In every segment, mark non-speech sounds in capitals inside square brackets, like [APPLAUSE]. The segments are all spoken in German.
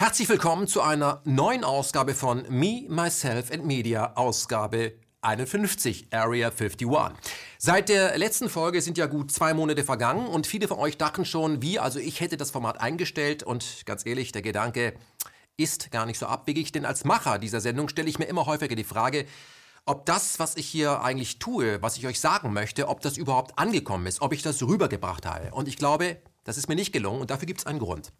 Herzlich willkommen zu einer neuen Ausgabe von Me, Myself and Media, Ausgabe 51, Area 51. Seit der letzten Folge sind ja gut zwei Monate vergangen und viele von euch dachten schon, wie, also ich hätte das Format eingestellt und ganz ehrlich, der Gedanke ist gar nicht so abwegig, denn als Macher dieser Sendung stelle ich mir immer häufiger die Frage, ob das, was ich hier eigentlich tue, was ich euch sagen möchte, ob das überhaupt angekommen ist, ob ich das rübergebracht habe. Und ich glaube, das ist mir nicht gelungen und dafür gibt es einen Grund.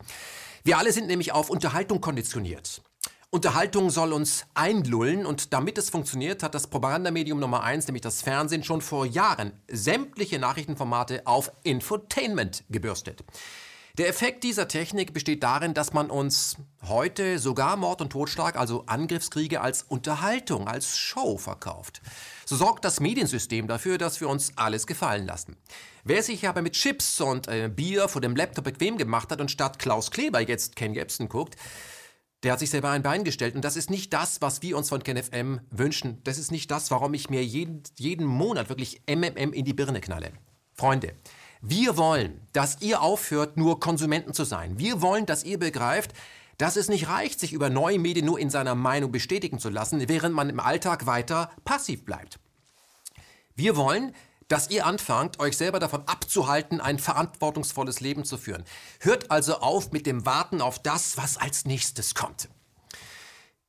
Wir alle sind nämlich auf Unterhaltung konditioniert. Unterhaltung soll uns einlullen und damit es funktioniert, hat das Propagandamedium Nummer eins, nämlich das Fernsehen, schon vor Jahren sämtliche Nachrichtenformate auf Infotainment gebürstet. Der Effekt dieser Technik besteht darin, dass man uns heute sogar Mord und Totschlag, also Angriffskriege, als Unterhaltung, als Show verkauft. So sorgt das Mediensystem dafür, dass wir uns alles gefallen lassen. Wer sich aber mit Chips und äh, Bier vor dem Laptop bequem gemacht hat und statt Klaus Kleber jetzt Ken Jebsen guckt, der hat sich selber ein Bein gestellt. Und das ist nicht das, was wir uns von KenFM wünschen. Das ist nicht das, warum ich mir jeden, jeden Monat wirklich MMM in die Birne knalle. Freunde, wir wollen, dass ihr aufhört, nur Konsumenten zu sein. Wir wollen, dass ihr begreift, dass es nicht reicht, sich über neue Medien nur in seiner Meinung bestätigen zu lassen, während man im Alltag weiter passiv bleibt. Wir wollen, dass ihr anfangt, euch selber davon abzuhalten, ein verantwortungsvolles Leben zu führen. Hört also auf mit dem Warten auf das, was als nächstes kommt.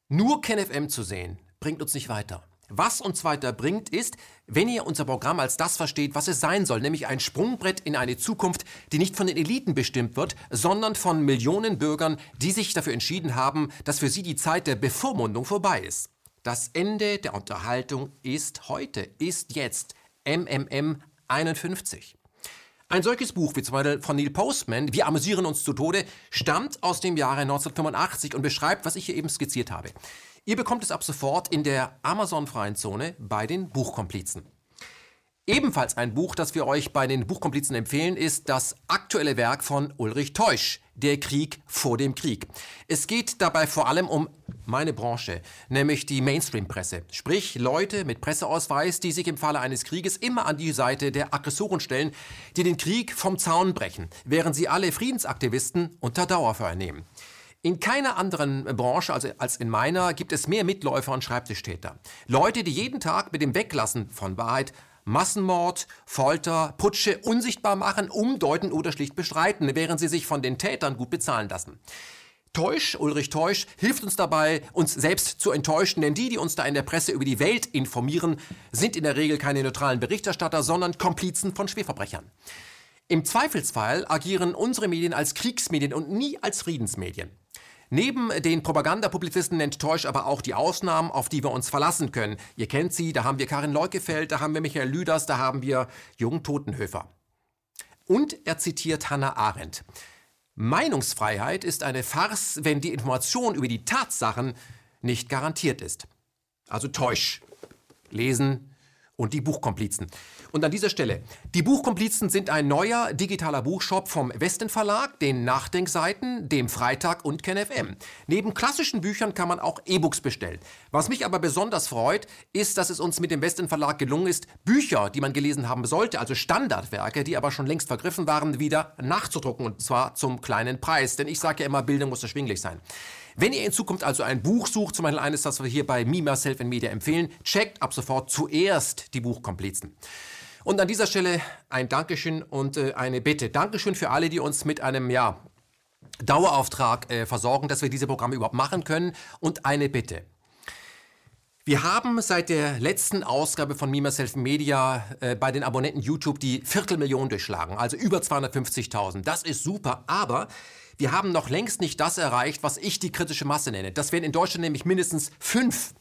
Nur KenFM zu sehen, bringt uns nicht weiter. Was uns weiterbringt, ist, wenn ihr unser Programm als das versteht, was es sein soll, nämlich ein Sprungbrett in eine Zukunft, die nicht von den Eliten bestimmt wird, sondern von Millionen Bürgern, die sich dafür entschieden haben, dass für sie die Zeit der Bevormundung vorbei ist. Das Ende der Unterhaltung ist heute, ist jetzt. MMM 51. Ein solches Buch wie zum Beispiel von Neil Postman, Wir amüsieren uns zu Tode, stammt aus dem Jahre 1985 und beschreibt, was ich hier eben skizziert habe. Ihr bekommt es ab sofort in der Amazon-freien Zone bei den Buchkomplizen. Ebenfalls ein Buch, das wir euch bei den Buchkomplizen empfehlen, ist das aktuelle Werk von Ulrich Teusch, Der Krieg vor dem Krieg. Es geht dabei vor allem um meine Branche, nämlich die Mainstream-Presse. Sprich Leute mit Presseausweis, die sich im Falle eines Krieges immer an die Seite der Aggressoren stellen, die den Krieg vom Zaun brechen, während sie alle Friedensaktivisten unter Dauerfeuer nehmen. In keiner anderen Branche also als in meiner gibt es mehr Mitläufer und Schreibtischtäter. Leute, die jeden Tag mit dem Weglassen von Wahrheit Massenmord, Folter, Putsche unsichtbar machen, umdeuten oder schlicht bestreiten, während sie sich von den Tätern gut bezahlen lassen. Teusch, Ulrich Teusch, hilft uns dabei, uns selbst zu enttäuschen, denn die, die uns da in der Presse über die Welt informieren, sind in der Regel keine neutralen Berichterstatter, sondern Komplizen von Schwerverbrechern. Im Zweifelsfall agieren unsere Medien als Kriegsmedien und nie als Friedensmedien. Neben den Propagandapublizisten nennt Teusch aber auch die Ausnahmen, auf die wir uns verlassen können. Ihr kennt sie, da haben wir Karin Leukefeld, da haben wir Michael Lüders, da haben wir Jürgen Totenhöfer. Und er zitiert Hannah Arendt. Meinungsfreiheit ist eine Farce, wenn die Information über die Tatsachen nicht garantiert ist. Also Teusch. Lesen und die Buchkomplizen. Und an dieser Stelle, die Buchkomplizen sind ein neuer digitaler Buchshop vom Westen Verlag, den Nachdenkseiten, dem Freitag und KenFM. Neben klassischen Büchern kann man auch E-Books bestellen. Was mich aber besonders freut, ist, dass es uns mit dem Westen Verlag gelungen ist, Bücher, die man gelesen haben sollte, also Standardwerke, die aber schon längst vergriffen waren, wieder nachzudrucken und zwar zum kleinen Preis. Denn ich sage ja immer, Bildung muss erschwinglich sein. Wenn ihr in Zukunft also ein Buch sucht, zum Beispiel eines, das wir hier bei Me, Myself and Media empfehlen, checkt ab sofort zuerst die Buchkomplizen. Und an dieser Stelle ein Dankeschön und äh, eine Bitte. Dankeschön für alle, die uns mit einem ja, Dauerauftrag äh, versorgen, dass wir diese Programme überhaupt machen können. Und eine Bitte. Wir haben seit der letzten Ausgabe von Mima Self Media äh, bei den Abonnenten YouTube die Viertelmillion durchschlagen, also über 250.000. Das ist super, aber wir haben noch längst nicht das erreicht, was ich die kritische Masse nenne. Das wären in Deutschland nämlich mindestens fünf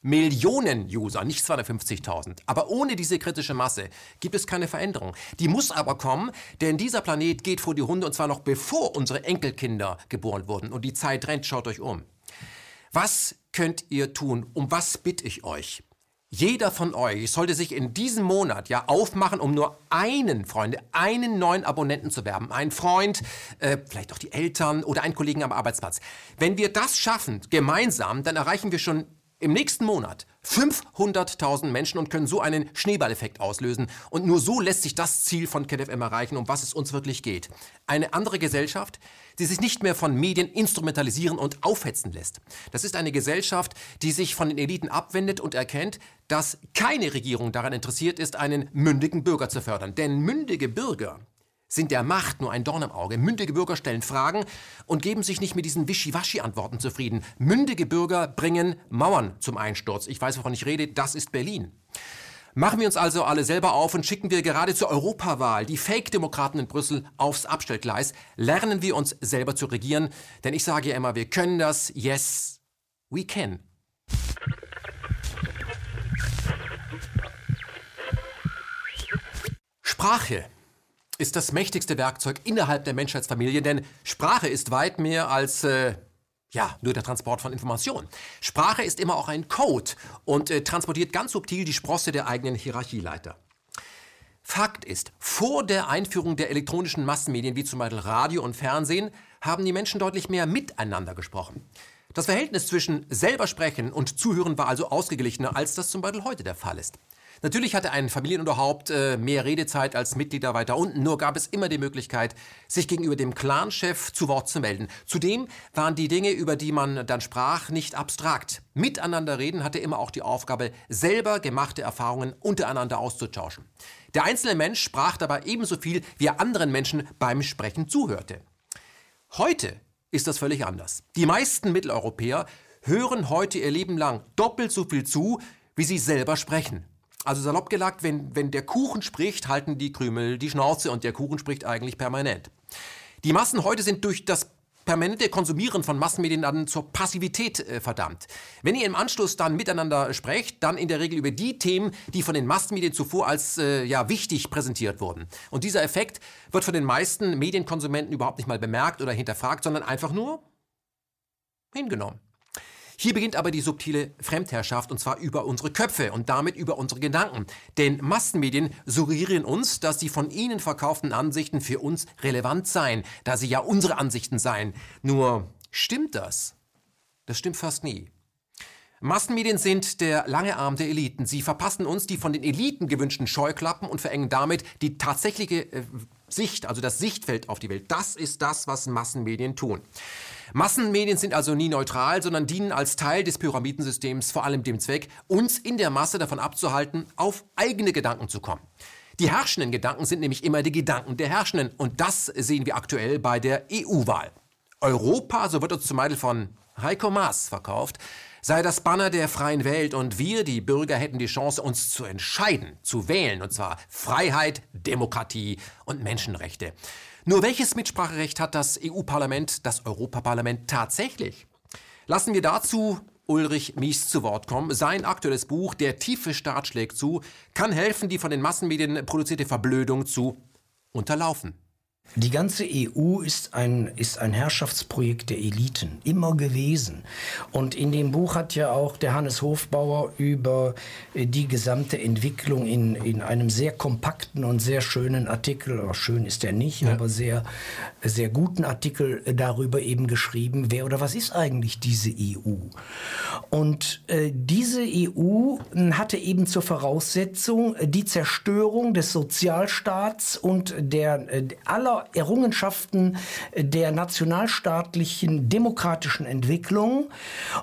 Millionen User, nicht 250.000. Aber ohne diese kritische Masse gibt es keine Veränderung. Die muss aber kommen, denn dieser Planet geht vor die Hunde und zwar noch bevor unsere Enkelkinder geboren wurden. Und die Zeit rennt, schaut euch um. Was könnt ihr tun? Um was bitte ich euch? Jeder von euch sollte sich in diesem Monat ja aufmachen, um nur einen, Freunde, einen neuen Abonnenten zu werben. Ein Freund, äh, vielleicht auch die Eltern oder einen Kollegen am Arbeitsplatz. Wenn wir das schaffen, gemeinsam, dann erreichen wir schon im nächsten Monat 500.000 Menschen und können so einen Schneeballeffekt auslösen. Und nur so lässt sich das Ziel von KenFM erreichen, um was es uns wirklich geht. Eine andere Gesellschaft, die sich nicht mehr von Medien instrumentalisieren und aufhetzen lässt. Das ist eine Gesellschaft, die sich von den Eliten abwendet und erkennt, dass keine Regierung daran interessiert ist, einen mündigen Bürger zu fördern. Denn mündige Bürger sind der Macht nur ein Dorn im Auge. Mündige Bürger stellen Fragen und geben sich nicht mit diesen Wischiwaschi-Antworten zufrieden. Mündige Bürger bringen Mauern zum Einsturz. Ich weiß, wovon ich rede, das ist Berlin. Machen wir uns also alle selber auf und schicken wir gerade zur Europawahl die Fake-Demokraten in Brüssel aufs Abstellgleis. Lernen wir uns selber zu regieren, denn ich sage ja immer, wir können das. Yes, we can. Sprache ist das mächtigste Werkzeug innerhalb der Menschheitsfamilie, denn Sprache ist weit mehr als äh, ja, nur der Transport von Informationen. Sprache ist immer auch ein Code und äh, transportiert ganz subtil die Sprosse der eigenen Hierarchieleiter. Fakt ist, vor der Einführung der elektronischen Massenmedien wie zum Beispiel Radio und Fernsehen haben die Menschen deutlich mehr miteinander gesprochen. Das Verhältnis zwischen selber sprechen und zuhören war also ausgeglichener, als das zum Beispiel heute der Fall ist. Natürlich hatte ein Familienoberhaupt äh, mehr Redezeit als Mitglieder weiter unten, nur gab es immer die Möglichkeit, sich gegenüber dem Clanchef zu Wort zu melden. Zudem waren die Dinge, über die man dann sprach, nicht abstrakt. Miteinander reden hatte immer auch die Aufgabe, selber gemachte Erfahrungen untereinander auszutauschen. Der einzelne Mensch sprach dabei ebenso viel, wie er anderen Menschen beim Sprechen zuhörte. Heute ist das völlig anders. Die meisten Mitteleuropäer hören heute ihr Leben lang doppelt so viel zu, wie sie selber sprechen. Also salopp gelagt, wenn, wenn der Kuchen spricht, halten die Krümel die Schnauze und der Kuchen spricht eigentlich permanent. Die Massen heute sind durch das permanente Konsumieren von Massenmedien dann zur Passivität äh, verdammt. Wenn ihr im Anschluss dann miteinander sprecht, dann in der Regel über die Themen, die von den Massenmedien zuvor als äh, ja, wichtig präsentiert wurden. Und dieser Effekt wird von den meisten Medienkonsumenten überhaupt nicht mal bemerkt oder hinterfragt, sondern einfach nur hingenommen. Hier beginnt aber die subtile Fremdherrschaft und zwar über unsere Köpfe und damit über unsere Gedanken. Denn Massenmedien suggerieren uns, dass die von ihnen verkauften Ansichten für uns relevant seien, da sie ja unsere Ansichten seien. Nur stimmt das? Das stimmt fast nie. Massenmedien sind der lange Arm der Eliten. Sie verpassen uns die von den Eliten gewünschten Scheuklappen und verengen damit die tatsächliche äh, Sicht, also das Sichtfeld auf die Welt. Das ist das, was Massenmedien tun. Massenmedien sind also nie neutral, sondern dienen als Teil des Pyramidensystems vor allem dem Zweck, uns in der Masse davon abzuhalten, auf eigene Gedanken zu kommen. Die herrschenden Gedanken sind nämlich immer die Gedanken der Herrschenden und das sehen wir aktuell bei der EU-Wahl. Europa, so wird uns zum Beispiel von Heiko Maas verkauft, sei das Banner der freien Welt und wir, die Bürger, hätten die Chance, uns zu entscheiden, zu wählen, und zwar Freiheit, Demokratie und Menschenrechte. Nur welches Mitspracherecht hat das EU-Parlament, das Europaparlament tatsächlich? Lassen wir dazu Ulrich Mies zu Wort kommen. Sein aktuelles Buch Der tiefe Staat schlägt zu kann helfen, die von den Massenmedien produzierte Verblödung zu unterlaufen. Die ganze EU ist ein, ist ein Herrschaftsprojekt der Eliten, immer gewesen. Und in dem Buch hat ja auch der Hannes Hofbauer über äh, die gesamte Entwicklung in, in einem sehr kompakten und sehr schönen Artikel, oder schön ist er nicht, ja. aber sehr, sehr guten Artikel äh, darüber eben geschrieben, wer oder was ist eigentlich diese EU. Und äh, diese EU hm, hatte eben zur Voraussetzung äh, die Zerstörung des Sozialstaats und der, äh, aller Errungenschaften der nationalstaatlichen demokratischen Entwicklung.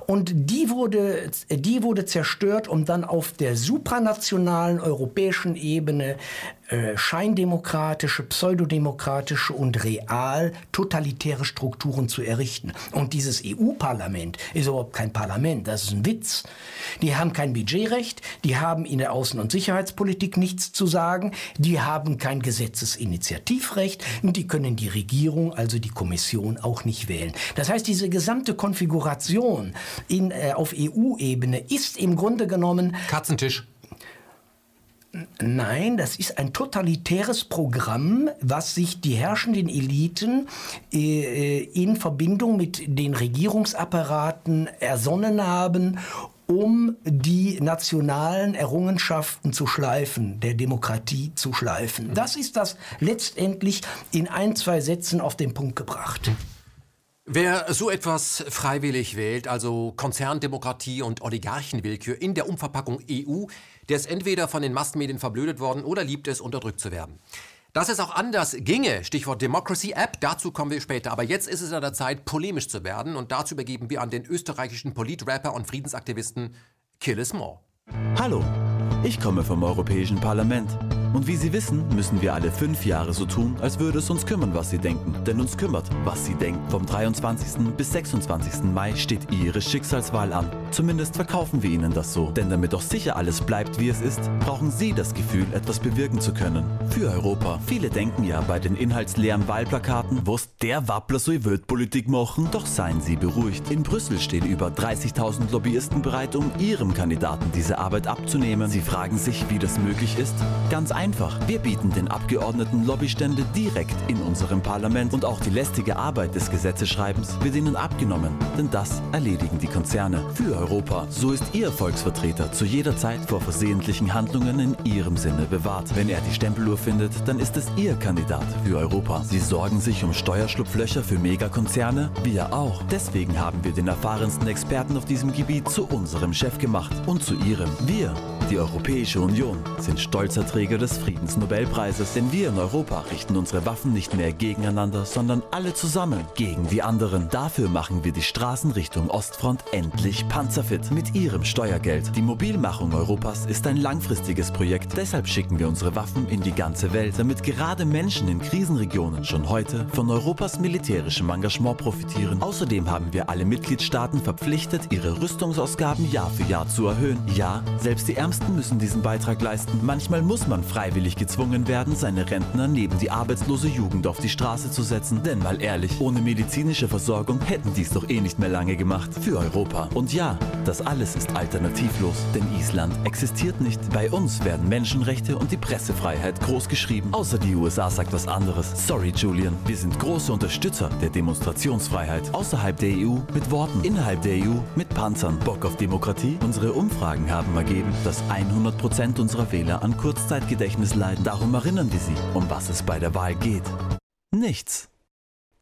Und die wurde, die wurde zerstört, um dann auf der supranationalen europäischen Ebene äh, scheindemokratische, pseudodemokratische und real totalitäre Strukturen zu errichten. Und dieses EU-Parlament ist überhaupt kein Parlament, das ist ein Witz. Die haben kein Budgetrecht, die haben in der Außen- und Sicherheitspolitik nichts zu sagen, die haben kein Gesetzesinitiativrecht und die können die Regierung, also die Kommission, auch nicht wählen. Das heißt, diese gesamte Konfiguration in, äh, auf EU-Ebene ist im Grunde genommen Katzentisch. Nein, das ist ein totalitäres Programm, was sich die herrschenden Eliten äh, äh, in Verbindung mit den Regierungsapparaten ersonnen haben, um die nationalen Errungenschaften zu schleifen, der Demokratie zu schleifen. Das ist das letztendlich in ein, zwei Sätzen auf den Punkt gebracht. Wer so etwas freiwillig wählt, also Konzerndemokratie und Oligarchenwillkür in der Umverpackung EU, der ist entweder von den Massenmedien verblödet worden oder liebt es, unterdrückt zu werden. Dass es auch anders ginge, Stichwort Democracy App, dazu kommen wir später. Aber jetzt ist es an der Zeit, polemisch zu werden und dazu übergeben wir an den österreichischen Politrapper und Friedensaktivisten Killis Moore. Hallo, ich komme vom Europäischen Parlament. Und wie Sie wissen, müssen wir alle fünf Jahre so tun, als würde es uns kümmern, was Sie denken. Denn uns kümmert, was Sie denken. Vom 23. bis 26. Mai steht Ihre Schicksalswahl an. Zumindest verkaufen wir Ihnen das so. Denn damit doch sicher alles bleibt, wie es ist, brauchen Sie das Gefühl, etwas bewirken zu können. Für Europa. Viele denken ja bei den inhaltsleeren Wahlplakaten, wo's der Wappler so wird Politik machen. Doch seien Sie beruhigt. In Brüssel stehen über 30.000 Lobbyisten bereit, um Ihrem Kandidaten diese Arbeit abzunehmen. Sie fragen sich, wie das möglich ist? Ganz einfach. Wir bieten den Abgeordneten Lobbystände direkt in unserem Parlament und auch die lästige Arbeit des Gesetzeschreibens wird ihnen abgenommen, denn das erledigen die Konzerne für Europa. So ist Ihr Volksvertreter zu jeder Zeit vor versehentlichen Handlungen in Ihrem Sinne bewahrt. Wenn er die Stempeluhr findet, dann ist es Ihr Kandidat für Europa. Sie sorgen sich um Steuerschlupflöcher für Megakonzerne? Wir auch. Deswegen haben wir den erfahrensten Experten auf diesem Gebiet zu unserem Chef gemacht und zu Ihrem. Wir, die Europäische Union, sind stolzer Träger des Friedensnobelpreises, denn wir in Europa richten unsere Waffen nicht mehr gegeneinander, sondern alle zusammen gegen die anderen. Dafür machen wir die Straßen Richtung Ostfront endlich panzerfit mit ihrem Steuergeld. Die Mobilmachung Europas ist ein langfristiges Projekt, deshalb schicken wir unsere Waffen in die ganze Welt, damit gerade Menschen in Krisenregionen schon heute von Europas militärischem Engagement profitieren. Außerdem haben wir alle Mitgliedstaaten verpflichtet, ihre Rüstungsausgaben Jahr für Jahr zu erhöhen. Ja, selbst die Ärmsten müssen diesen Beitrag leisten. Manchmal muss man freiwillig gezwungen werden, seine Rentner neben die arbeitslose Jugend auf die Straße zu setzen. Denn mal ehrlich, ohne medizinische Versorgung hätten die es doch eh nicht mehr lange gemacht. Für Europa. Und ja, das alles ist alternativlos, denn Island existiert nicht. Bei uns werden Menschenrechte und die Pressefreiheit groß geschrieben. Außer die USA sagt was anderes. Sorry, Julian. Wir sind große Unterstützer der Demonstrationsfreiheit. Außerhalb der EU mit Worten, innerhalb der EU mit Panzern. Bock auf Demokratie? Unsere Umfragen haben ergeben, dass 100% unserer Wähler an Kurzzeitgedächtnis leiden. Darum erinnern wir sie, um was es bei der Wahl geht. Nichts.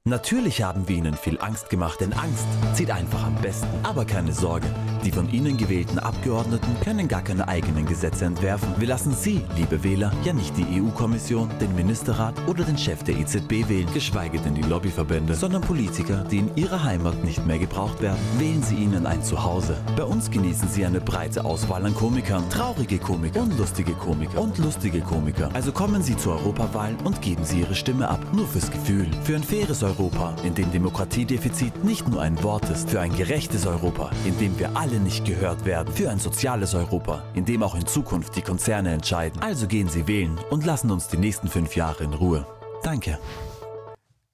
Natürlich haben wir ihnen viel Angst gemacht, denn Angst zieht einfach am besten. Aber keine Sorge, die von ihnen gewählten Abgeordneten können gar keine eigenen Gesetze entwerfen. Wir lassen Sie, liebe Wähler, ja nicht die EU-Kommission, den Ministerrat oder den Chef der EZB wählen, geschweige denn die Lobbyverbände, sondern Politiker, die in ihrer Heimat nicht mehr gebraucht werden. Wählen Sie ihnen ein Zuhause. Bei uns genießen Sie eine breite Auswahl an Komikern, traurige Komiker, unlustige Komiker und lustige Komiker. Also kommen Sie zur Europawahl und geben Sie Ihre Stimme ab, nur fürs Gefühl, für ein faires Europa, in dem Demokratiedefizit nicht nur ein Wort ist, für ein gerechtes Europa, in dem wir alle nicht gehört werden, für ein soziales Europa, in dem auch in Zukunft die Konzerne entscheiden. Also gehen Sie wählen und lassen uns die nächsten fünf Jahre in Ruhe. Danke.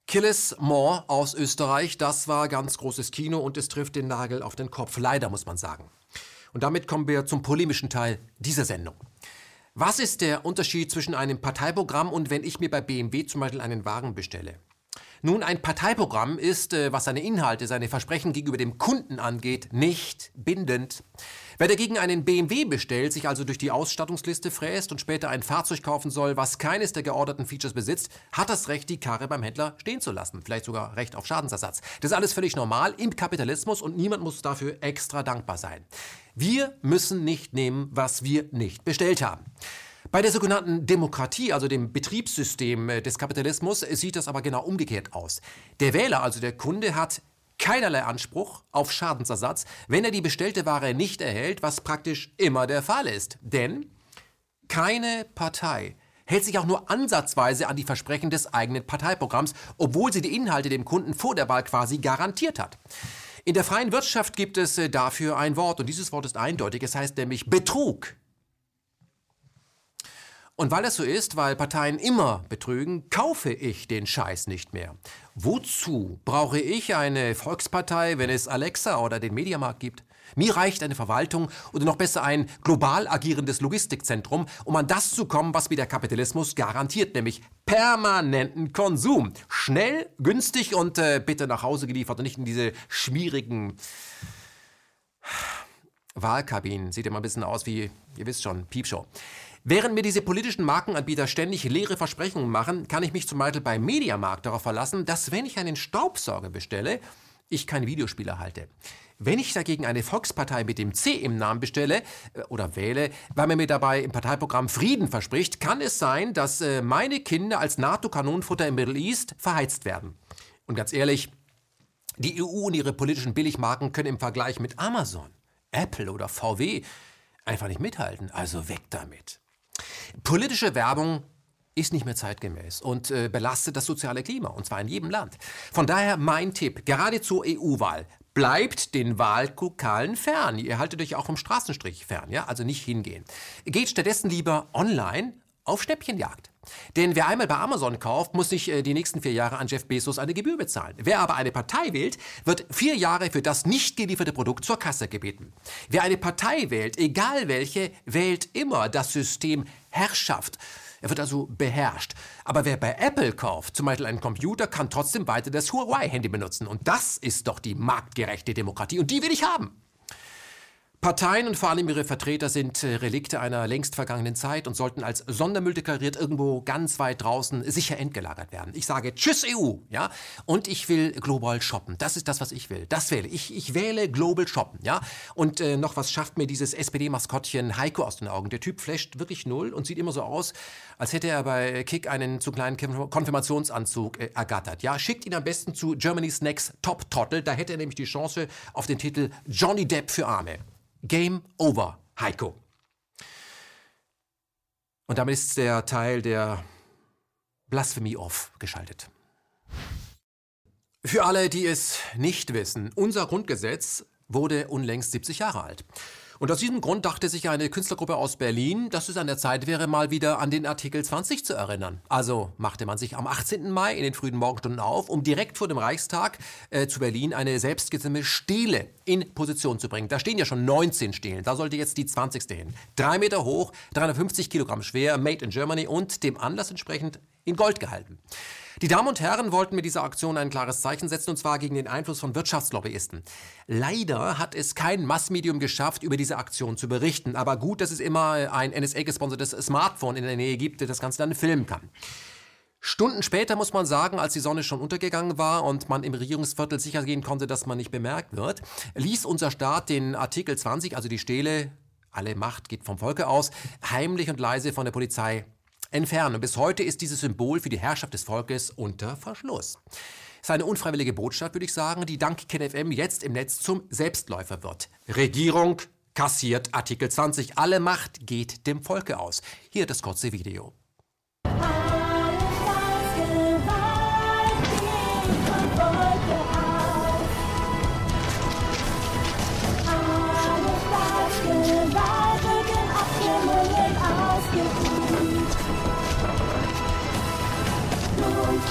Killis Moore aus Österreich, das war ganz großes Kino und es trifft den Nagel auf den Kopf, leider muss man sagen. Und damit kommen wir zum polemischen Teil dieser Sendung. Was ist der Unterschied zwischen einem Parteiprogramm und wenn ich mir bei BMW zum Beispiel einen Wagen bestelle? Nun, ein Parteiprogramm ist, äh, was seine Inhalte, seine Versprechen gegenüber dem Kunden angeht, nicht bindend. Wer dagegen einen BMW bestellt, sich also durch die Ausstattungsliste fräst und später ein Fahrzeug kaufen soll, was keines der georderten Features besitzt, hat das Recht, die Karre beim Händler stehen zu lassen. Vielleicht sogar Recht auf Schadensersatz. Das ist alles völlig normal im Kapitalismus und niemand muss dafür extra dankbar sein. Wir müssen nicht nehmen, was wir nicht bestellt haben. Bei der sogenannten Demokratie, also dem Betriebssystem äh, des Kapitalismus, sieht das aber genau umgekehrt aus. Der Wähler, also der Kunde, hat keinerlei Anspruch auf Schadensersatz, wenn er die bestellte Ware nicht erhält, was praktisch immer der Fall ist. Denn keine Partei hält sich auch nur ansatzweise an die Versprechen des eigenen Parteiprogramms, obwohl sie die Inhalte dem Kunden vor der Wahl quasi garantiert hat. In der freien Wirtschaft gibt es äh, dafür ein Wort und dieses Wort ist eindeutig. Es heißt nämlich Betrug. Und weil das so ist, weil Parteien immer betrügen, kaufe ich den Scheiß nicht mehr. Wozu brauche ich eine Volkspartei, wenn es Alexa oder den Mediamarkt gibt? Mir reicht eine Verwaltung oder noch besser ein global agierendes Logistikzentrum, um an das zu kommen, was mir der Kapitalismus garantiert, nämlich permanenten Konsum. Schnell, günstig und äh, bitte nach Hause geliefert und nicht in diese schmierigen Wahlkabinen. Sieht mal ein bisschen aus wie, ihr wisst schon, Piepshow. Während mir diese politischen Markenanbieter ständig leere Versprechungen machen, kann ich mich zum Beispiel beim Mediamarkt darauf verlassen, dass wenn ich einen Staubsauger bestelle, ich keine Videospiele halte. Wenn ich dagegen eine Volkspartei mit dem C im Namen bestelle äh, oder wähle, weil man mir dabei im Parteiprogramm Frieden verspricht, kann es sein, dass äh, meine Kinder als NATO-Kanonenfutter im Middle East verheizt werden. Und ganz ehrlich, die EU und ihre politischen Billigmarken können im Vergleich mit Amazon, Apple oder VW einfach nicht mithalten. Also weg damit. Politische Werbung ist nicht mehr zeitgemäß und äh, belastet das soziale Klima, und zwar in jedem Land. Von daher mein Tipp, gerade zur EU-Wahl, bleibt den Wahllokalen fern. Ihr haltet euch auch vom Straßenstrich fern, ja? also nicht hingehen. Geht stattdessen lieber online auf Schnäppchenjagd. Denn wer einmal bei Amazon kauft, muss sich äh, die nächsten vier Jahre an Jeff Bezos eine Gebühr bezahlen. Wer aber eine Partei wählt, wird vier Jahre für das nicht gelieferte Produkt zur Kasse gebeten. Wer eine Partei wählt, egal welche, wählt immer das System Herrschaft. Er wird also beherrscht. Aber wer bei Apple kauft, zum Beispiel einen Computer, kann trotzdem weiter das Huawei-Handy benutzen. Und das ist doch die marktgerechte Demokratie. Und die will ich haben. Parteien und vor allem ihre Vertreter sind äh, Relikte einer längst vergangenen Zeit und sollten als Sondermüll deklariert irgendwo ganz weit draußen sicher entgelagert werden. Ich sage Tschüss EU, ja, und ich will global shoppen. Das ist das, was ich will. Das wähle ich. Ich wähle global shoppen, ja. Und äh, noch was schafft mir dieses SPD-Maskottchen Heiko aus den Augen. Der Typ flasht wirklich null und sieht immer so aus, als hätte er bei Kick einen zu kleinen Konfirmationsanzug äh, ergattert. Ja, schickt ihn am besten zu Germany's Next Top Total. Da hätte er nämlich die Chance auf den Titel Johnny Depp für Arme. Game over, Heiko. Und damit ist der Teil der Blasphemie off geschaltet. Für alle, die es nicht wissen, unser Grundgesetz wurde unlängst 70 Jahre alt. Und aus diesem Grund dachte sich eine Künstlergruppe aus Berlin, dass es an der Zeit wäre, mal wieder an den Artikel 20 zu erinnern. Also machte man sich am 18. Mai in den frühen Morgenstunden auf, um direkt vor dem Reichstag äh, zu Berlin eine selbstgezimte Stele in Position zu bringen. Da stehen ja schon 19 Stelen, da sollte jetzt die 20. hin. Drei Meter hoch, 350 Kilogramm schwer, made in Germany und dem Anlass entsprechend in Gold gehalten. Die Damen und Herren wollten mit dieser Aktion ein klares Zeichen setzen, und zwar gegen den Einfluss von Wirtschaftslobbyisten. Leider hat es kein Massmedium geschafft, über diese Aktion zu berichten. Aber gut, dass es immer ein NSA-gesponsertes Smartphone in der Nähe gibt, das das Ganze dann filmen kann. Stunden später muss man sagen, als die Sonne schon untergegangen war und man im Regierungsviertel sicher gehen konnte, dass man nicht bemerkt wird, ließ unser Staat den Artikel 20, also die Stele, alle Macht geht vom Volke aus, heimlich und leise von der Polizei entfernen. Bis heute ist dieses Symbol für die Herrschaft des Volkes unter Verschluss. Das ist eine unfreiwillige Botschaft, würde ich sagen, die dank KenFM jetzt im Netz zum Selbstläufer wird. Regierung kassiert Artikel 20. Alle Macht geht dem Volke aus. Hier das kurze Video.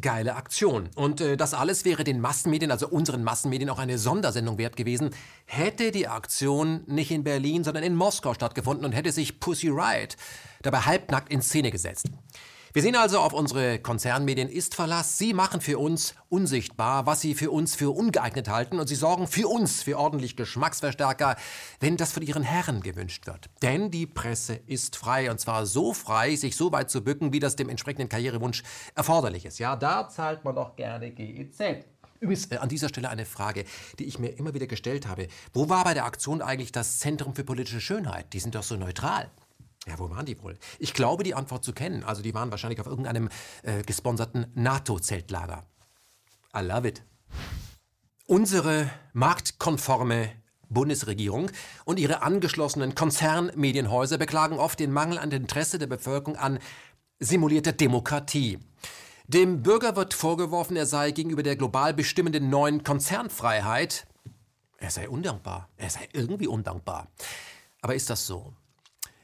geile Aktion. Und äh, das alles wäre den Massenmedien, also unseren Massenmedien, auch eine Sondersendung wert gewesen, hätte die Aktion nicht in Berlin, sondern in Moskau stattgefunden und hätte sich Pussy Riot dabei halbnackt in Szene gesetzt. Wir sehen also auf unsere Konzernmedien ist Verlass. Sie machen für uns unsichtbar, was sie für uns für ungeeignet halten und sie sorgen für uns für ordentlich Geschmacksverstärker, wenn das von ihren Herren gewünscht wird. Denn die Presse ist frei und zwar so frei, sich so weit zu bücken, wie das dem entsprechenden Karrierewunsch erforderlich ist. Ja, da zahlt man doch gerne GEZ. Übrigens, äh, an dieser Stelle eine Frage, die ich mir immer wieder gestellt habe. Wo war bei der Aktion eigentlich das Zentrum für politische Schönheit? Die sind doch so neutral. Ja, wo waren die wohl? Ich glaube, die Antwort zu kennen. Also die waren wahrscheinlich auf irgendeinem äh, gesponserten NATO-Zeltlager. I love it. Unsere marktkonforme Bundesregierung und ihre angeschlossenen Konzernmedienhäuser beklagen oft den Mangel an Interesse der Bevölkerung an simulierter Demokratie. Dem Bürger wird vorgeworfen, er sei gegenüber der global bestimmenden neuen Konzernfreiheit, er sei undankbar, er sei irgendwie undankbar. Aber ist das so?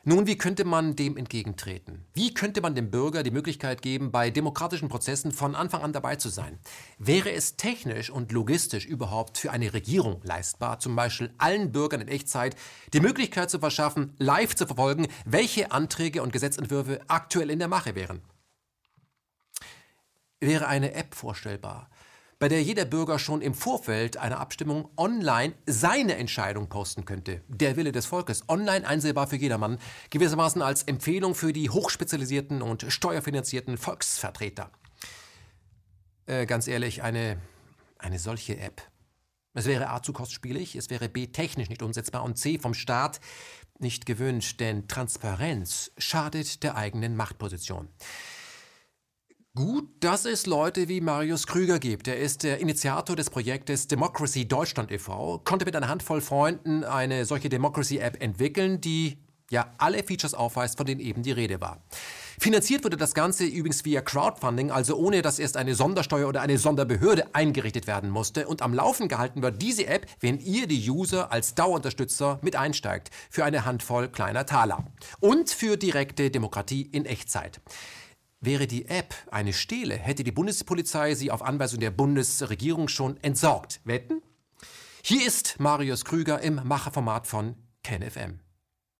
Nun, wie könnte man dem entgegentreten? Wie könnte man dem Bürger die Möglichkeit geben, bei demokratischen Prozessen von Anfang an dabei zu sein? Wäre es technisch und logistisch überhaupt für eine Regierung leistbar, zum Beispiel allen Bürgern in Echtzeit die Möglichkeit zu verschaffen, live zu verfolgen, welche Anträge und Gesetzentwürfe aktuell in der Mache wären? Wäre eine App vorstellbar, bei der jeder Bürger schon im Vorfeld einer Abstimmung online seine Entscheidung posten könnte. Der Wille des Volkes, online einsehbar für jedermann, gewissermaßen als Empfehlung für die hochspezialisierten und steuerfinanzierten Volksvertreter. Äh, ganz ehrlich, eine, eine solche App. Es wäre A zu kostspielig, es wäre B technisch nicht umsetzbar und C vom Staat nicht gewünscht, denn Transparenz schadet der eigenen Machtposition. Gut, dass es Leute wie Marius Krüger gibt. Er ist der Initiator des Projektes Democracy Deutschland e.V., konnte mit einer Handvoll Freunden eine solche Democracy-App entwickeln, die ja alle Features aufweist, von denen eben die Rede war. Finanziert wurde das Ganze übrigens via Crowdfunding, also ohne dass erst eine Sondersteuer oder eine Sonderbehörde eingerichtet werden musste. Und am Laufen gehalten wird diese App, wenn ihr die User als Dauerunterstützer mit einsteigt, für eine Handvoll kleiner Taler. Und für direkte Demokratie in Echtzeit. Wäre die App eine Stele, hätte die Bundespolizei sie auf Anweisung der Bundesregierung schon entsorgt. Wetten? Hier ist Marius Krüger im Macherformat von KenFM.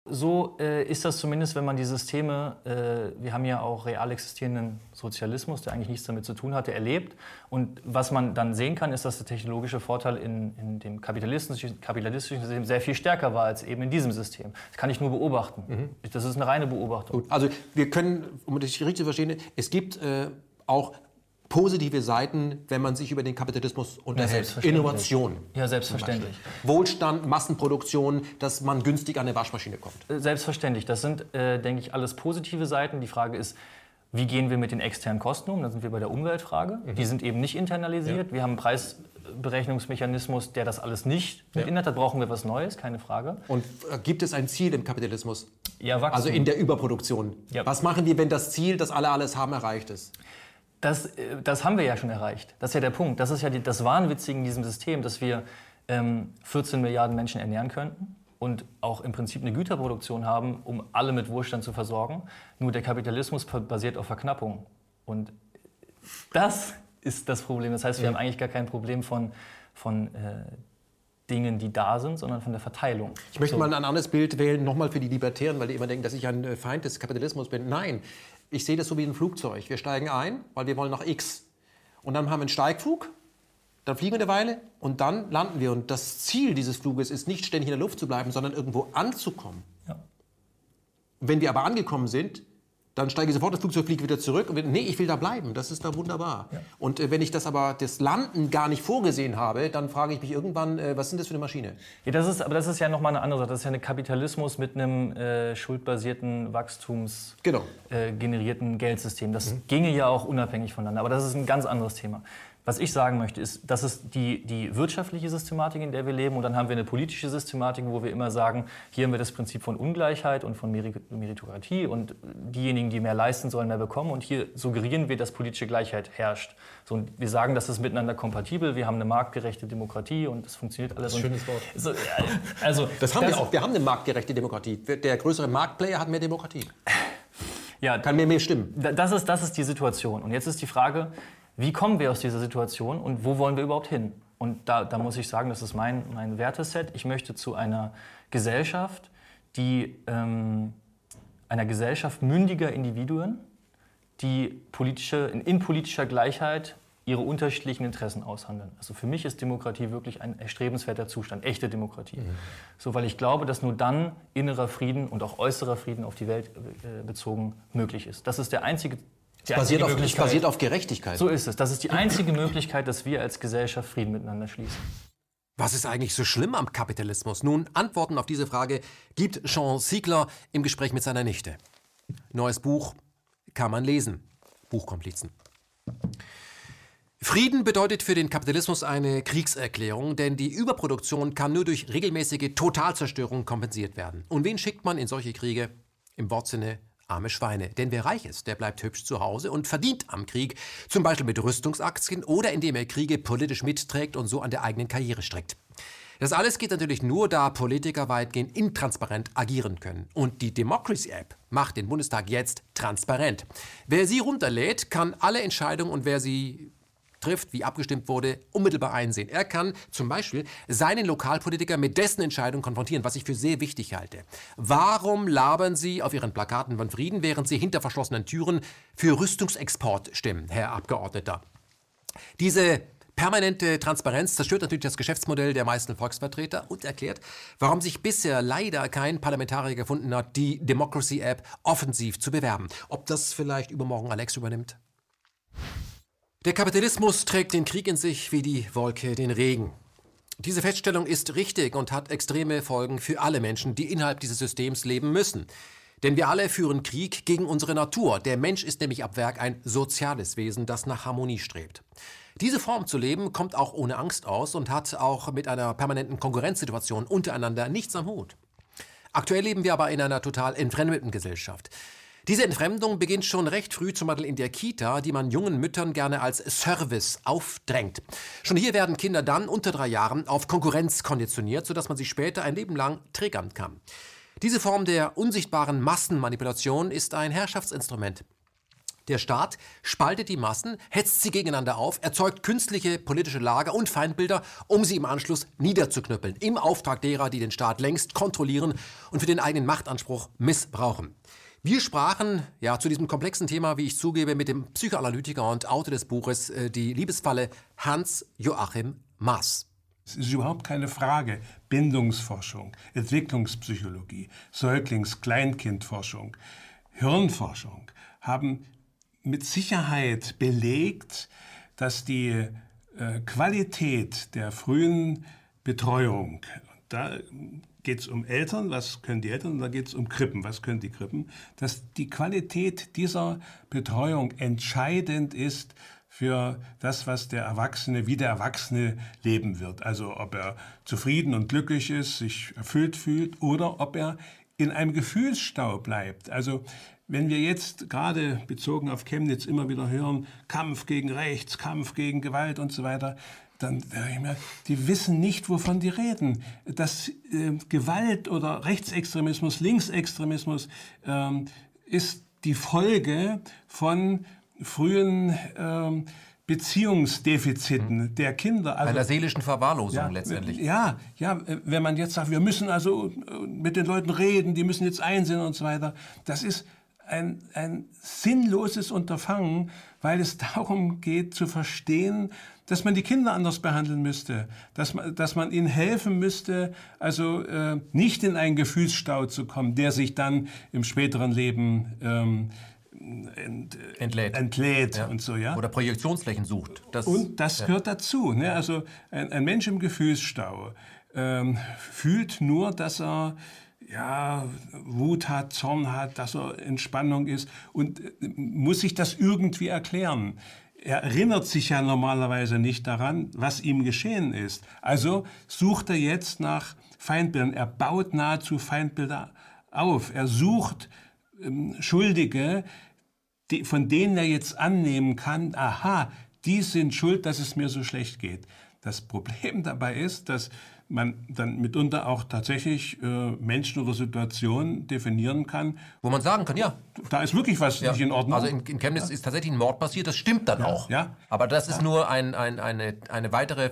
So äh, ist das zumindest, wenn man die Systeme, äh, wir haben ja auch real existierenden Sozialismus, der eigentlich nichts damit zu tun hatte, erlebt. Und was man dann sehen kann, ist, dass der technologische Vorteil in, in dem kapitalistischen, kapitalistischen System sehr viel stärker war als eben in diesem System. Das kann ich nur beobachten. Mhm. Das ist eine reine Beobachtung. Gut, also wir können, um das richtig zu verstehen, es gibt äh, auch positive Seiten, wenn man sich über den Kapitalismus unterhält. Ja, Innovation. Ja, selbstverständlich. Wohlstand, Massenproduktion, dass man günstig an eine Waschmaschine kommt. Äh, selbstverständlich. Das sind, äh, denke ich, alles positive Seiten. Die Frage ist, wie gehen wir mit den externen Kosten um? Da sind wir bei der Umweltfrage. Mhm. Die sind eben nicht internalisiert. Ja. Wir haben einen Preisberechnungsmechanismus, der das alles nicht ja. mit Da brauchen wir was Neues, keine Frage. Und äh, gibt es ein Ziel im Kapitalismus? Ja, Wachstum. Also in der Überproduktion. Ja. Was machen wir, wenn das Ziel, das alle alles haben, erreicht ist? Das, äh, das haben wir ja schon erreicht. Das ist ja der Punkt. Das ist ja die, das Wahnwitzige in diesem System, dass wir ähm, 14 Milliarden Menschen ernähren könnten und auch im Prinzip eine Güterproduktion haben, um alle mit Wohlstand zu versorgen. Nur der Kapitalismus basiert auf Verknappung. Und das ist das Problem. Das heißt, wir haben eigentlich gar kein Problem von, von äh, Dingen, die da sind, sondern von der Verteilung. Ich möchte so. mal ein anderes Bild wählen, nochmal für die Libertären, weil die immer denken, dass ich ein äh, Feind des Kapitalismus bin. Nein, ich sehe das so wie ein Flugzeug. Wir steigen ein, weil wir wollen nach X. Und dann haben wir einen Steigflug, dann fliegen wir eine Weile und dann landen wir. Und das Ziel dieses Fluges ist nicht ständig in der Luft zu bleiben, sondern irgendwo anzukommen. Ja. Wenn wir aber angekommen sind, dann steige ich sofort das Flugzeug, fliege wieder zurück und nee, ich will da bleiben. Das ist da wunderbar. Ja. Und äh, wenn ich das aber das Landen gar nicht vorgesehen habe, dann frage ich mich irgendwann, äh, was sind das für eine Maschine? Ja, das ist, aber das ist ja nochmal eine andere Sache. Das ist ja ein Kapitalismus mit einem äh, schuldbasierten Wachstums genau. äh, generierten Geldsystem. Das mhm. ginge ja auch unabhängig voneinander. Aber das ist ein ganz anderes Thema. Was ich sagen möchte, ist, das ist die, die wirtschaftliche Systematik, in der wir leben. Und dann haben wir eine politische Systematik, wo wir immer sagen, hier haben wir das Prinzip von Ungleichheit und von Meritokratie. Und diejenigen, die mehr leisten, sollen mehr bekommen. Und hier suggerieren wir, dass politische Gleichheit herrscht. So, und wir sagen, das ist miteinander kompatibel. Wir haben eine marktgerechte Demokratie und das funktioniert alles. Das ist ein schönes Wort. So, also, [LAUGHS] das haben das, wir auch. Wir haben eine marktgerechte Demokratie. Der größere Marktplayer hat mehr Demokratie. Ja, Kann mehr, mehr stimmen. Das ist, das ist die Situation. Und jetzt ist die Frage, wie kommen wir aus dieser Situation und wo wollen wir überhaupt hin? Und da, da muss ich sagen, das ist mein, mein Werteset. Ich möchte zu einer Gesellschaft, die ähm, einer Gesellschaft mündiger Individuen, die politische, in politischer Gleichheit ihre unterschiedlichen Interessen aushandeln. Also für mich ist Demokratie wirklich ein erstrebenswerter Zustand, echte Demokratie. Mhm. So, weil ich glaube, dass nur dann innerer Frieden und auch äußerer Frieden auf die Welt äh, bezogen möglich ist. Das ist der einzige es basiert, auf, basiert auf Gerechtigkeit. So ist es. Das ist die einzige Möglichkeit, dass wir als Gesellschaft Frieden miteinander schließen. Was ist eigentlich so schlimm am Kapitalismus? Nun, Antworten auf diese Frage gibt Jean Siegler im Gespräch mit seiner Nichte. Neues Buch kann man lesen. Buchkomplizen. Frieden bedeutet für den Kapitalismus eine Kriegserklärung, denn die Überproduktion kann nur durch regelmäßige Totalzerstörung kompensiert werden. Und wen schickt man in solche Kriege? Im Wortsinne Arme Schweine. Denn wer reich ist, der bleibt hübsch zu Hause und verdient am Krieg, zum Beispiel mit Rüstungsaktien oder indem er Kriege politisch mitträgt und so an der eigenen Karriere streckt. Das alles geht natürlich nur, da Politiker weitgehend intransparent agieren können. Und die Democracy App macht den Bundestag jetzt transparent. Wer sie runterlädt, kann alle Entscheidungen und wer sie trifft, wie abgestimmt wurde, unmittelbar einsehen. Er kann zum Beispiel seinen Lokalpolitiker mit dessen Entscheidung konfrontieren, was ich für sehr wichtig halte. Warum labern Sie auf Ihren Plakaten von Frieden, während Sie hinter verschlossenen Türen für Rüstungsexport stimmen, Herr Abgeordneter? Diese Permanente Transparenz zerstört natürlich das Geschäftsmodell der meisten Volksvertreter und erklärt, warum sich bisher leider kein Parlamentarier gefunden hat, die Democracy App offensiv zu bewerben. Ob das vielleicht übermorgen Alex übernimmt? Der Kapitalismus trägt den Krieg in sich wie die Wolke den Regen. Diese Feststellung ist richtig und hat extreme Folgen für alle Menschen, die innerhalb dieses Systems leben müssen. Denn wir alle führen Krieg gegen unsere Natur. Der Mensch ist nämlich ab Werk ein soziales Wesen, das nach Harmonie strebt. Diese Form zu leben kommt auch ohne Angst aus und hat auch mit einer permanenten Konkurrenzsituation untereinander nichts am Hut. Aktuell leben wir aber in einer total entfremdeten Gesellschaft. Diese Entfremdung beginnt schon recht früh, zum Beispiel in der Kita, die man jungen Müttern gerne als Service aufdrängt. Schon hier werden Kinder dann unter drei Jahren auf Konkurrenz konditioniert, sodass man sie später ein Leben lang triggern kann. Diese Form der unsichtbaren Massenmanipulation ist ein Herrschaftsinstrument. Der Staat spaltet die Massen, hetzt sie gegeneinander auf, erzeugt künstliche politische Lager und Feindbilder, um sie im Anschluss niederzuknüppeln, im Auftrag derer, die den Staat längst kontrollieren und für den eigenen Machtanspruch missbrauchen. Wir sprachen ja zu diesem komplexen Thema, wie ich zugebe, mit dem Psychoanalytiker und Autor des Buches äh, Die Liebesfalle Hans Joachim Maas. Es ist überhaupt keine Frage. Bindungsforschung, Entwicklungspsychologie, Säuglings-, Kleinkindforschung, Hirnforschung haben mit Sicherheit belegt, dass die äh, Qualität der frühen Betreuung, da geht es um Eltern, was können die Eltern, und da geht es um Krippen, was können die Krippen, dass die Qualität dieser Betreuung entscheidend ist für das, was der Erwachsene, wie der Erwachsene leben wird. Also ob er zufrieden und glücklich ist, sich erfüllt fühlt oder ob er in einem Gefühlsstau bleibt. Also wenn wir jetzt gerade bezogen auf Chemnitz immer wieder hören, Kampf gegen Rechts, Kampf gegen Gewalt und so weiter, dann ich mir, die wissen nicht, wovon die reden. Dass äh, Gewalt oder Rechtsextremismus, Linksextremismus ähm, ist die Folge von frühen ähm, Beziehungsdefiziten mhm. der Kinder. Also, Einer seelischen Verwahrlosung ja, letztendlich. Ja, ja, wenn man jetzt sagt, wir müssen also äh, mit den Leuten reden, die müssen jetzt einsehen und so weiter. Das ist ein, ein sinnloses Unterfangen, weil es [LAUGHS] darum geht zu verstehen, dass man die Kinder anders behandeln müsste, dass man, dass man ihnen helfen müsste, also äh, nicht in einen Gefühlsstau zu kommen, der sich dann im späteren Leben ähm, ent, entlädt, entlädt ja. und so, ja. Oder Projektionsflächen sucht. Das, und das ja. gehört dazu. Ne? Also ein, ein Mensch im Gefühlsstau ähm, fühlt nur, dass er ja, Wut hat, Zorn hat, dass er in Spannung ist und äh, muss sich das irgendwie erklären. Er erinnert sich ja normalerweise nicht daran, was ihm geschehen ist. Also sucht er jetzt nach Feindbildern. Er baut nahezu Feindbilder auf. Er sucht ähm, Schuldige, die, von denen er jetzt annehmen kann, aha, die sind schuld, dass es mir so schlecht geht. Das Problem dabei ist, dass man dann mitunter auch tatsächlich äh, Menschen oder Situationen definieren kann. Wo man sagen kann, ja. Da ist wirklich was ja. nicht in Ordnung. Also in, in Chemnitz ja. ist tatsächlich ein Mord passiert, das stimmt dann ja. auch. Ja. Aber das ist nur ein, ein, eine, eine weitere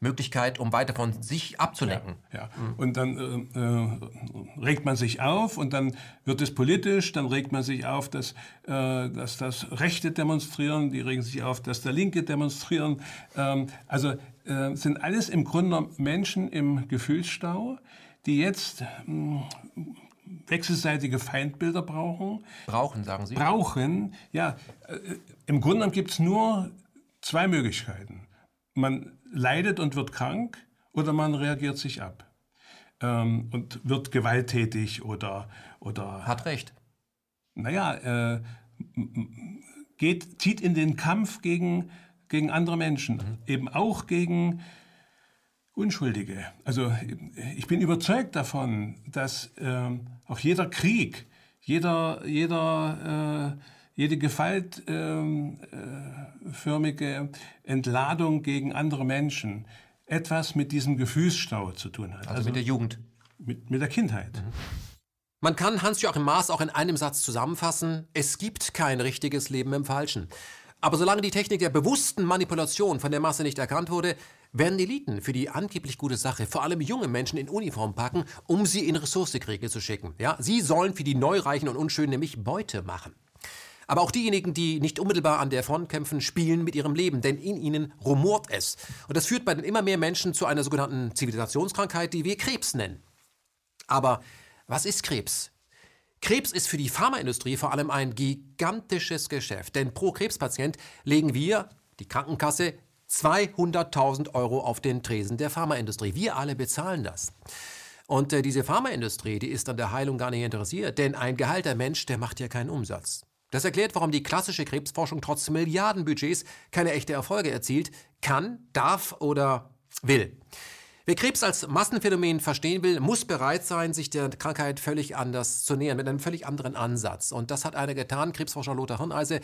Möglichkeit, um weiter von sich abzulenken. Ja, ja. und dann äh, äh, regt man sich auf und dann wird es politisch, dann regt man sich auf, dass, äh, dass das Rechte demonstrieren, die regen sich auf, dass der Linke demonstrieren. Ähm, also äh, sind alles im Grunde Menschen im Gefühlsstau, die jetzt mh, hm, wechselseitige Feindbilder brauchen. Brauchen, sagen Sie? Brauchen, ja. Äh, Im Grunde gibt es nur zwei Möglichkeiten. Man leidet und wird krank oder man reagiert sich ab ähm, und wird gewalttätig oder, oder... Hat recht. Naja, äh, geht, zieht in den Kampf gegen, gegen andere Menschen, mhm. eben auch gegen Unschuldige. Also ich bin überzeugt davon, dass äh, auch jeder Krieg, jeder, jeder äh, jede gewaltförmige Entladung gegen andere Menschen etwas mit diesem Gefühlsstau zu tun hat. Also, mit der Jugend. mit, mit der Kindheit. Man kann Hans-Joachim Maas auch in einem Satz zusammenfassen, es gibt kein richtiges Leben im Falschen. Aber solange die Technik der bewussten Manipulation von der Masse nicht erkannt wurde, werden Eliten für die angeblich gute Sache vor allem junge Menschen in Uniform packen, um sie in Ressourcekriege zu schicken. Ja, sie sollen für die Neureichen und Unschönen nämlich Beute machen. Aber auch diejenigen, die nicht unmittelbar an der Front kämpfen, spielen mit ihrem Leben, denn in ihnen rumort es. Und das führt bei den immer mehr Menschen zu einer sogenannten Zivilisationskrankheit, die wir Krebs nennen. Aber was ist Krebs? Krebs ist für die Pharmaindustrie vor allem ein gigantisches Geschäft, denn pro Krebspatient legen wir, die Krankenkasse, 200.000 Euro auf den Tresen der Pharmaindustrie. Wir alle bezahlen das. Und äh, diese Pharmaindustrie, die ist an der Heilung gar nicht interessiert, denn ein geheilter Mensch, der macht ja keinen Umsatz. Das erklärt, warum die klassische Krebsforschung trotz Milliardenbudgets keine echte Erfolge erzielt, kann, darf oder will. Wer Krebs als Massenphänomen verstehen will, muss bereit sein, sich der Krankheit völlig anders zu nähern, mit einem völlig anderen Ansatz. Und das hat einer getan, Krebsforscher Lothar Hirneise.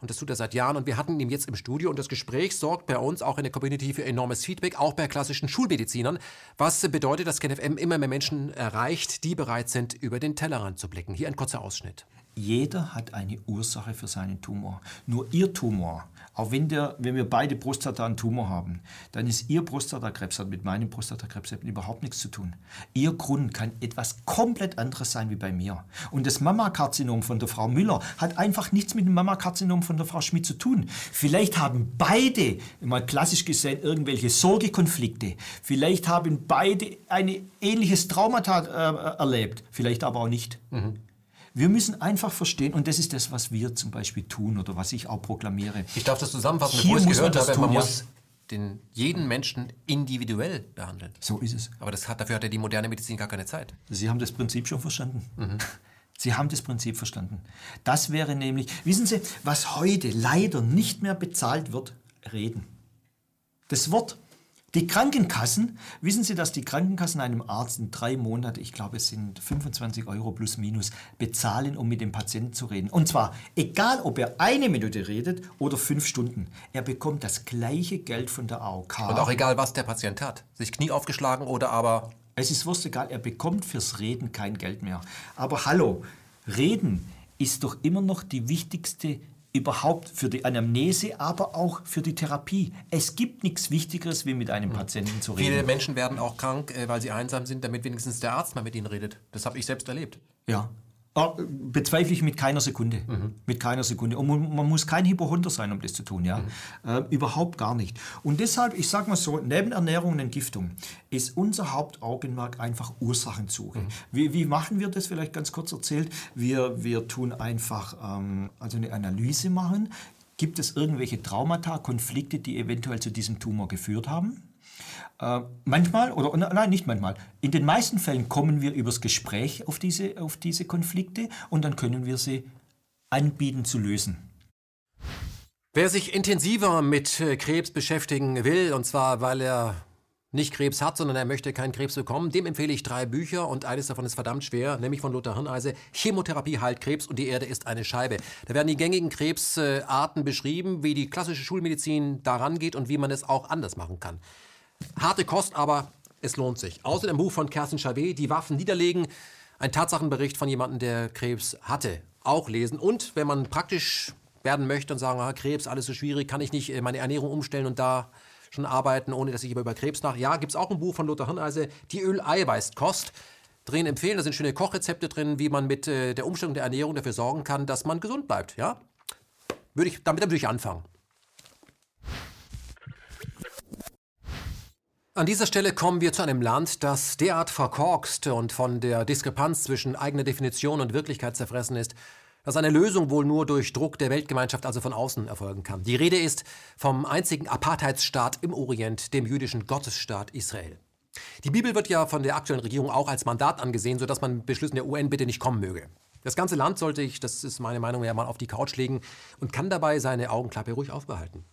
Und das tut er seit Jahren. Und wir hatten ihn jetzt im Studio. Und das Gespräch sorgt bei uns auch in der Community für enormes Feedback, auch bei klassischen Schulmedizinern. Was bedeutet, dass KenFM immer mehr Menschen erreicht, die bereit sind, über den Tellerrand zu blicken. Hier ein kurzer Ausschnitt. Jeder hat eine Ursache für seinen Tumor. Nur Ihr Tumor, auch wenn, der, wenn wir beide Prostata einen Tumor haben, dann ist Ihr Prostatakrebs hat mit meinem Prostatakrebs überhaupt nichts zu tun. Ihr Grund kann etwas komplett anderes sein wie bei mir. Und das Mammakarzinom von der Frau Müller hat einfach nichts mit dem Mammakarzinom von der Frau Schmidt zu tun. Vielleicht haben beide, mal klassisch gesehen, irgendwelche Sorgekonflikte. Vielleicht haben beide ein ähnliches Traumata äh, erlebt. Vielleicht aber auch nicht. Mhm. Wir müssen einfach verstehen, und das ist das, was wir zum Beispiel tun oder was ich auch proklamiere. Ich darf das zusammenfassen, bevor ich es gehört habe. Tun, man ja. muss den, jeden Menschen individuell behandeln. So ist es. Aber das hat, dafür hat ja die moderne Medizin gar keine Zeit. Sie haben das Prinzip schon verstanden. Mhm. [LAUGHS] Sie haben das Prinzip verstanden. Das wäre nämlich, wissen Sie, was heute leider nicht mehr bezahlt wird, reden. Das Wort die Krankenkassen, wissen Sie, dass die Krankenkassen einem Arzt in drei Monaten, ich glaube es sind 25 Euro plus minus, bezahlen, um mit dem Patienten zu reden. Und zwar egal, ob er eine Minute redet oder fünf Stunden. Er bekommt das gleiche Geld von der AOK. Und auch egal, was der Patient hat. Sich Knie aufgeschlagen oder aber... Es ist wurscht egal, er bekommt fürs Reden kein Geld mehr. Aber hallo, Reden ist doch immer noch die wichtigste überhaupt für die Anamnese, aber auch für die Therapie. Es gibt nichts Wichtigeres, wie mit einem Patienten zu reden. Viele Menschen werden auch krank, äh, weil sie einsam sind, damit wenigstens der Arzt mal mit ihnen redet. Das habe ich selbst erlebt. Ja, bezweifle ich mit keiner Sekunde. Mhm. Mit keiner Sekunde. Und man, man, muss kein Hypochonder sein, um das zu tun. Ja? Mhm. Äh, überhaupt gar nicht. Und deshalb, ich sage mal so, neben Ernährung und Entgiftung ist unser Hauptaugenmerk einfach Ursachensuche. Mhm. Wie, wie, machen wir das? Vielleicht ganz kurz erzählt. Wir, wir tun einfach ähm, also eine Analyse machen. Gibt es irgendwelche Traumata, Konflikte, die eventuell zu diesem Tumor geführt haben? Äh, manchmal, oder nein, nicht manchmal, in den meisten Fällen kommen wir übers Gespräch auf diese, auf diese Konflikte und dann können wir sie anbieten zu lösen. Wer sich intensiver mit äh, Krebs beschäftigen will, und zwar weil er nicht Krebs hat, sondern er möchte keinen Krebs bekommen, dem empfehle ich drei Bücher und eines davon ist verdammt schwer, nämlich von Lothar Hirneise, Chemotherapie heilt Krebs und die Erde ist eine Scheibe. Da werden die gängigen Krebsarten beschrieben, wie die klassische Schulmedizin daran geht und wie man es auch anders machen kann. Harte Kost, aber es lohnt sich. Außer dem Buch von Kerstin Chavet, Die Waffen niederlegen, ein Tatsachenbericht von jemandem, der Krebs hatte, auch lesen. Und wenn man praktisch werden möchte und sagen, ah, Krebs, alles so schwierig, kann ich nicht äh, meine Ernährung umstellen und da schon arbeiten, ohne dass ich über Krebs nach. Ja, gibt es auch ein Buch von Lothar Hirneise, Die Öl-Eiweiß-Kost. Drin empfehlen, da sind schöne Kochrezepte drin, wie man mit äh, der Umstellung der Ernährung dafür sorgen kann, dass man gesund bleibt. Ja? Würde ich, damit würde ich anfangen. An dieser Stelle kommen wir zu einem Land, das derart verkorkst und von der Diskrepanz zwischen eigener Definition und Wirklichkeit zerfressen ist, dass eine Lösung wohl nur durch Druck der Weltgemeinschaft, also von außen, erfolgen kann. Die Rede ist vom einzigen Apartheidsstaat im Orient, dem jüdischen Gottesstaat Israel. Die Bibel wird ja von der aktuellen Regierung auch als Mandat angesehen, sodass man Beschlüssen der UN bitte nicht kommen möge. Das ganze Land sollte ich, das ist meine Meinung, ja mal auf die Couch legen und kann dabei seine Augenklappe ruhig aufbehalten.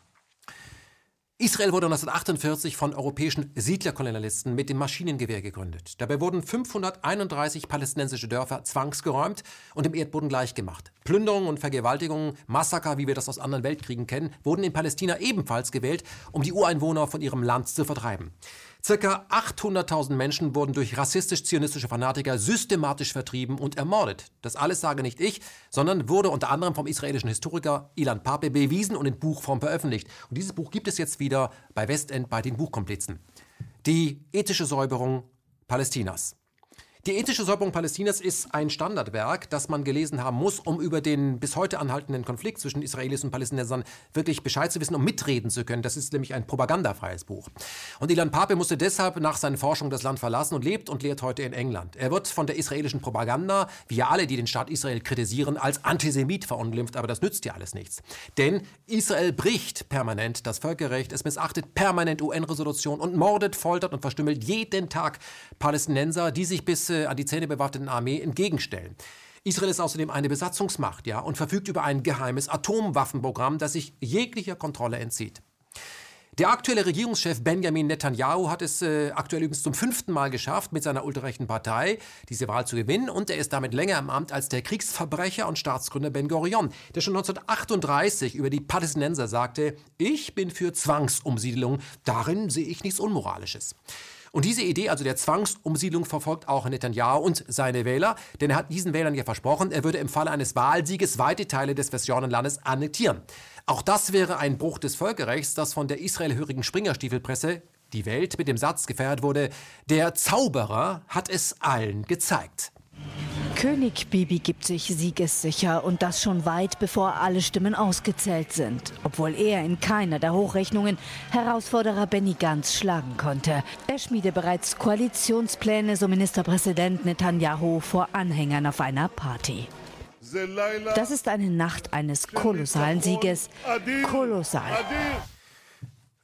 Israel wurde 1948 von europäischen Siedlerkolonialisten mit dem Maschinengewehr gegründet. Dabei wurden 531 palästinensische Dörfer zwangsgeräumt und dem Erdboden gleichgemacht. Plünderungen und Vergewaltigungen, Massaker, wie wir das aus anderen Weltkriegen kennen, wurden in Palästina ebenfalls gewählt, um die Ureinwohner von ihrem Land zu vertreiben. Circa 800.000 Menschen wurden durch rassistisch-zionistische Fanatiker systematisch vertrieben und ermordet. Das alles sage nicht ich, sondern wurde unter anderem vom israelischen Historiker Ilan Pape bewiesen und in Buchform veröffentlicht. Und dieses Buch gibt es jetzt wieder bei Westend bei den Buchkomplizen. Die ethische Säuberung Palästinas. Die ethische Säuberung Palästinas ist ein Standardwerk, das man gelesen haben muss, um über den bis heute anhaltenden Konflikt zwischen Israelis und Palästinensern wirklich Bescheid zu wissen, um mitreden zu können. Das ist nämlich ein propagandafreies Buch. Und Ilan Pape musste deshalb nach seinen Forschungen das Land verlassen und lebt und lehrt heute in England. Er wird von der israelischen Propaganda, wie ja alle, die den Staat Israel kritisieren, als Antisemit verunglimpft, aber das nützt ja alles nichts. Denn Israel bricht permanent das Völkerrecht, es missachtet permanent UN-Resolutionen und mordet, foltert und verstümmelt jeden Tag Palästinenser, die sich bis äh, an die Zähne bewaffneten Armee entgegenstellen. Israel ist außerdem eine Besatzungsmacht ja, und verfügt über ein geheimes Atomwaffenprogramm, das sich jeglicher Kontrolle entzieht. Der aktuelle Regierungschef Benjamin Netanyahu hat es äh, aktuell übrigens zum fünften Mal geschafft, mit seiner ultrarechten Partei diese Wahl zu gewinnen. Und er ist damit länger im Amt als der Kriegsverbrecher und Staatsgründer Ben Gurion, der schon 1938 über die Palästinenser sagte, ich bin für Zwangsumsiedlung, darin sehe ich nichts Unmoralisches. Und diese Idee, also der Zwangsumsiedlung, verfolgt auch Netanyahu und seine Wähler, denn er hat diesen Wählern ja versprochen, er würde im Falle eines Wahlsieges weite Teile des Westjordanlandes annektieren. Auch das wäre ein Bruch des Völkerrechts, das von der israelhörigen Springerstiefelpresse die Welt mit dem Satz gefeiert wurde, der Zauberer hat es allen gezeigt. König Bibi gibt sich siegessicher und das schon weit bevor alle Stimmen ausgezählt sind. Obwohl er in keiner der Hochrechnungen Herausforderer Benny Gantz schlagen konnte. Er schmiede bereits Koalitionspläne, so Ministerpräsident Netanyahu vor Anhängern auf einer Party. Das ist eine Nacht eines kolossalen Sieges. Kolossal.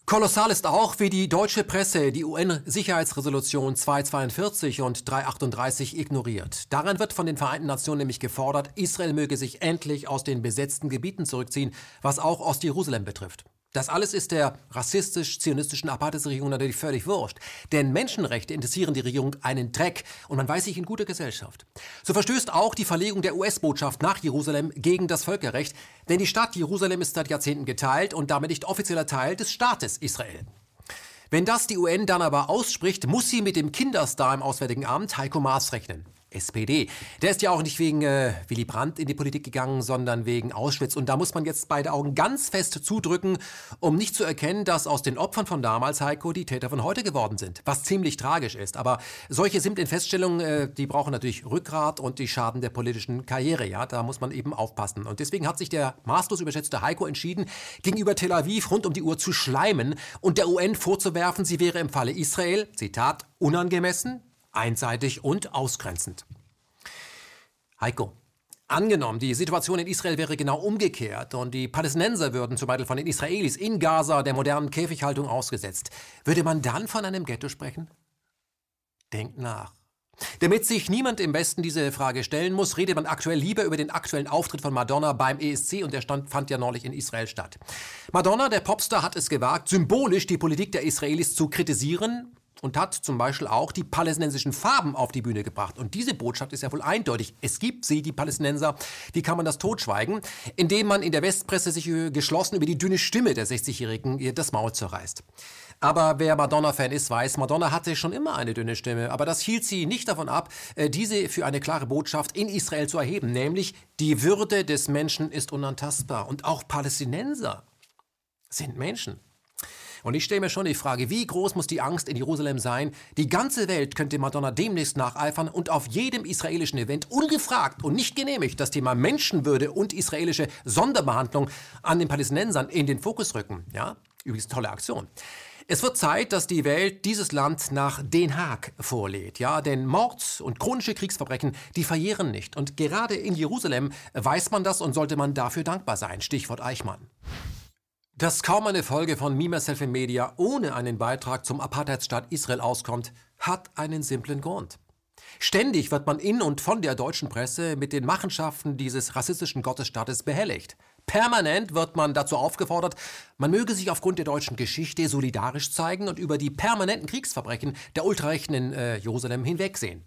Kolossal ist auch, wie die deutsche Presse die UN-Sicherheitsresolution 242 und 338 ignoriert. Daran wird von den Vereinten Nationen nämlich gefordert, Israel möge sich endlich aus den besetzten Gebieten zurückziehen, was auch Ostjerusalem betrifft. Das alles ist der rassistisch-zionistischen Apartheidsregierung natürlich völlig wurscht. Denn Menschenrechte interessieren die Regierung einen Dreck und man weiß sich in guter Gesellschaft. So verstößt auch die Verlegung der US-Botschaft nach Jerusalem gegen das Völkerrecht, denn die Stadt Jerusalem ist seit Jahrzehnten geteilt und damit nicht offizieller Teil des Staates Israel. Wenn das die UN dann aber ausspricht, muss sie mit dem Kinderstar im Auswärtigen Amt Heiko Maas rechnen. SPD. Der ist ja auch nicht wegen äh, Willy Brandt in die Politik gegangen, sondern wegen Auschwitz. Und da muss man jetzt beide Augen ganz fest zudrücken, um nicht zu erkennen, dass aus den Opfern von damals, Heiko, die Täter von heute geworden sind. Was ziemlich tragisch ist. Aber solche simplen Feststellungen, äh, die brauchen natürlich Rückgrat und die schaden der politischen Karriere. Ja, da muss man eben aufpassen. Und deswegen hat sich der maßlos überschätzte Heiko entschieden, gegenüber Tel Aviv rund um die Uhr zu schleimen und der UN vorzuwerfen, sie wäre im Falle Israel, Zitat, unangemessen, einseitig und ausgrenzend. Heiko, Angenommen, die Situation in Israel wäre genau umgekehrt und die Palästinenser würden zum Beispiel von den Israelis in Gaza der modernen Käfighaltung ausgesetzt. Würde man dann von einem Ghetto sprechen? Denkt nach. Damit sich niemand im Westen diese Frage stellen muss, redet man aktuell lieber über den aktuellen Auftritt von Madonna beim ESC und der stand, fand ja neulich in Israel statt. Madonna, der Popstar, hat es gewagt, symbolisch die Politik der Israelis zu kritisieren und hat zum Beispiel auch die palästinensischen Farben auf die Bühne gebracht. Und diese Botschaft ist ja wohl eindeutig. Es gibt sie, die Palästinenser. Wie kann man das totschweigen? Indem man in der Westpresse sich geschlossen über die dünne Stimme der 60-Jährigen das Maul zerreißt. Aber wer Madonna-Fan ist, weiß, Madonna hatte schon immer eine dünne Stimme. Aber das hielt sie nicht davon ab, äh, diese für eine klare Botschaft in Israel zu erheben. Nämlich, die Würde des Menschen ist unantastbar. Und auch Palästinenser sind Menschen. Und ich stelle mir schon die Frage, wie groß muss die Angst in Jerusalem sein? Die ganze Welt könnte Madonna demnächst nacheifern und auf jedem israelischen Event ungefragt und nicht genehmigt das Thema Menschenwürde und israelische Sonderbehandlung an den Palästinensern in den Fokus rücken. Ja, übrigens tolle Aktion. Es wird Zeit, dass die Welt dieses Land nach Den Haag vorlädt. Ja, denn Mord und chronische Kriegsverbrechen, die verjähren nicht. Und gerade in Jerusalem weiß man das und sollte man dafür dankbar sein. Stichwort Eichmann. Dass kaum eine Folge von Me, Myself in Media ohne einen Beitrag zum Apartheidsstaat Israel auskommt, hat einen simplen Grund. Ständig wird man in und von der deutschen Presse mit den Machenschaften dieses rassistischen Gottesstaates behelligt. Permanent wird man dazu aufgefordert, man möge sich aufgrund der deutschen Geschichte solidarisch zeigen und über die permanenten Kriegsverbrechen der Ultrarechten in äh, Jerusalem hinwegsehen.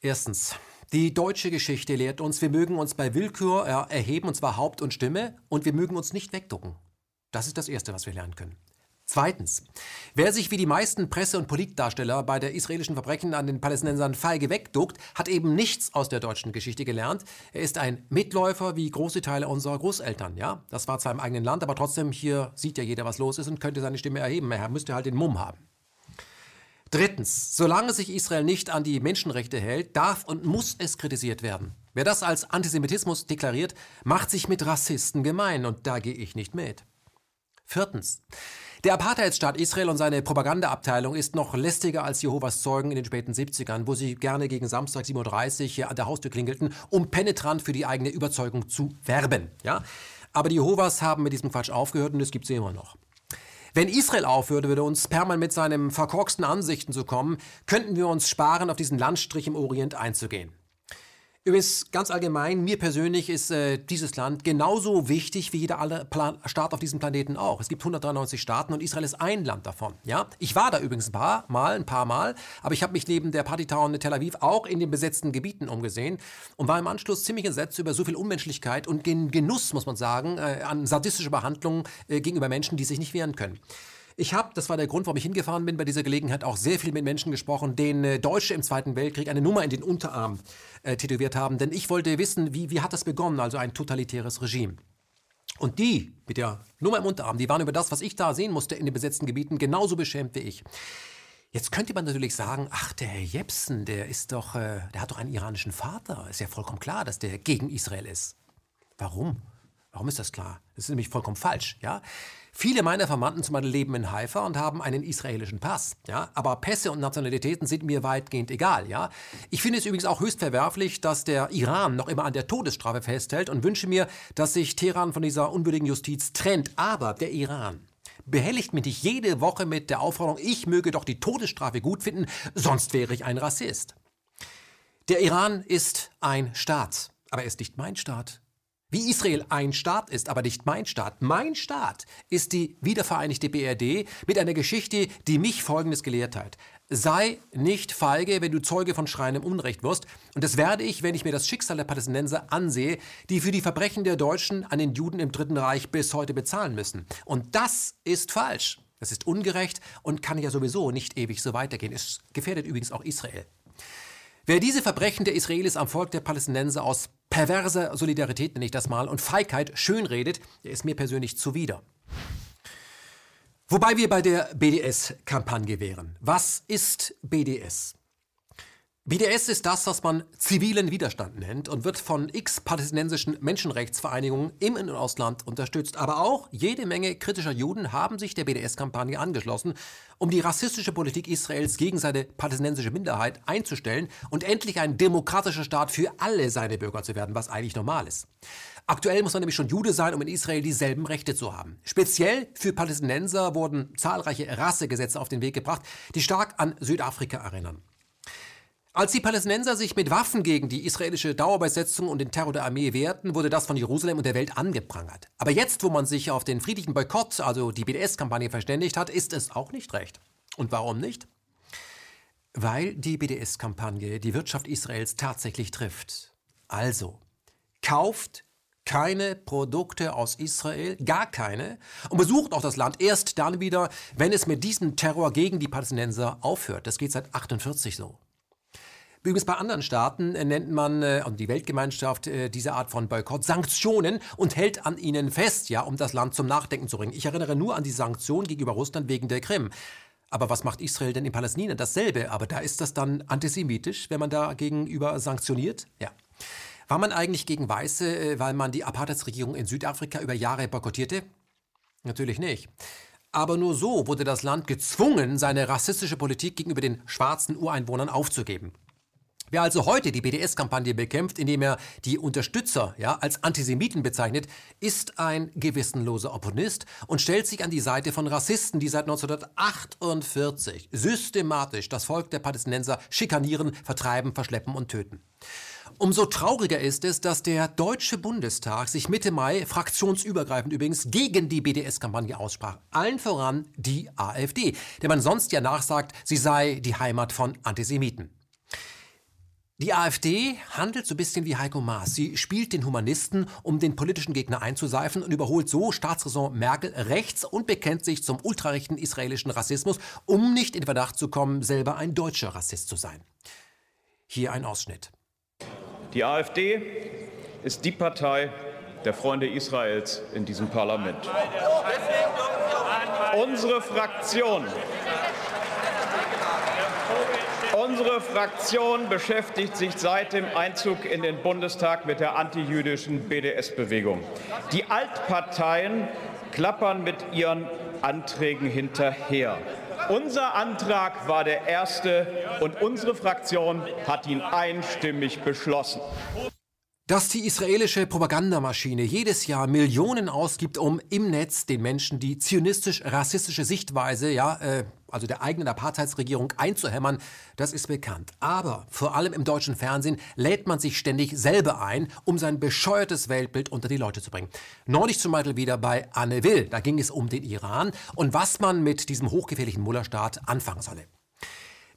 Erstens. Die deutsche Geschichte lehrt uns, wir mögen uns bei Willkür erheben, und zwar Haupt und Stimme, und wir mögen uns nicht wegducken. Das ist das Erste, was wir lernen können. Zweitens. Wer sich wie die meisten Presse- und Politikdarsteller bei der israelischen Verbrechen an den Palästinensern feige wegduckt, hat eben nichts aus der deutschen Geschichte gelernt. Er ist ein Mitläufer wie große Teile unserer Großeltern. Ja, das war zwar im eigenen Land, aber trotzdem hier sieht ja jeder, was los ist und könnte seine Stimme erheben. Er müsste halt den Mumm haben. Drittens, solange sich Israel nicht an die Menschenrechte hält, darf und muss es kritisiert werden. Wer das als Antisemitismus deklariert, macht sich mit Rassisten gemein und da gehe ich nicht mit. Viertens, der Apartheidsstaat Israel und seine Propagandaabteilung ist noch lästiger als Jehovas Zeugen in den späten 70ern, wo sie gerne gegen Samstag 7.30 Uhr an der Haustür klingelten, um penetrant für die eigene Überzeugung zu werben. Ja? Aber die Jehovas haben mit diesem Quatsch aufgehört und es gibt sie immer noch. Wenn Israel aufhören würde, uns permanent mit seinen verkorksten Ansichten zu kommen, könnten wir uns sparen, auf diesen Landstrich im Orient einzugehen. Übrigens, ganz allgemein, mir persönlich ist äh, dieses Land genauso wichtig wie jeder andere Plan Staat auf diesem Planeten auch. Es gibt 193 Staaten und Israel ist ein Land davon. Ja? Ich war da übrigens ein paar Mal, ein paar Mal, aber ich habe mich neben der Partytown in Tel Aviv auch in den besetzten Gebieten umgesehen und war im Anschluss ziemlich entsetzt über so viel Unmenschlichkeit und Genuss, muss man sagen, äh, an sadistischer Behandlung äh, gegenüber Menschen, die sich nicht wehren können. Ich habe, das war der Grund, warum ich hingefahren bin, bei dieser Gelegenheit auch sehr viel mit Menschen gesprochen, denen äh, Deutsche im Zweiten Weltkrieg eine Nummer in den Unterarm äh, tätowiert haben. Denn ich wollte wissen, wie, wie hat das begonnen, also ein totalitäres Regime. Und die mit der Nummer im Unterarm, die waren über das, was ich da sehen musste in den besetzten Gebieten, genauso beschämt wie ich. Jetzt könnte man natürlich sagen, ach, der Herr Jepsen, der ist doch, äh, der hat doch einen iranischen Vater. Ist ja vollkommen klar, dass der gegen Israel ist. Warum? Warum ist das klar? Das ist nämlich vollkommen falsch, ja? Viele meiner Verwandten zum Beispiel leben in Haifa und haben einen israelischen Pass. Ja? Aber Pässe und Nationalitäten sind mir weitgehend egal. Ja? Ich finde es übrigens auch höchst verwerflich, dass der Iran noch immer an der Todesstrafe festhält und wünsche mir, dass sich Teheran von dieser unwürdigen Justiz trennt. Aber der Iran behelligt mich nicht jede Woche mit der Aufforderung, ich möge doch die Todesstrafe gut finden, sonst wäre ich ein Rassist. Der Iran ist ein Staat, aber er ist nicht mein Staat. Wie Israel ein Staat ist, aber nicht mein Staat. Mein Staat ist die wiedervereinigte BRD mit einer Geschichte, die mich Folgendes gelehrt hat. Sei nicht feige, wenn du Zeuge von schreiendem Unrecht wirst. Und das werde ich, wenn ich mir das Schicksal der Palästinenser ansehe, die für die Verbrechen der Deutschen an den Juden im Dritten Reich bis heute bezahlen müssen. Und das ist falsch. Das ist ungerecht und kann ja sowieso nicht ewig so weitergehen. Es gefährdet übrigens auch Israel. Wer diese Verbrechen der Israelis am Volk der Palästinenser aus perverser Solidarität, nenne ich das mal, und Feigheit schönredet, der ist mir persönlich zuwider. Wobei wir bei der BDS-Kampagne wären. Was ist BDS? BDS ist das, was man zivilen Widerstand nennt und wird von x palästinensischen Menschenrechtsvereinigungen im In- und Ausland unterstützt. Aber auch jede Menge kritischer Juden haben sich der BDS-Kampagne angeschlossen, um die rassistische Politik Israels gegen seine palästinensische Minderheit einzustellen und endlich ein demokratischer Staat für alle seine Bürger zu werden, was eigentlich normal ist. Aktuell muss man nämlich schon Jude sein, um in Israel dieselben Rechte zu haben. Speziell für Palästinenser wurden zahlreiche Rassegesetze auf den Weg gebracht, die stark an Südafrika erinnern. Als die Palästinenser sich mit Waffen gegen die israelische Dauerbesetzung und den Terror der Armee wehrten, wurde das von Jerusalem und der Welt angeprangert. Aber jetzt, wo man sich auf den friedlichen Boykott, also die BDS-Kampagne, verständigt hat, ist es auch nicht recht. Und warum nicht? Weil die BDS-Kampagne die Wirtschaft Israels tatsächlich trifft. Also, kauft keine Produkte aus Israel, gar keine, und besucht auch das Land erst dann wieder, wenn es mit diesem Terror gegen die Palästinenser aufhört. Das geht seit 48 so. Übrigens bei anderen Staaten äh, nennt man, äh, also die Weltgemeinschaft, äh, diese Art von Boykott Sanktionen und hält an ihnen fest, ja, um das Land zum Nachdenken zu bringen. Ich erinnere nur an die Sanktionen gegenüber Russland wegen der Krim. Aber was macht Israel denn in Palästina? Dasselbe. Aber da ist das dann antisemitisch, wenn man da gegenüber sanktioniert? Ja. War man eigentlich gegen Weiße, weil man die Apartheidsregierung in Südafrika über Jahre boykottierte? Natürlich nicht. Aber nur so wurde das Land gezwungen, seine rassistische Politik gegenüber den schwarzen Ureinwohnern aufzugeben. Wer also heute die BDS-Kampagne bekämpft, indem er die Unterstützer ja, als Antisemiten bezeichnet, ist ein gewissenloser Opponist und stellt sich an die Seite von Rassisten, die seit 1948 systematisch das Volk der Palästinenser schikanieren, vertreiben, verschleppen und töten. Umso trauriger ist es, dass der Deutsche Bundestag sich Mitte Mai, fraktionsübergreifend übrigens, gegen die BDS-Kampagne aussprach. Allen voran die AfD, der man sonst ja nachsagt, sie sei die Heimat von Antisemiten. Die AfD handelt so ein bisschen wie Heiko Maas. Sie spielt den Humanisten, um den politischen Gegner einzuseifen und überholt so Staatsräson Merkel rechts und bekennt sich zum ultrarechten israelischen Rassismus, um nicht in Verdacht zu kommen, selber ein deutscher Rassist zu sein. Hier ein Ausschnitt. Die AfD ist die Partei der Freunde Israels in diesem Parlament. Unsere Fraktion Unsere Fraktion beschäftigt sich seit dem Einzug in den Bundestag mit der antijüdischen BDS-Bewegung. Die Altparteien klappern mit ihren Anträgen hinterher. Unser Antrag war der erste und unsere Fraktion hat ihn einstimmig beschlossen. Dass die israelische Propagandamaschine jedes Jahr Millionen ausgibt, um im Netz den Menschen die zionistisch-rassistische Sichtweise, ja, äh, also der eigenen Apartheidsregierung einzuhämmern, das ist bekannt. Aber vor allem im deutschen Fernsehen lädt man sich ständig selber ein, um sein bescheuertes Weltbild unter die Leute zu bringen. Neulich zum Beispiel wieder bei Anne Will, da ging es um den Iran und was man mit diesem hochgefährlichen Mullerstaat anfangen solle.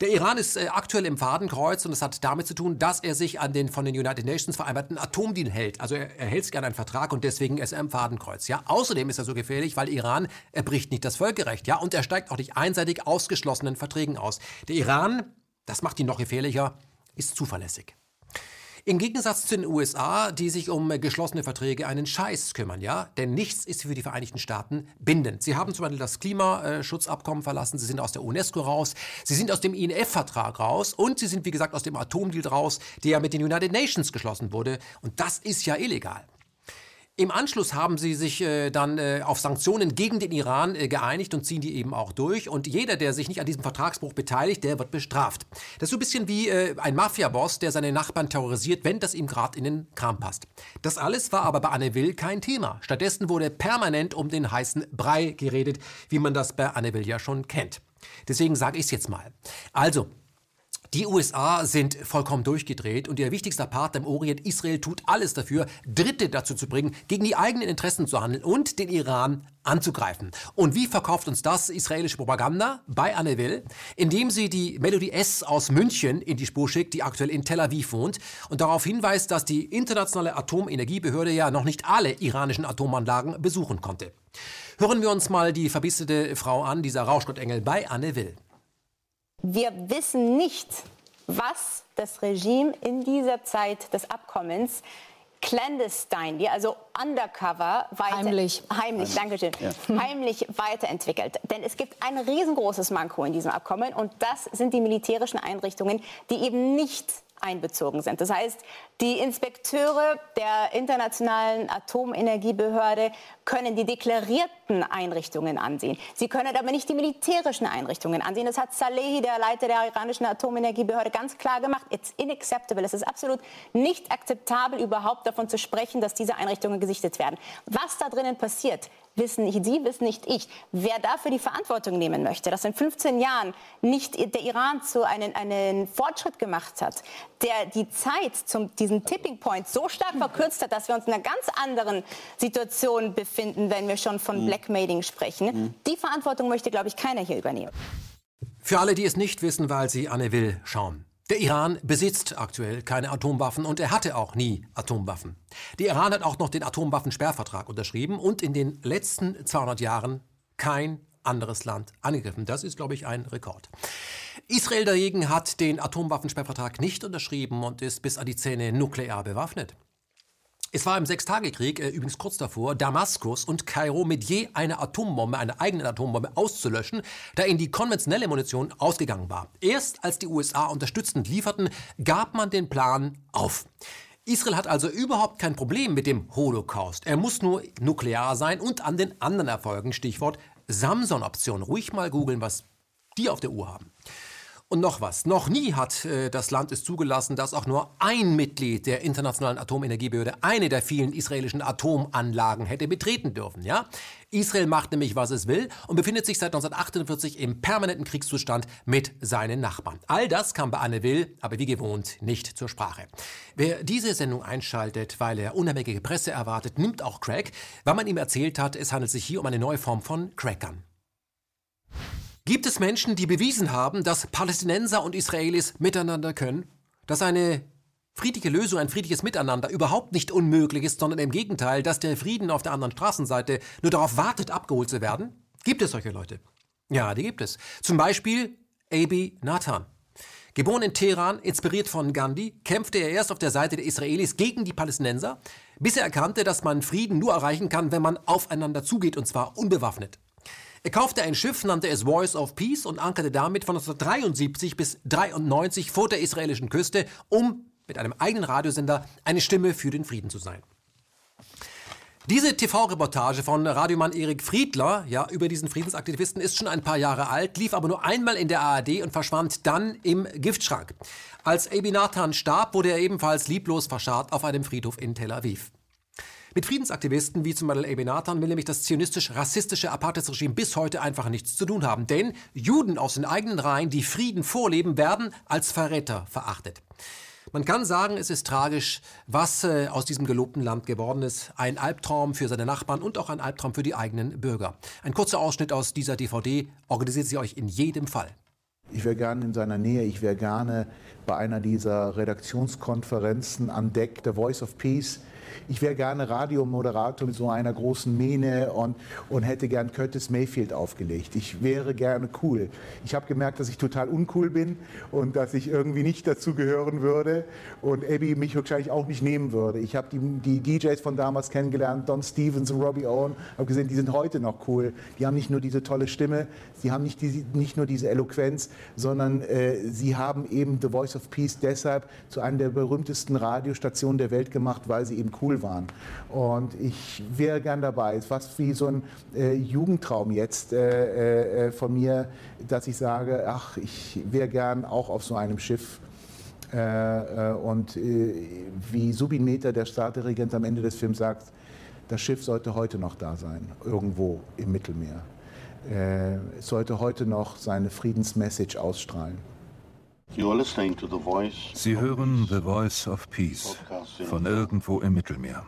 Der Iran ist äh, aktuell im Fadenkreuz und es hat damit zu tun, dass er sich an den von den United Nations vereinbarten Atomdeal hält. Also er, er hält sich an einen Vertrag und deswegen ist er im Fadenkreuz. Ja, außerdem ist er so gefährlich, weil Iran er bricht nicht das Völkerrecht. Ja, und er steigt auch nicht einseitig ausgeschlossenen Verträgen aus. Der Iran, das macht ihn noch gefährlicher, ist zuverlässig. Im Gegensatz zu den USA, die sich um geschlossene Verträge einen Scheiß kümmern, ja? Denn nichts ist für die Vereinigten Staaten bindend. Sie haben zum Beispiel das Klimaschutzabkommen verlassen, sie sind aus der UNESCO raus, sie sind aus dem INF-Vertrag raus und sie sind, wie gesagt, aus dem Atomdeal raus, der ja mit den United Nations geschlossen wurde. Und das ist ja illegal. Im Anschluss haben sie sich äh, dann äh, auf Sanktionen gegen den Iran äh, geeinigt und ziehen die eben auch durch. Und jeder, der sich nicht an diesem Vertragsbruch beteiligt, der wird bestraft. Das ist so ein bisschen wie äh, ein Mafiaboss, der seine Nachbarn terrorisiert, wenn das ihm gerade in den Kram passt. Das alles war aber bei Anne Will kein Thema. Stattdessen wurde permanent um den heißen Brei geredet, wie man das bei Anne Will ja schon kennt. Deswegen sage ich es jetzt mal. Also, die USA sind vollkommen durchgedreht und ihr wichtigster Partner im Orient, Israel, tut alles dafür, Dritte dazu zu bringen, gegen die eigenen Interessen zu handeln und den Iran anzugreifen. Und wie verkauft uns das israelische Propaganda bei Anne Will? Indem sie die Melody S aus München in die Spur schickt, die aktuell in Tel Aviv wohnt und darauf hinweist, dass die internationale Atomenergiebehörde ja noch nicht alle iranischen Atomanlagen besuchen konnte. Hören wir uns mal die verbissete Frau an, dieser Rauschgottengel bei Anne Will. Wir wissen nicht, was das Regime in dieser Zeit des Abkommens clandestine, also undercover, weiter, heimlich, heimlich, Dankeschön, ja. [LAUGHS] heimlich weiterentwickelt. Denn es gibt ein riesengroßes Manko in diesem Abkommen und das sind die militärischen Einrichtungen, die eben nicht einbezogen sind. Das heißt, die Inspekteure der Internationalen Atomenergiebehörde können die deklarierten Einrichtungen ansehen. Sie können aber nicht die militärischen Einrichtungen ansehen. Das hat Salehi, der Leiter der iranischen Atomenergiebehörde, ganz klar gemacht. It's unacceptable. Es ist absolut nicht akzeptabel, überhaupt davon zu sprechen, dass diese Einrichtungen gesichtet werden. Was da drinnen passiert, wissen nicht Sie, wissen nicht ich. Wer dafür die Verantwortung nehmen möchte, dass in 15 Jahren nicht der Iran zu einen, einen Fortschritt gemacht hat, der die Zeit zum diesen Tipping Point so stark verkürzt hat, dass wir uns in einer ganz anderen Situation befinden, wenn wir schon von mhm. Blackmailing sprechen. Mhm. Die Verantwortung möchte, glaube ich, keiner hier übernehmen. Für alle, die es nicht wissen, weil sie Anne Will schauen. Der Iran besitzt aktuell keine Atomwaffen und er hatte auch nie Atomwaffen. Der Iran hat auch noch den Atomwaffensperrvertrag unterschrieben und in den letzten 200 Jahren kein anderes Land angegriffen. Das ist, glaube ich, ein Rekord. Israel dagegen hat den Atomwaffensperrvertrag nicht unterschrieben und ist bis an die Zähne nuklear bewaffnet. Es war im Sechstagekrieg, äh, übrigens kurz davor, Damaskus und Kairo mit je einer Atombombe, einer eigenen Atombombe auszulöschen, da ihnen die konventionelle Munition ausgegangen war. Erst als die USA unterstützend lieferten, gab man den Plan auf. Israel hat also überhaupt kein Problem mit dem Holocaust. Er muss nur nuklear sein und an den anderen Erfolgen, Stichwort Samson-Option. Ruhig mal googeln, was die auf der Uhr haben. Und noch was. Noch nie hat äh, das Land es zugelassen, dass auch nur ein Mitglied der Internationalen Atomenergiebehörde eine der vielen israelischen Atomanlagen hätte betreten dürfen. Ja? Israel macht nämlich, was es will und befindet sich seit 1948 im permanenten Kriegszustand mit seinen Nachbarn. All das kam bei Anne Will, aber wie gewohnt, nicht zur Sprache. Wer diese Sendung einschaltet, weil er unabhängige Presse erwartet, nimmt auch Crack, weil man ihm erzählt hat, es handelt sich hier um eine neue Form von Crackern. Gibt es Menschen, die bewiesen haben, dass Palästinenser und Israelis miteinander können? Dass eine friedliche Lösung, ein friedliches Miteinander überhaupt nicht unmöglich ist, sondern im Gegenteil, dass der Frieden auf der anderen Straßenseite nur darauf wartet, abgeholt zu werden? Gibt es solche Leute? Ja, die gibt es. Zum Beispiel Abi Nathan. Geboren in Teheran, inspiriert von Gandhi, kämpfte er erst auf der Seite der Israelis gegen die Palästinenser, bis er erkannte, dass man Frieden nur erreichen kann, wenn man aufeinander zugeht, und zwar unbewaffnet. Er kaufte ein Schiff, nannte es Voice of Peace und ankerte damit von 1973 bis 1993 vor der israelischen Küste, um mit einem eigenen Radiosender eine Stimme für den Frieden zu sein. Diese TV-Reportage von Radiomann Erik Friedler ja, über diesen Friedensaktivisten ist schon ein paar Jahre alt, lief aber nur einmal in der ARD und verschwand dann im Giftschrank. Als Ebi Nathan starb, wurde er ebenfalls lieblos verscharrt auf einem Friedhof in Tel Aviv. Mit Friedensaktivisten wie zum Beispiel Eben Nathan will nämlich das zionistisch-rassistische Apartheidsregime bis heute einfach nichts zu tun haben. Denn Juden aus den eigenen Reihen, die Frieden vorleben, werden als Verräter verachtet. Man kann sagen, es ist tragisch, was äh, aus diesem gelobten Land geworden ist. Ein Albtraum für seine Nachbarn und auch ein Albtraum für die eigenen Bürger. Ein kurzer Ausschnitt aus dieser DVD organisiert sie euch in jedem Fall. Ich wäre gerne in seiner Nähe, ich wäre gerne bei einer dieser Redaktionskonferenzen an Deck, The Voice of Peace ich wäre gerne Radiomoderator mit so einer großen Mähne und, und hätte gern Curtis Mayfield aufgelegt. Ich wäre gerne cool. Ich habe gemerkt, dass ich total uncool bin und dass ich irgendwie nicht dazu gehören würde und Abby mich wahrscheinlich auch nicht nehmen würde. Ich habe die, die DJs von damals kennengelernt, Don Stevens und Robbie Owen, habe gesehen, die sind heute noch cool. Die haben nicht nur diese tolle Stimme, sie haben nicht, die, nicht nur diese Eloquenz, sondern äh, sie haben eben The Voice of Peace deshalb zu einer der berühmtesten Radiostationen der Welt gemacht, weil sie eben cool waren. Und ich wäre gern dabei. Es ist fast wie so ein äh, Jugendtraum jetzt äh, äh, von mir, dass ich sage, ach, ich wäre gern auch auf so einem Schiff. Äh, äh, und äh, wie Subin Meter, der Staatsregent, am Ende des Films sagt, das Schiff sollte heute noch da sein, irgendwo im Mittelmeer. es sollte heute noch seine Friedensmessage ausstrahlen. Sie hören The Voice of Peace von irgendwo im Mittelmeer.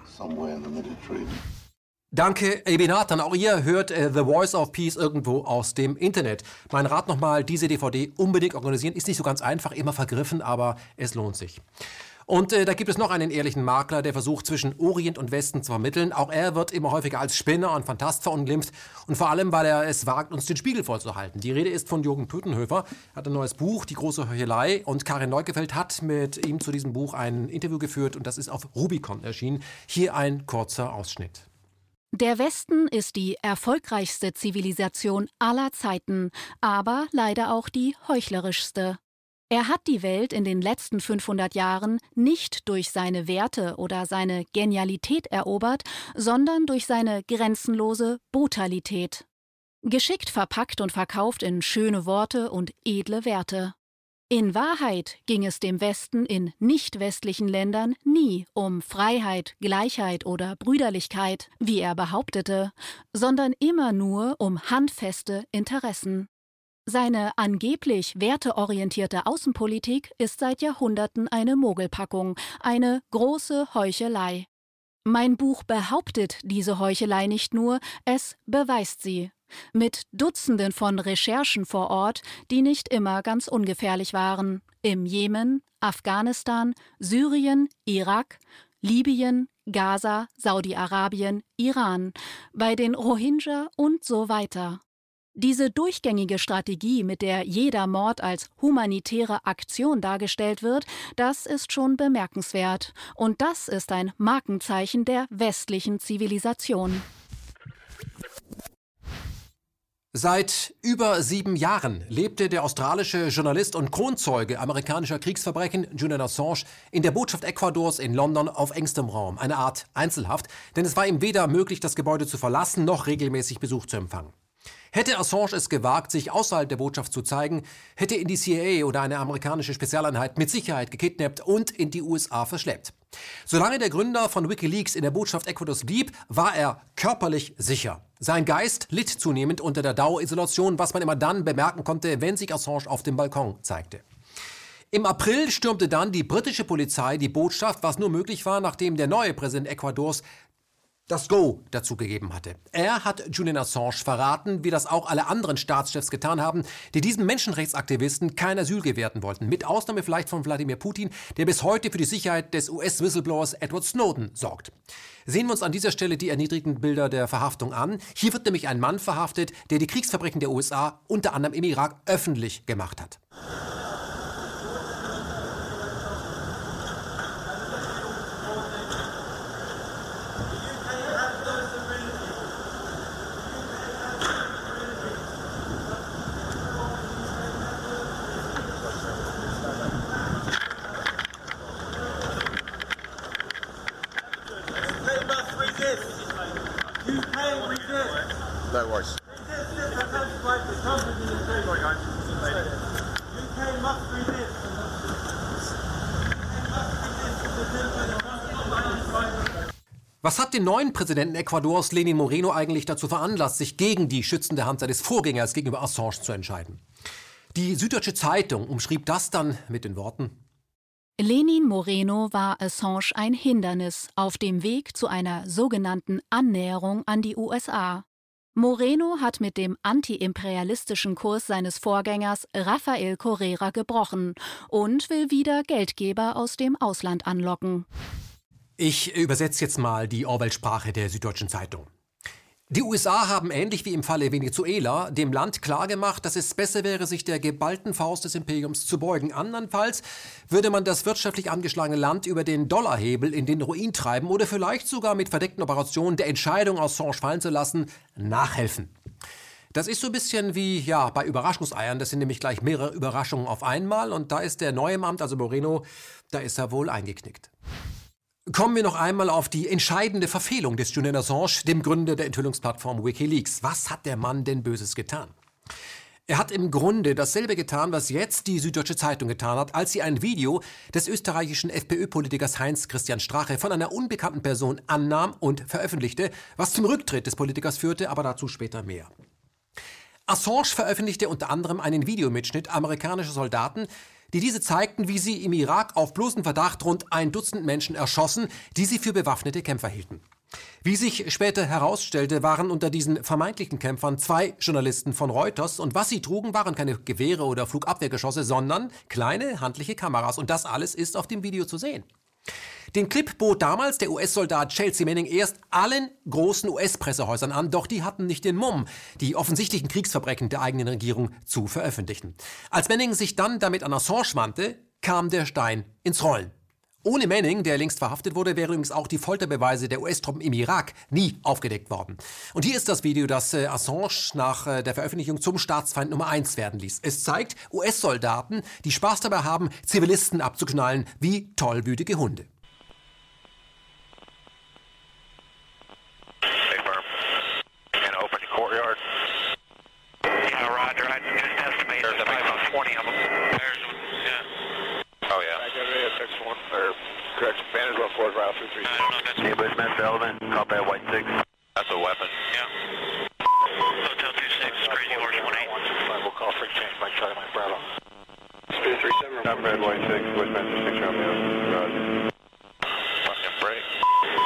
Danke, Ebinatan. Auch ihr hört äh, The Voice of Peace irgendwo aus dem Internet. Mein Rat nochmal, diese DVD unbedingt organisieren. Ist nicht so ganz einfach, immer vergriffen, aber es lohnt sich. Und äh, da gibt es noch einen ehrlichen Makler, der versucht, zwischen Orient und Westen zu vermitteln. Auch er wird immer häufiger als Spinner und Fantast verunglimpft. Und vor allem, weil er es wagt, uns den Spiegel vollzuhalten. Die Rede ist von Jürgen Pötenhöfer. Er hat ein neues Buch, Die große Heuchelei. Und Karin Neugefeld hat mit ihm zu diesem Buch ein Interview geführt. Und das ist auf Rubicon erschienen. Hier ein kurzer Ausschnitt. Der Westen ist die erfolgreichste Zivilisation aller Zeiten, aber leider auch die heuchlerischste. Er hat die Welt in den letzten 500 Jahren nicht durch seine Werte oder seine Genialität erobert, sondern durch seine grenzenlose Brutalität. Geschickt verpackt und verkauft in schöne Worte und edle Werte. In Wahrheit ging es dem Westen in nicht westlichen Ländern nie um Freiheit, Gleichheit oder Brüderlichkeit, wie er behauptete, sondern immer nur um handfeste Interessen. Seine angeblich werteorientierte Außenpolitik ist seit Jahrhunderten eine Mogelpackung, eine große Heuchelei. Mein Buch behauptet diese Heuchelei nicht nur, es beweist sie. Mit Dutzenden von Recherchen vor Ort, die nicht immer ganz ungefährlich waren. Im Jemen, Afghanistan, Syrien, Irak, Libyen, Gaza, Saudi-Arabien, Iran, bei den Rohingya und so weiter. Diese durchgängige Strategie, mit der jeder Mord als humanitäre Aktion dargestellt wird, das ist schon bemerkenswert. Und das ist ein Markenzeichen der westlichen Zivilisation. Seit über sieben Jahren lebte der australische Journalist und Kronzeuge amerikanischer Kriegsverbrechen Julian Assange in der Botschaft Ecuadors in London auf engstem Raum, eine Art Einzelhaft, denn es war ihm weder möglich, das Gebäude zu verlassen, noch regelmäßig Besuch zu empfangen. Hätte Assange es gewagt, sich außerhalb der Botschaft zu zeigen, hätte ihn die CIA oder eine amerikanische Spezialeinheit mit Sicherheit gekidnappt und in die USA verschleppt. Solange der Gründer von Wikileaks in der Botschaft Ecuadors blieb, war er körperlich sicher. Sein Geist litt zunehmend unter der Dauerisolation, was man immer dann bemerken konnte, wenn sich Assange auf dem Balkon zeigte. Im April stürmte dann die britische Polizei die Botschaft, was nur möglich war, nachdem der neue Präsident Ecuadors das Go dazu gegeben hatte. Er hat Julian Assange verraten, wie das auch alle anderen Staatschefs getan haben, die diesen Menschenrechtsaktivisten kein Asyl gewährten wollten. Mit Ausnahme vielleicht von Wladimir Putin, der bis heute für die Sicherheit des US-Whistleblowers Edward Snowden sorgt. Sehen wir uns an dieser Stelle die erniedrigenden Bilder der Verhaftung an. Hier wird nämlich ein Mann verhaftet, der die Kriegsverbrechen der USA unter anderem im Irak öffentlich gemacht hat. Was hat den neuen Präsidenten Ecuadors, Lenin Moreno, eigentlich dazu veranlasst, sich gegen die schützende Hand seines Vorgängers gegenüber Assange zu entscheiden? Die Süddeutsche Zeitung umschrieb das dann mit den Worten Lenin Moreno war Assange ein Hindernis auf dem Weg zu einer sogenannten Annäherung an die USA. Moreno hat mit dem antiimperialistischen Kurs seines Vorgängers Rafael Correa gebrochen und will wieder Geldgeber aus dem Ausland anlocken. Ich übersetze jetzt mal die Orwell-Sprache der Süddeutschen Zeitung. Die USA haben ähnlich wie im Falle Venezuela dem Land klargemacht, dass es besser wäre, sich der geballten Faust des Imperiums zu beugen. Andernfalls würde man das wirtschaftlich angeschlagene Land über den Dollarhebel in den Ruin treiben oder vielleicht sogar mit verdeckten Operationen der Entscheidung, Assange fallen zu lassen, nachhelfen. Das ist so ein bisschen wie ja bei Überraschungseiern. Das sind nämlich gleich mehrere Überraschungen auf einmal. Und da ist der neue im Amt, also Moreno, da ist er wohl eingeknickt. Kommen wir noch einmal auf die entscheidende Verfehlung des Julian Assange, dem Gründer der Enthüllungsplattform Wikileaks. Was hat der Mann denn Böses getan? Er hat im Grunde dasselbe getan, was jetzt die Süddeutsche Zeitung getan hat, als sie ein Video des österreichischen FPÖ-Politikers Heinz Christian Strache von einer unbekannten Person annahm und veröffentlichte, was zum Rücktritt des Politikers führte, aber dazu später mehr. Assange veröffentlichte unter anderem einen Videomitschnitt amerikanischer Soldaten, die diese zeigten, wie sie im Irak auf bloßen Verdacht rund ein Dutzend Menschen erschossen, die sie für bewaffnete Kämpfer hielten. Wie sich später herausstellte, waren unter diesen vermeintlichen Kämpfern zwei Journalisten von Reuters und was sie trugen, waren keine Gewehre oder Flugabwehrgeschosse, sondern kleine handliche Kameras und das alles ist auf dem Video zu sehen. Den Clip bot damals der US-Soldat Chelsea Manning erst allen großen US-Pressehäusern an, doch die hatten nicht den Mumm, die offensichtlichen Kriegsverbrechen der eigenen Regierung zu veröffentlichen. Als Manning sich dann damit an Assange wandte, kam der Stein ins Rollen. Ohne Manning, der längst verhaftet wurde, wäre übrigens auch die Folterbeweise der US-Truppen im Irak nie aufgedeckt worden. Und hier ist das Video, das äh, Assange nach äh, der Veröffentlichung zum Staatsfeind Nummer 1 werden ließ. Es zeigt US-Soldaten, die Spaß dabei haben, Zivilisten abzuknallen wie tollwütige Hunde. correction. Banner's left forward, round through three. I don't know. if that's New man. Sullivan, call that white six. That's a weapon. Yeah. Hotel two six, Crazy Horse one eight. We'll call for exchange. Mike Charlie, Mike Braddock. Speed three seven. I'm red white six. Bushman six Romeo. Roger. Fucking break.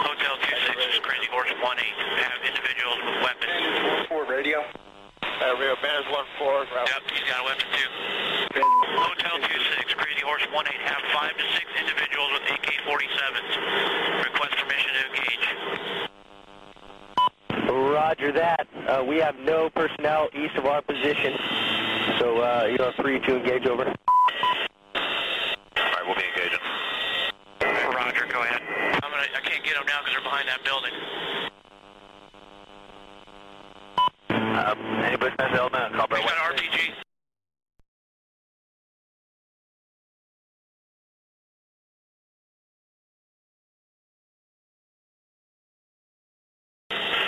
Hotel two six is Crazy Horse one eight. Have individuals with weapons. Four radio. Uh, radio Banner's one four. Route. Yep, he's got a weapon too. Hotel two Horse 18. Have 5 to 6 individuals with AK-47s. Request permission to engage. Roger that. Uh, we have no personnel east of our position, so uh, you are free to engage over. All right, we'll be engaging. Roger, go ahead. I'm gonna, I can't get them now because they're behind that building. Uh, anybody has element? Call He's got an RPG.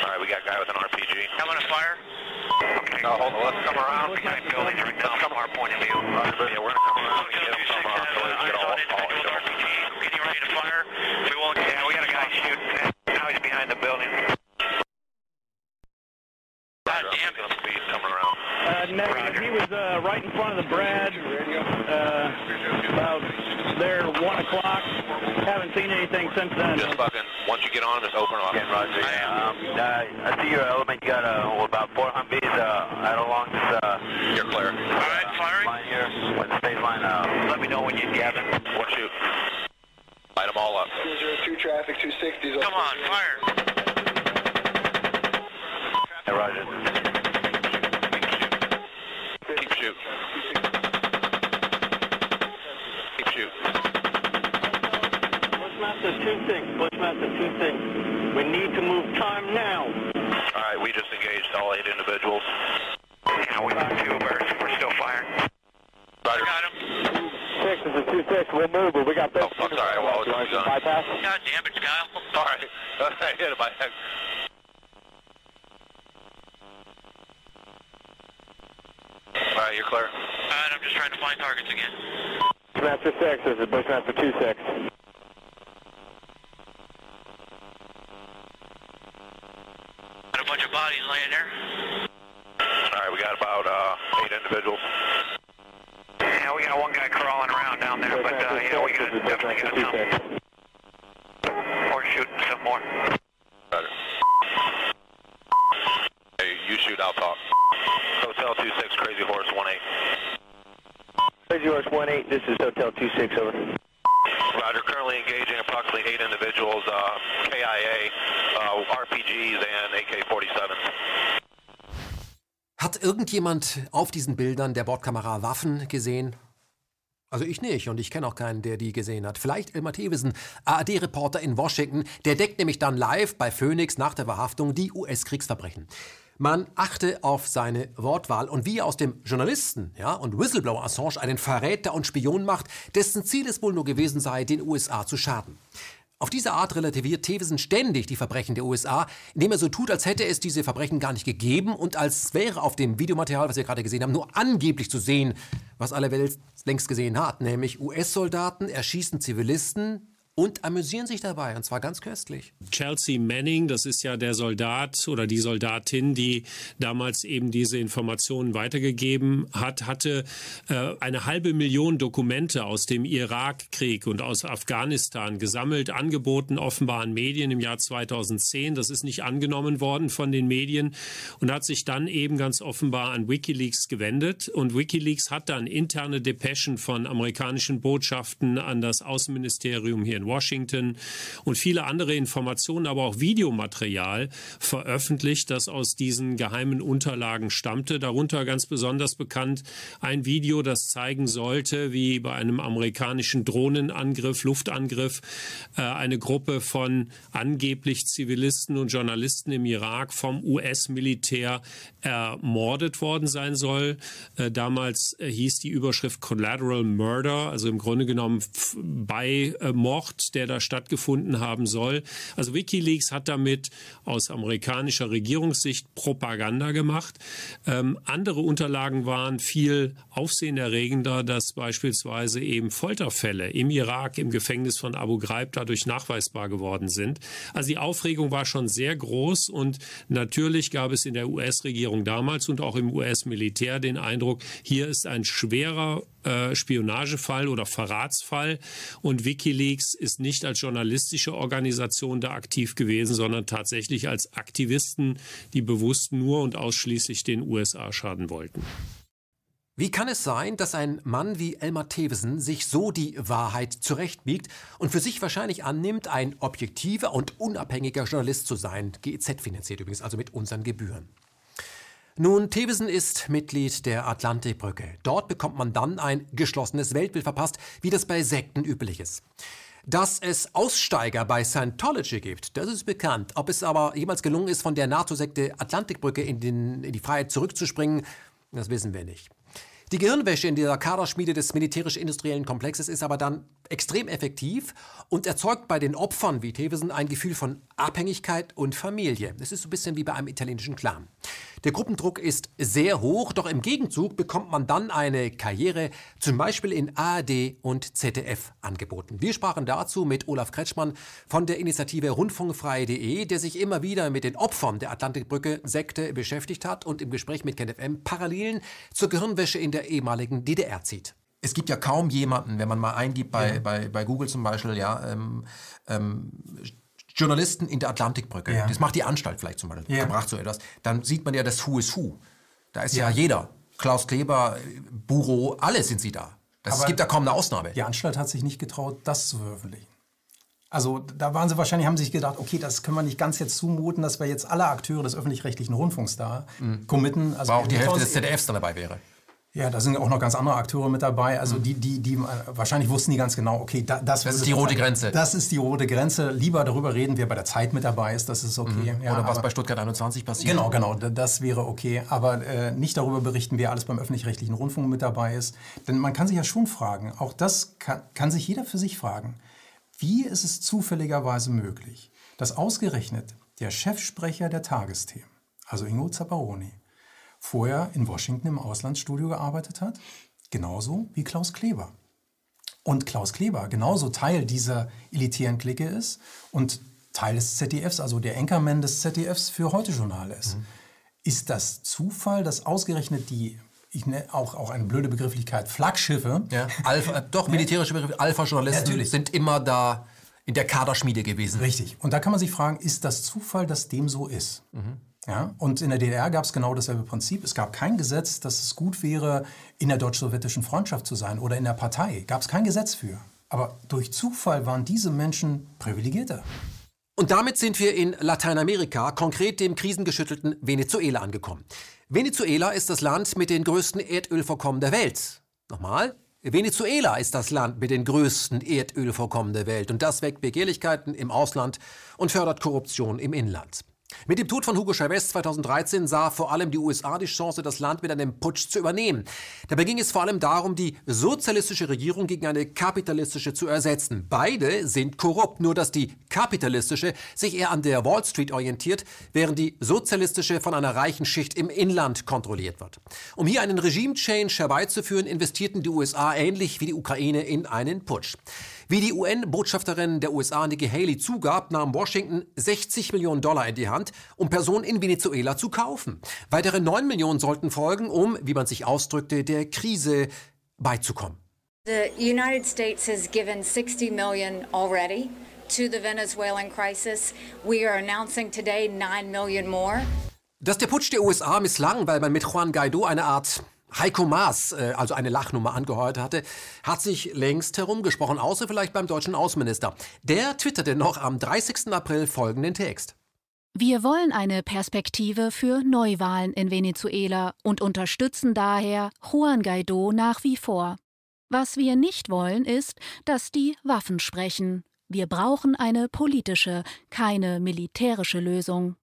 All right, we got a guy with an RPG. I'm gonna fire. Okay. No, hold on. Let's come around. Behind buildings right now from our point of view. Yeah, we're going to come around and get them from our so we can get all, all Getting ready to fire. We won't. Yeah, we got a guy shooting. Now he's behind the building. God damn it. Speed coming around. Uh, negative. He was uh, right in front of the Brad. Uh, about there, 1 o'clock. Haven't seen anything since then. Just fucking, once you get on, just open up. Yeah, Roger. Um, uh, I see your element. You got uh, about four Humvees uh, out along this. Uh, You're clear. All right, firing. Line here. When the state line, uh, let me know when you have it. Or shoot. Light them all up. 202 traffic, 260s. Come on, fire. Yeah, Roger. Keep shoot. Keep shoot. Bushmaster 2-6, Bushmaster 2-6. We need to move time now. All right, we just engaged all eight individuals. Yeah, we got two birds. We're still firing. Roger. Got him. 6 is a 2-6. We'll move, but we got Oh, I'm sorry. Well, it's done. bypass. God damn it, Kyle. [LAUGHS] Sorry. [LAUGHS] I hit it by. All right, you're clear. All right, I'm just trying to find targets again. Bushmaster 6, this is Bushmaster 2-6. Got a bunch of bodies there. All right, we got about uh, eight individuals. Yeah, we got one guy crawling around down there, but uh, yeah, we got definitely got some. Or shooting some more. Better. Hey, you shoot, I'll talk. Hotel 26, Crazy Horse 18. Crazy Horse 18, this is Hotel 26, over. Roger, currently engaging approximately eight individuals, uh, KIA, uh, RPGs, and AK-47s. Hat irgendjemand auf diesen Bildern der Bordkamera Waffen gesehen? Also ich nicht und ich kenne auch keinen, der die gesehen hat. Vielleicht Elmar Thewesen, ARD-Reporter in Washington, der deckt nämlich dann live bei Phoenix nach der Verhaftung die US-Kriegsverbrechen. Man achte auf seine Wortwahl und wie er aus dem Journalisten ja, und Whistleblower Assange einen Verräter und Spion macht, dessen Ziel es wohl nur gewesen sei, den USA zu schaden. Auf diese Art relativiert Thewesen ständig die Verbrechen der USA, indem er so tut, als hätte es diese Verbrechen gar nicht gegeben und als wäre auf dem Videomaterial, was wir gerade gesehen haben, nur angeblich zu sehen, was alle Welt längst gesehen hat, nämlich US-Soldaten erschießen Zivilisten und amüsieren sich dabei, und zwar ganz köstlich. Chelsea Manning, das ist ja der Soldat oder die Soldatin, die damals eben diese Informationen weitergegeben hat, hatte äh, eine halbe Million Dokumente aus dem Irakkrieg und aus Afghanistan gesammelt, angeboten offenbar an Medien im Jahr 2010. Das ist nicht angenommen worden von den Medien und hat sich dann eben ganz offenbar an Wikileaks gewendet. Und Wikileaks hat dann interne Depeschen von amerikanischen Botschaften an das Außenministerium hier in Washington und viele andere Informationen, aber auch Videomaterial veröffentlicht, das aus diesen geheimen Unterlagen stammte. Darunter ganz besonders bekannt ein Video, das zeigen sollte, wie bei einem amerikanischen Drohnenangriff, Luftangriff, äh, eine Gruppe von angeblich Zivilisten und Journalisten im Irak vom US-Militär ermordet worden sein soll. Äh, damals äh, hieß die Überschrift Collateral Murder, also im Grunde genommen bei äh, Mord, der da stattgefunden haben soll. Also Wikileaks hat damit aus amerikanischer Regierungssicht Propaganda gemacht. Ähm, andere Unterlagen waren viel aufsehenerregender, dass beispielsweise eben Folterfälle im Irak, im Gefängnis von Abu Ghraib dadurch nachweisbar geworden sind. Also die Aufregung war schon sehr groß und natürlich gab es in der US-Regierung damals und auch im US-Militär den Eindruck, hier ist ein schwerer äh, Spionagefall oder Verratsfall und Wikileaks ist nicht als journalistische Organisation da aktiv gewesen, sondern tatsächlich als Aktivisten, die bewusst nur und ausschließlich den USA schaden wollten. Wie kann es sein, dass ein Mann wie Elmar Thewesen sich so die Wahrheit zurechtbiegt und für sich wahrscheinlich annimmt, ein objektiver und unabhängiger Journalist zu sein, GEZ finanziert übrigens, also mit unseren Gebühren? Nun, Thewesen ist Mitglied der Atlantikbrücke. Dort bekommt man dann ein geschlossenes Weltbild verpasst, wie das bei Sekten üblich ist. Dass es Aussteiger bei Scientology gibt, das ist bekannt. Ob es aber jemals gelungen ist, von der NATO-Sekte Atlantikbrücke in, den, in die Freiheit zurückzuspringen, das wissen wir nicht. Die Gehirnwäsche in dieser Kaderschmiede des militärisch-industriellen Komplexes ist aber dann extrem effektiv und erzeugt bei den Opfern wie Thewesen ein Gefühl von Abhängigkeit und Familie. Es ist so ein bisschen wie bei einem italienischen Clan. Der Gruppendruck ist sehr hoch, doch im Gegenzug bekommt man dann eine Karriere, zum Beispiel in ARD und ZDF, angeboten. Wir sprachen dazu mit Olaf Kretschmann von der Initiative Rundfunkfrei.de, der sich immer wieder mit den Opfern der Atlantikbrücke-Sekte beschäftigt hat und im Gespräch mit KenFM Parallelen zur Gehirnwäsche in der ehemaligen DDR zieht. Es gibt ja kaum jemanden, wenn man mal eingibt bei, Ja. bei, bei Google zum Beispiel, ja, ähm, ähm, Journalisten in der Atlantikbrücke. Ja. Das macht die Anstalt vielleicht zum Beispiel, Ja. gebracht so etwas. Dann sieht man ja das Who is Who. Da ist ja, Ja. jeder. Klaus Kleber, Buro, alle sind sie da. Das, es Aber gibt da kaum eine Ausnahme. Die Anstalt hat sich nicht getraut, das zu veröffentlichen. Also da waren sie wahrscheinlich, haben sich gedacht, okay, das können wir nicht ganz jetzt zumuten, dass wir jetzt alle Akteure des öffentlich-rechtlichen Rundfunks da committen. Also Aber auch die Hälfte des ZDFs dann dabei wäre. Ja, da sind auch noch ganz andere Akteure mit dabei. Also die, die, die, äh, wahrscheinlich wussten die ganz genau, okay, da, das, Das ist die rote Grenze. Das ist die rote Grenze. Lieber darüber reden, wer bei der Zeit mit dabei ist, das ist okay. Ja, Oder was aber- bei Stuttgart 21 passiert. Genau, genau, das wäre okay. Aber äh, nicht darüber berichten, wer alles beim öffentlich-rechtlichen Rundfunk mit dabei ist. Denn man kann sich ja schon fragen, auch das kann, kann sich jeder für sich fragen, wie ist es zufälligerweise möglich, dass ausgerechnet der Chefsprecher der Tagesthemen, also Ingo Zapparoni, vorher in Washington im Auslandsstudio gearbeitet hat, genauso wie Klaus Kleber. Und Klaus Kleber genauso Teil dieser elitären Clique ist und Teil des ZDFs, also der Anchorman des ZDFs für Heute-Journal ist. Ist das Zufall, dass ausgerechnet die, ich nenne auch, auch eine blöde Begrifflichkeit, Flaggschiffe, Ja, Alpha, [LAUGHS] doch, militärische Begriffe, Alpha-Journalisten sind immer da in der Kaderschmiede gewesen. Richtig. Und da kann man sich fragen, ist das Zufall, dass dem so ist? Ja, und in der DDR gab es genau dasselbe Prinzip. Es gab kein Gesetz, dass es gut wäre, in der deutsch-sowjetischen Freundschaft zu sein oder in der Partei. Gab es kein Gesetz für. Aber durch Zufall waren diese Menschen privilegierter. Und damit sind wir in Lateinamerika, konkret dem krisengeschüttelten Venezuela angekommen. Venezuela ist das Land mit den größten Erdölvorkommen der Welt. Nochmal. Venezuela ist das Land mit den größten Erdölvorkommen der Welt und das weckt Begehrlichkeiten im Ausland und fördert Korruption im Inland. Mit dem Tod von Hugo Chavez 2013 sah vor allem die USA die Chance, das Land mit einem Putsch zu übernehmen. Dabei ging es vor allem darum, die sozialistische Regierung gegen eine kapitalistische zu ersetzen. Beide sind korrupt, nur dass die kapitalistische sich eher an der Wall Street orientiert, während die sozialistische von einer reichen Schicht im Inland kontrolliert wird. Um hier einen Regime-Change herbeizuführen, investierten die USA ähnlich wie die Ukraine in einen Putsch. Wie die UN-Botschafterin der USA Nikki Haley zugab, nahm Washington 60 Millionen Dollar in die Hand, um Personen in Venezuela zu kaufen. Weitere 9 Millionen sollten folgen, um, wie man sich ausdrückte, der Krise beizukommen. The United States has given 60 million already to the Venezuelan crisis. We are announcing today 9 million more. Dass der Putsch der USA misslang, weil man mit Juan Guaido eine Art Heiko Maas, äh, also eine Lachnummer angeheuert hatte, hat sich längst herumgesprochen, außer vielleicht beim deutschen Außenminister. Der twitterte noch am 30. April folgenden Text. Wir wollen eine Perspektive für Neuwahlen in Venezuela und unterstützen daher Juan Guaido nach wie vor. Was wir nicht wollen, ist, dass die Waffen sprechen. Wir brauchen eine politische, keine militärische Lösung.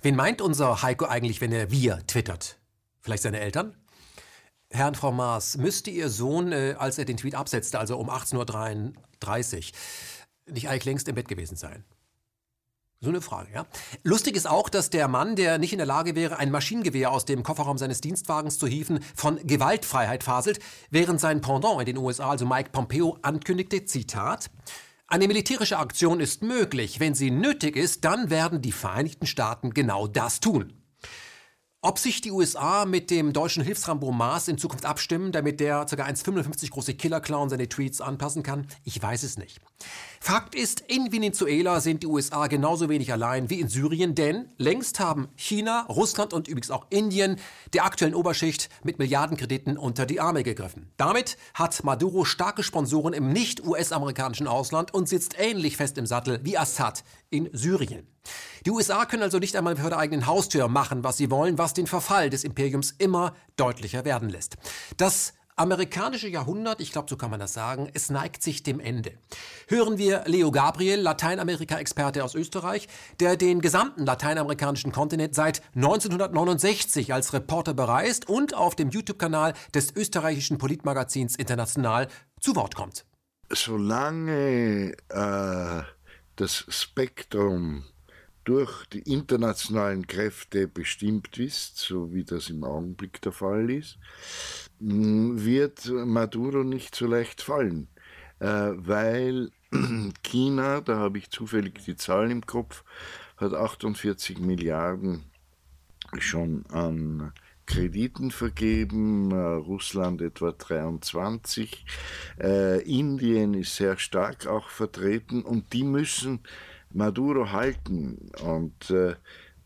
Wen meint unser Heiko eigentlich, wenn er wir twittert? Vielleicht seine Eltern? Herr und Frau Maas, müsste Ihr Sohn, äh, als er den Tweet absetzte, also um 18.33 Uhr, nicht eigentlich längst im Bett gewesen sein? So eine Frage, ja. Lustig ist auch, dass der Mann, der nicht in der Lage wäre, ein Maschinengewehr aus dem Kofferraum seines Dienstwagens zu hieven, von Gewaltfreiheit faselt, während sein Pendant in den USA, also Mike Pompeo, ankündigte, Zitat, eine militärische Aktion ist möglich. Wenn sie nötig ist, dann werden die Vereinigten Staaten genau das tun. Ob sich die USA mit dem deutschen Hilfsrambo Maas in Zukunft abstimmen, damit der ca. 1,55 große Killer-Clown seine Tweets anpassen kann, ich weiß es nicht. Fakt ist, in Venezuela sind die USA genauso wenig allein wie in Syrien, denn längst haben China, Russland und übrigens auch Indien der aktuellen Oberschicht mit Milliardenkrediten unter die Arme gegriffen. Damit hat Maduro starke Sponsoren im nicht US-amerikanischen Ausland und sitzt ähnlich fest im Sattel wie Assad in Syrien. Die USA können also nicht einmal vor der eigenen Haustür machen, was sie wollen, was den Verfall des Imperiums immer deutlicher werden lässt. Das amerikanische Jahrhundert, ich glaube, so kann man das sagen, es neigt sich dem Ende. Hören wir Leo Gabriel, Lateinamerika-Experte aus Österreich, der den gesamten lateinamerikanischen Kontinent seit 1969 als Reporter bereist und auf dem YouTube-Kanal des österreichischen Politmagazins International zu Wort kommt. Solange äh, das Spektrum durch die internationalen Kräfte bestimmt ist, so wie das im Augenblick der Fall ist, wird Maduro nicht so leicht fallen, äh, weil [CLEARS THROAT] China, da habe ich zufällig die Zahlen im Kopf, hat 48 Milliarden schon an Krediten vergeben, äh, Russland etwa 23, äh, Indien ist sehr stark auch vertreten und die müssen Maduro halten und äh,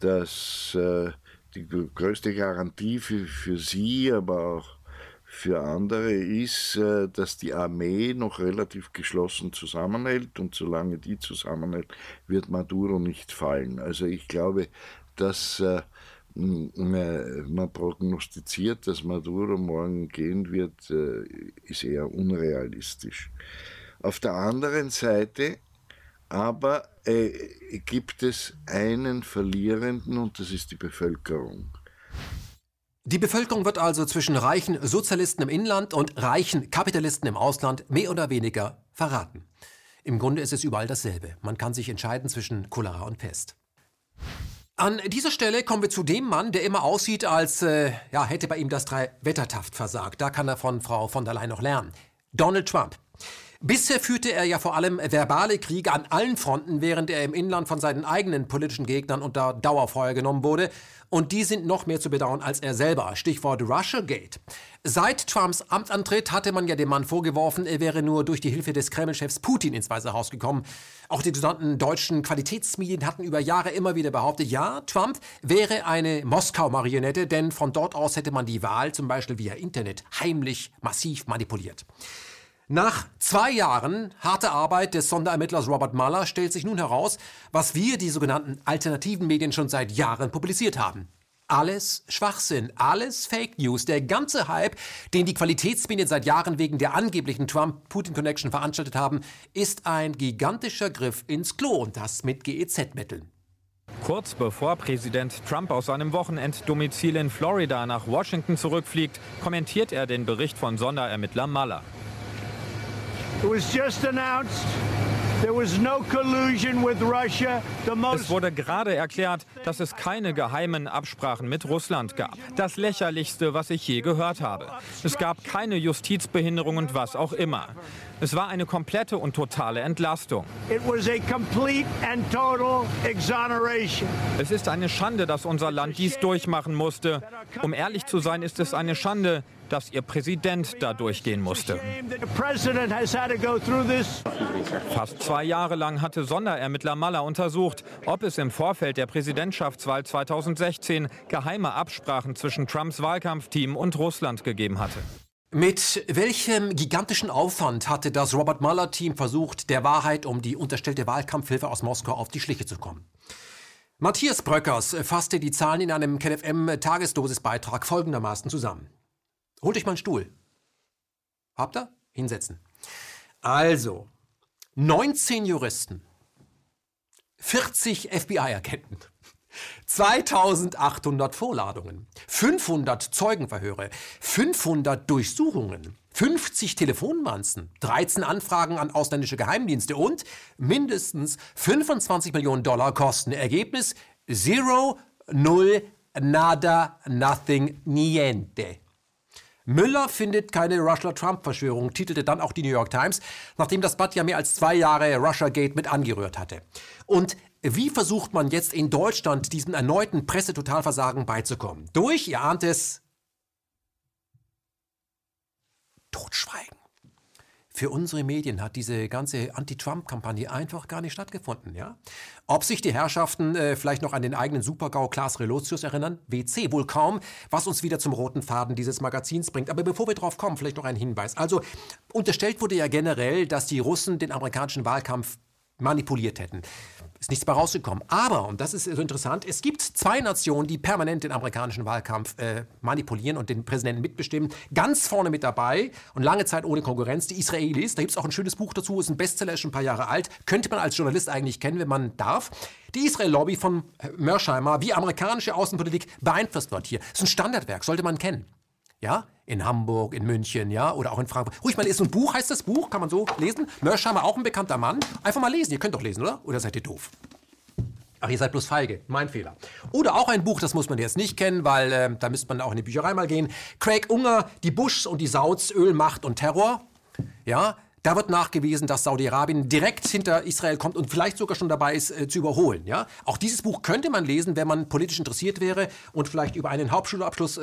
das äh, die größte Garantie für, für sie, aber auch für andere ist, äh, dass die Armee noch relativ geschlossen zusammenhält und solange die zusammenhält, wird Maduro nicht fallen. Also ich glaube, dass äh, man prognostiziert, dass Maduro morgen gehen wird, äh, ist eher unrealistisch. Auf der anderen Seite aber äh, gibt es einen Verlierenden und das ist die Bevölkerung. Die Bevölkerung wird also zwischen reichen Sozialisten im Inland und reichen Kapitalisten im Ausland mehr oder weniger verraten. Im Grunde ist es überall dasselbe. Man kann sich entscheiden zwischen Cholera und Pest. An dieser Stelle kommen wir zu dem Mann, der immer aussieht, als äh, ja, hätte bei ihm das Drei-Wettertaft versagt. Da kann er von Frau von der Leyen noch lernen. Donald Trump. Bisher führte er ja vor allem verbale Kriege an allen Fronten, während er im Inland von seinen eigenen politischen Gegnern unter Dauerfeuer genommen wurde. Und die sind noch mehr zu bedauern als er selber. Stichwort Russiagate. Seit Trumps Amtsantritt hatte man ja dem Mann vorgeworfen, er wäre nur durch die Hilfe des Kreml-Chefs Putin ins Weiße Haus gekommen. Auch die sogenannten deutschen Qualitätsmedien hatten über Jahre immer wieder behauptet, ja, Trump wäre eine Moskau-Marionette, denn von dort aus hätte man die Wahl zum Beispiel via Internet heimlich massiv manipuliert. Nach zwei Jahren harter Arbeit des Sonderermittlers Robert Mueller stellt sich nun heraus, was wir, die sogenannten alternativen Medien, schon seit Jahren publiziert haben. Alles Schwachsinn, alles Fake News. Der ganze Hype, den die Qualitätsmedien seit Jahren wegen der angeblichen Trump-Putin-Connection veranstaltet haben, ist ein gigantischer Griff ins Klo und das mit GEZ-Mitteln. Kurz bevor Präsident Trump aus seinem Wochenenddomizil in Florida nach Washington zurückfliegt, kommentiert er den Bericht von Sonderermittler Mueller. It was just announced es wurde gerade erklärt, dass es keine geheimen Absprachen mit Russland gab. Das lächerlichste, was ich je gehört habe. Es gab keine Justizbehinderung und was auch immer. Es war eine komplette und totale Entlastung. Es ist eine Schande, dass unser Land dies durchmachen musste. Um ehrlich zu sein, ist es eine Schande, dass Ihr Präsident da durchgehen musste. Fast zwei Jahre lang hatte Sonderermittler Maller untersucht, ob es im Vorfeld der Präsidentschaftswahl 2016 geheime Absprachen zwischen Trumps Wahlkampfteam und Russland gegeben hatte. Mit welchem gigantischen Aufwand hatte das Robert Mueller-Team versucht, der Wahrheit um die unterstellte Wahlkampfhilfe aus Moskau auf die Schliche zu kommen? Matthias Bröckers fasste die Zahlen in einem KenFM-Tagesdosisbeitrag folgendermaßen zusammen. Holt euch mal einen Stuhl. Habt ihr? Hinsetzen. Also, 19 Juristen, 40 FBI-Agenten, 2800 Vorladungen, 500 Zeugenverhöre, 500 Durchsuchungen, 50 Telefonmanzen, 13 Anfragen an ausländische Geheimdienste und mindestens 25 Millionen Dollar Kosten. Ergebnis Zero, Null, Nada, Nothing, Niente. Müller findet keine Russia-Trump-Verschwörung, titelte dann auch die New York Times, nachdem das Blatt ja mehr als zwei Jahre Russia-Gate mit angerührt hatte. Und wie versucht man jetzt in Deutschland diesem erneuten Pressetotalversagen beizukommen? Durch, ihr ahnt es, Totschweigen. Für unsere Medien hat diese ganze Anti-Trump-Kampagne einfach gar nicht stattgefunden. Ja? Ob sich die Herrschaften äh, vielleicht noch an den eigenen Supergau Klaas Relotius erinnern? WC wohl kaum, was uns wieder zum roten Faden dieses Magazins bringt. Aber bevor wir drauf kommen, vielleicht noch ein Hinweis. Also unterstellt wurde ja generell, dass die Russen den amerikanischen Wahlkampf manipuliert hätten. Ist nichts mehr rausgekommen. Aber, und das ist so interessant, es gibt zwei Nationen, die permanent den amerikanischen Wahlkampf äh, manipulieren und den Präsidenten mitbestimmen. Ganz vorne mit dabei und lange Zeit ohne Konkurrenz, die Israelis. Da gibt es auch ein schönes Buch dazu, ist ein Bestseller, ist schon ein paar Jahre alt. Könnte man als Journalist eigentlich kennen, wenn man darf. Die Israel-Lobby von Mersheimer, wie amerikanische Außenpolitik beeinflusst wird hier. Das ist ein Standardwerk, sollte man kennen. Ja, in Hamburg, in München, ja, oder auch in Frankfurt. Ruhig mal lesen. Ein Buch heißt das Buch, kann man so lesen. Mersheimer, auch ein bekannter Mann. Einfach mal lesen. Ihr könnt doch lesen, oder? Oder seid ihr doof? Ach, ihr seid bloß feige. Mein Fehler. Oder auch ein Buch, das muss man jetzt nicht kennen, weil äh, da müsste man auch in die Bücherei mal gehen. Craig Unger, Die Bushs und die Sauds, Öl, Macht und Terror. Ja, da wird nachgewiesen, dass Saudi-Arabien direkt hinter Israel kommt und vielleicht sogar schon dabei ist, äh, zu überholen. Ja? Auch dieses Buch könnte man lesen, wenn man politisch interessiert wäre und vielleicht über einen Hauptschulabschluss äh,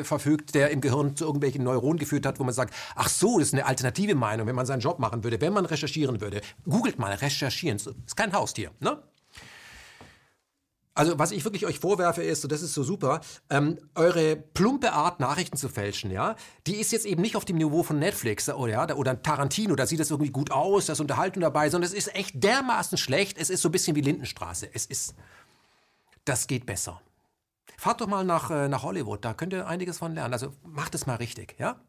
äh, verfügt, der im Gehirn zu irgendwelchen Neuronen geführt hat, wo man sagt, ach so, das ist eine alternative Meinung, wenn man seinen Job machen würde, wenn man recherchieren würde. Googelt mal, recherchieren. Ist kein Haustier. Ne? Also was ich wirklich euch vorwerfe ist, und das ist so super, ähm, eure plumpe Art, Nachrichten zu fälschen, ja, die ist jetzt eben nicht auf dem Niveau von Netflix oder, ja, oder Tarantino, da sieht das irgendwie gut aus, da ist Unterhaltung dabei, sondern es ist echt dermaßen schlecht, es ist so ein bisschen wie Lindenstraße. Es ist, das geht besser. Fahrt doch mal nach, äh, nach Hollywood, da könnt ihr einiges von lernen. Also macht es mal richtig, ja?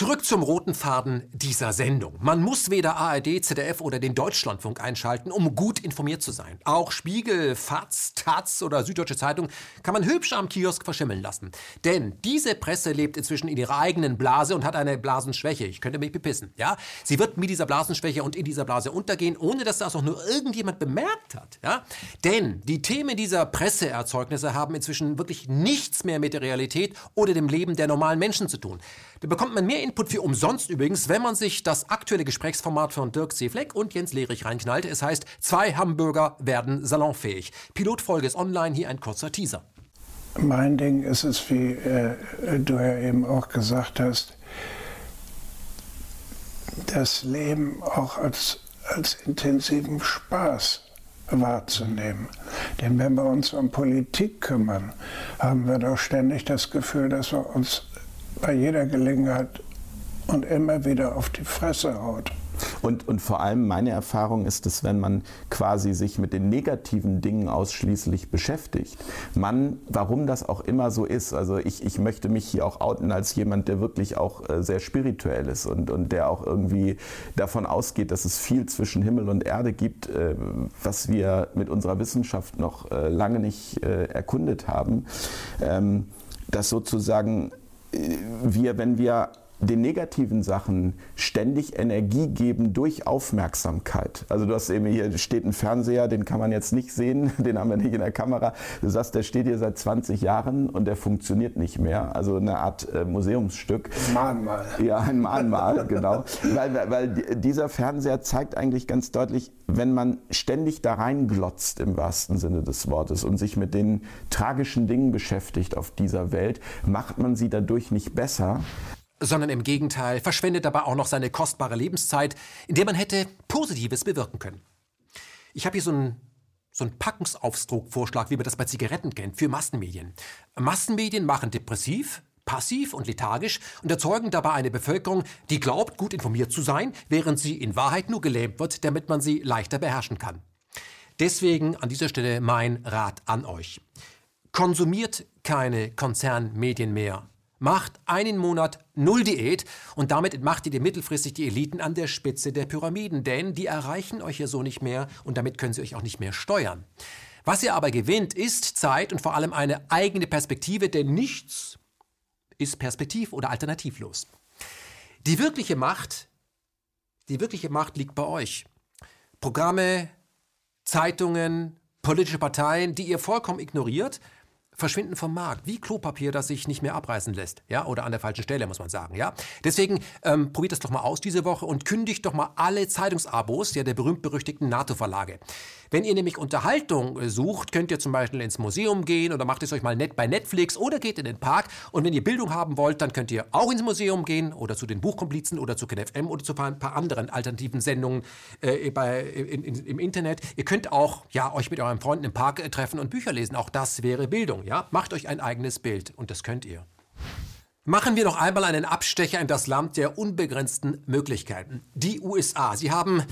Zurück zum roten Faden dieser Sendung. Man muss weder ARD, ZDF oder den Deutschlandfunk einschalten, um gut informiert zu sein. Auch Spiegel, FAZ, Taz oder Süddeutsche Zeitung kann man hübsch am Kiosk verschimmeln lassen. Denn diese Presse lebt inzwischen in ihrer eigenen Blase und hat eine Blasenschwäche. Ich könnte mich bepissen, ja? Sie wird mit dieser Blasenschwäche und in dieser Blase untergehen, ohne dass das auch nur irgendjemand bemerkt hat, ja? Denn die Themen dieser Presseerzeugnisse haben inzwischen wirklich nichts mehr mit der Realität oder dem Leben der normalen Menschen zu tun. Da bekommt man mehr Input für umsonst übrigens, wenn man sich das aktuelle Gesprächsformat von Dirk Seefleck und Jens Lehrich reinknallt. Es heißt, zwei Hamburger werden salonfähig. Pilotfolge ist online, hier ein kurzer Teaser. Mein Ding ist es, wie äh, du ja eben auch gesagt hast, das Leben auch als, als intensiven Spaß wahrzunehmen. Denn wenn wir uns um Politik kümmern, haben wir doch ständig das Gefühl, dass wir uns bei jeder Gelegenheit und immer wieder auf die Fresse haut. Und, und vor allem meine Erfahrung ist es, wenn man quasi sich mit den negativen Dingen ausschließlich beschäftigt, man, warum das auch immer so ist, also ich, ich möchte mich hier auch outen als jemand, der wirklich auch äh, sehr spirituell ist und, und der auch irgendwie davon ausgeht, dass es viel zwischen Himmel und Erde gibt, äh, was wir mit unserer Wissenschaft noch äh, lange nicht erkundet haben, ähm, dass sozusagen wir, wenn wir den negativen Sachen ständig Energie geben durch Aufmerksamkeit. Also du hast eben hier steht ein Fernseher, den kann man jetzt nicht sehen, [LAUGHS] den haben wir nicht in der Kamera. Du sagst, der steht hier seit 20 Jahren und der funktioniert nicht mehr. Also eine Art äh, Museumsstück. Mahnmal. Ja, ein Mahnmal, [LAUGHS] genau. Weil, weil dieser Fernseher zeigt eigentlich ganz deutlich, wenn man ständig da reinglotzt im wahrsten Sinne des Wortes und sich mit den tragischen Dingen beschäftigt auf dieser Welt, macht man sie dadurch nicht besser, sondern im Gegenteil verschwendet dabei auch noch seine kostbare Lebenszeit, in der man hätte Positives bewirken können. Ich habe hier so einen so einen Packungsaufdruckvorschlag, wie man das bei Zigaretten kennt, für Massenmedien. Massenmedien machen depressiv, passiv und lethargisch und erzeugen dabei eine Bevölkerung, die glaubt, gut informiert zu sein, während sie in Wahrheit nur gelähmt wird, damit man sie leichter beherrschen kann. Deswegen an dieser Stelle mein Rat an euch. Konsumiert keine Konzernmedien mehr, macht einen Monat null Diät und damit entmacht ihr mittelfristig die Eliten an der Spitze der Pyramiden, denn die erreichen euch ja so nicht mehr und damit können sie euch auch nicht mehr steuern. Was ihr aber gewinnt, ist Zeit und vor allem eine eigene Perspektive, denn nichts ist perspektiv- oder alternativlos. Die wirkliche Macht, die wirkliche Macht liegt bei euch. Programme, Zeitungen, politische Parteien, die ihr vollkommen ignoriert, verschwinden vom Markt, wie Klopapier, das sich nicht mehr abreißen lässt, ja, oder an der falschen Stelle, muss man sagen, ja. Deswegen ähm, probiert das doch mal aus diese Woche und kündigt doch mal alle Zeitungsabos, ja, der berühmt-berüchtigten NATO-Verlage. Wenn ihr nämlich Unterhaltung äh, sucht, könnt ihr zum Beispiel ins Museum gehen oder macht es euch mal nett bei Netflix oder geht in den Park. Und wenn ihr Bildung haben wollt, dann könnt ihr auch ins Museum gehen oder zu den Buchkomplizen oder zu KenFM oder zu ein paar anderen alternativen Sendungen äh, bei, in, in, im Internet. Ihr könnt auch ja, euch mit euren Freunden im Park äh, treffen und Bücher lesen. Auch das wäre Bildung. Ja? Macht euch ein eigenes Bild und das könnt ihr. Machen wir noch einmal einen Abstecher in das Land der unbegrenzten Möglichkeiten. Die USA. Sie haben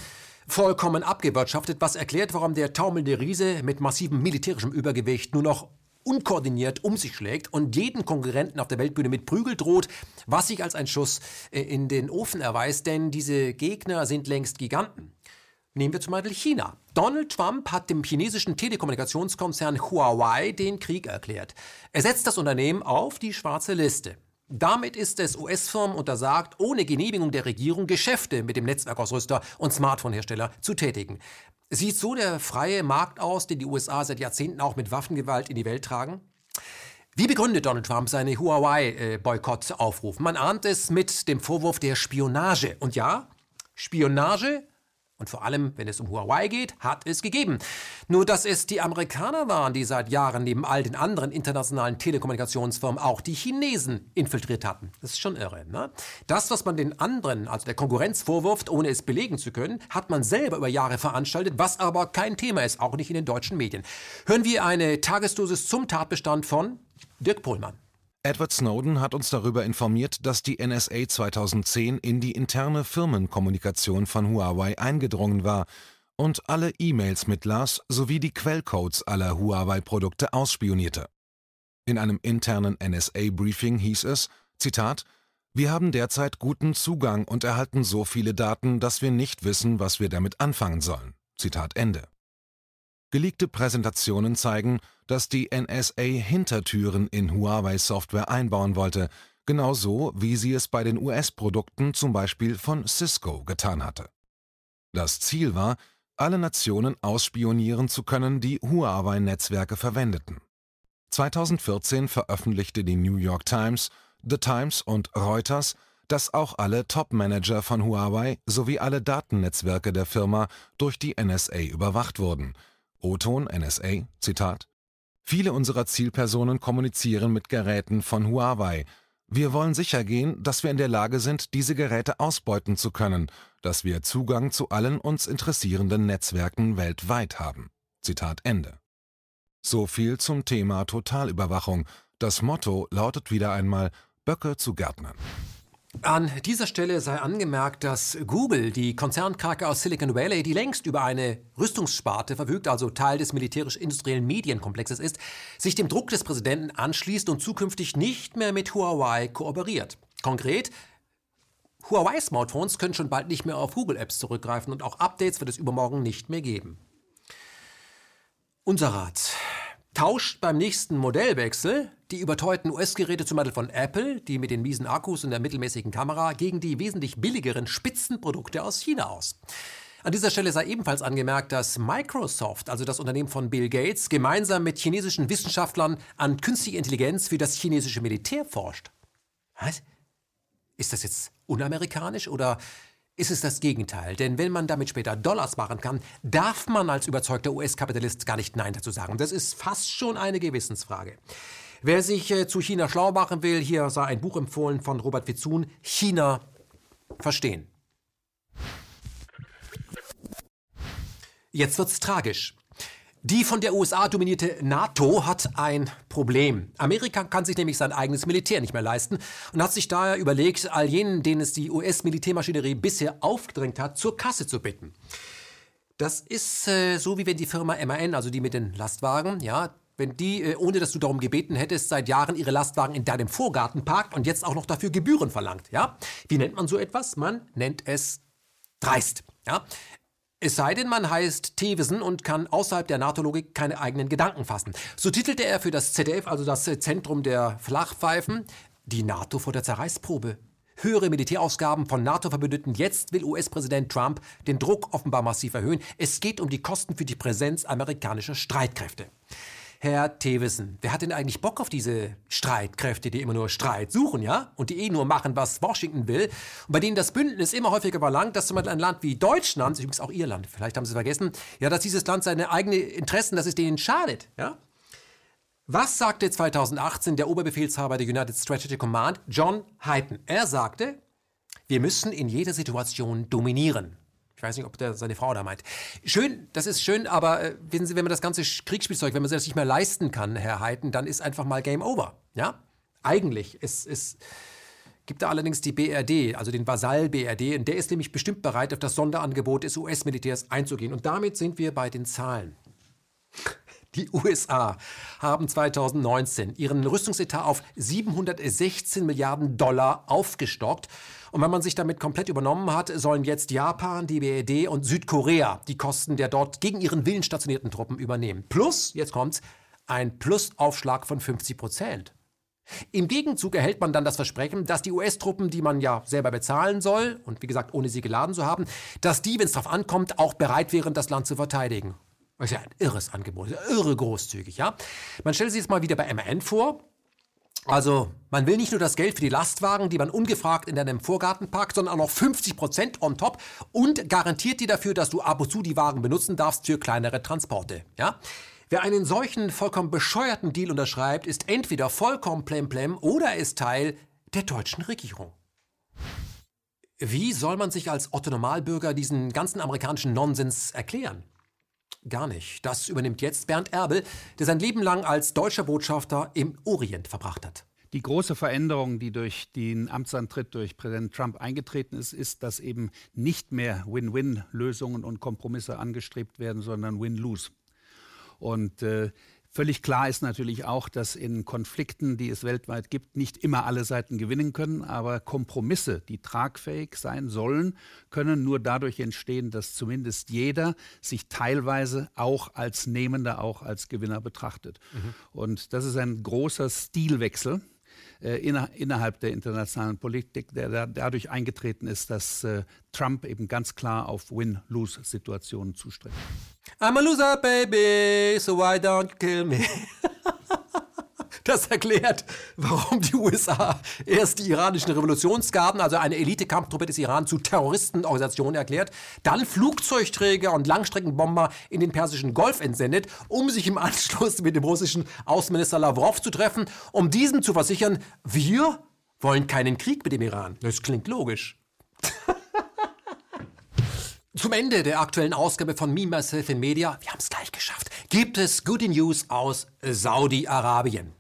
vollkommen abgewirtschaftet, was erklärt, warum der taumelnde Riese mit massivem militärischem Übergewicht nur noch unkoordiniert um sich schlägt und jeden Konkurrenten auf der Weltbühne mit Prügel droht, was sich als ein Schuss äh, in den Ofen erweist, denn diese Gegner sind längst Giganten. Nehmen wir zum Beispiel China. Donald Trump hat dem chinesischen Telekommunikationskonzern Huawei den Krieg erklärt. Er setzt das Unternehmen auf die schwarze Liste. Damit ist es US-Firmen untersagt, ohne Genehmigung der Regierung Geschäfte mit dem Netzwerkausrüster und Smartphone-Hersteller zu tätigen. Sieht so der freie Markt aus, den die USA seit Jahrzehnten auch mit Waffengewalt in die Welt tragen? Wie begründet Donald Trump seine Huawei-Boykottaufruf? Man ahnt es mit dem Vorwurf der Spionage. Und ja, Spionage und vor allem, wenn es um Huawei geht, hat es gegeben. Nur, dass es die Amerikaner waren, die seit Jahren neben all den anderen internationalen Telekommunikationsfirmen auch die Chinesen infiltriert hatten. Das ist schon irre. Ne? Das, was man den anderen, also der Konkurrenz vorwirft, ohne es belegen zu können, hat man selber über Jahre veranstaltet, was aber kein Thema ist, auch nicht in den deutschen Medien. Hören wir eine Tagesdosis zum Tatbestand von Dirk Pohlmann. Edward Snowden hat uns darüber informiert, dass die NSA 2010 in die interne Firmenkommunikation von Huawei eingedrungen war und alle E-Mails mitlas sowie die Quellcodes aller Huawei-Produkte ausspionierte. In einem internen NSA-Briefing hieß es, Zitat, wir haben derzeit guten Zugang und erhalten so viele Daten, dass wir nicht wissen, was wir damit anfangen sollen. Zitat Ende. Geleakte Präsentationen zeigen, dass die NSA Hintertüren in Huawei-Software einbauen wollte, genauso wie sie es bei den US-Produkten zum Beispiel von Cisco getan hatte. Das Ziel war, alle Nationen ausspionieren zu können, die Huawei-Netzwerke verwendeten. 2014 veröffentlichte die New York Times, The Times und Reuters, dass auch alle Top-Manager von Huawei sowie alle Datennetzwerke der Firma durch die NSA überwacht wurden – O-Ton NSA, Zitat: Viele unserer Zielpersonen kommunizieren mit Geräten von Huawei. Wir wollen sichergehen, dass wir in der Lage sind, diese Geräte ausbeuten zu können, dass wir Zugang zu allen uns interessierenden Netzwerken weltweit haben. Zitat Ende. So viel zum Thema Totalüberwachung. Das Motto lautet wieder einmal Böcke zu Gärtnern. An dieser Stelle sei angemerkt, dass Google, die Konzernkrake aus Silicon Valley, die längst über eine Rüstungssparte verfügt, also Teil des militärisch-industriellen Medienkomplexes ist, sich dem Druck des Präsidenten anschließt und zukünftig nicht mehr mit Huawei kooperiert. Konkret, Huawei-Smartphones können schon bald nicht mehr auf Google-Apps zurückgreifen und auch Updates wird es übermorgen nicht mehr geben. Unser Rat tauscht beim nächsten Modellwechsel die überteuerten US-Geräte zum Beispiel von Apple, die mit den miesen Akkus und der mittelmäßigen Kamera, gegen die wesentlich billigeren Spitzenprodukte aus China aus. An dieser Stelle sei ebenfalls angemerkt, dass Microsoft, also das Unternehmen von Bill Gates, gemeinsam mit chinesischen Wissenschaftlern an künstlicher Intelligenz für das chinesische Militär forscht. Was? Ist das jetzt unamerikanisch oder ist es das Gegenteil. Denn wenn man damit später Dollars machen kann, darf man als überzeugter US-Kapitalist gar nicht Nein dazu sagen. Das ist fast schon eine Gewissensfrage. Wer sich äh, zu China schlau machen will, hier sei ein Buch empfohlen von Robert Witzun, China verstehen. Jetzt wird's tragisch. Die von der USA dominierte NATO hat ein Problem. Amerika kann sich nämlich sein eigenes Militär nicht mehr leisten und hat sich daher überlegt, all jenen, denen es die US-Militärmaschinerie bisher aufgedrängt hat, zur Kasse zu bitten. Das ist äh, so, wie wenn die Firma MAN, also die mit den Lastwagen, ja, wenn die, äh, ohne dass du darum gebeten hättest, seit Jahren ihre Lastwagen in deinem Vorgarten parkt und jetzt auch noch dafür Gebühren verlangt, ja? Wie nennt man so etwas? Man nennt es dreist, ja? Es sei denn, man heißt Thewesen und kann außerhalb der NATO-Logik keine eigenen Gedanken fassen. So titelte er für das ZDF, also das Zentrum der Flachpfeifen, die NATO vor der Zerreißprobe. Höhere Militärausgaben von NATO-Verbündeten. Jetzt will US-Präsident Trump den Druck offenbar massiv erhöhen. Es geht um die Kosten für die Präsenz amerikanischer Streitkräfte. Herr Thewissen, wer hat denn eigentlich Bock auf diese Streitkräfte, die immer nur Streit suchen, ja? Und die eh nur machen, was Washington will? Und bei denen das Bündnis immer häufiger verlangt, dass zum Beispiel ein Land wie Deutschland, übrigens auch Irland, vielleicht haben Sie es vergessen, ja, dass dieses Land seine eigenen Interessen, dass es denen schadet, ja? Was sagte 2018 der Oberbefehlshaber der United Strategic Command, John Hyten? Er sagte, wir müssen in jeder Situation dominieren. Ich weiß nicht, ob der seine Frau da meint. Schön, das ist schön, aber äh, wissen Sie, wenn man das ganze Kriegsspielzeug, wenn man sich das nicht mehr leisten kann, Herr Heiten, dann ist einfach mal Game Over. Ja? Eigentlich. Es, es gibt da allerdings die BRD, also den Vasall BRD, und der ist nämlich bestimmt bereit, auf das Sonderangebot des US-Militärs einzugehen. Und damit sind wir bei den Zahlen. Die USA haben 2019 ihren Rüstungsetat auf 716 Milliarden Dollar aufgestockt. Und wenn man sich damit komplett übernommen hat, sollen jetzt Japan, die BRD und Südkorea die Kosten der dort gegen ihren Willen stationierten Truppen übernehmen. Plus, jetzt kommt's, ein Plusaufschlag von 50 Prozent. Im Gegenzug erhält man dann das Versprechen, dass die US-Truppen, die man ja selber bezahlen soll, und wie gesagt, ohne sie geladen zu haben, dass die, wenn es darauf ankommt, auch bereit wären, das Land zu verteidigen. Das ist ja ein irres Angebot, irre großzügig, ja. Man stellt sich jetzt mal wieder bei MAN vor. Also, man will nicht nur das Geld für die Lastwagen, die man ungefragt in deinem Vorgarten parkt, sondern auch noch 50 Prozent on top und garantiert dir dafür, dass du ab und zu die Wagen benutzen darfst für kleinere Transporte, ja. Wer einen solchen vollkommen bescheuerten Deal unterschreibt, ist entweder vollkommen plemplem oder ist Teil der deutschen Regierung. Wie soll man sich als Otto Normalbürger diesen ganzen amerikanischen Nonsens erklären? Gar nicht. Das übernimmt jetzt Bernd Erbel, der sein Leben lang als deutscher Botschafter im Orient verbracht hat. Die große Veränderung, die durch den Amtsantritt durch Präsident Trump eingetreten ist, ist, dass eben nicht mehr Win-Win-Lösungen und Kompromisse angestrebt werden, sondern Win-Lose. Und äh, völlig klar ist natürlich auch, dass in Konflikten, die es weltweit gibt, nicht immer alle Seiten gewinnen können, aber Kompromisse, die tragfähig sein sollen, können nur dadurch entstehen, dass zumindest jeder sich teilweise auch als Nehmender, auch als Gewinner betrachtet. Mhm. Und das ist ein großer Stilwechsel inner, innerhalb der internationalen Politik, der da, dadurch eingetreten ist, dass äh, Trump eben ganz klar auf Win-Lose-Situationen zustrebt. I'm a loser, baby, so why don't you kill me? [LAUGHS] Das erklärt, warum die USA erst die iranischen Revolutionsgarden, also eine Elite-Kampftruppe des Iran, zu Terroristenorganisationen erklärt, dann Flugzeugträger und Langstreckenbomber in den Persischen Golf entsendet, um sich im Anschluss mit dem russischen Außenminister Lavrov zu treffen, um diesem zu versichern, wir wollen keinen Krieg mit dem Iran. Das klingt logisch. [LAUGHS] Zum Ende der aktuellen Ausgabe von Me, Myself in Media, wir haben es gleich geschafft, gibt es Goody News aus Saudi-Arabien.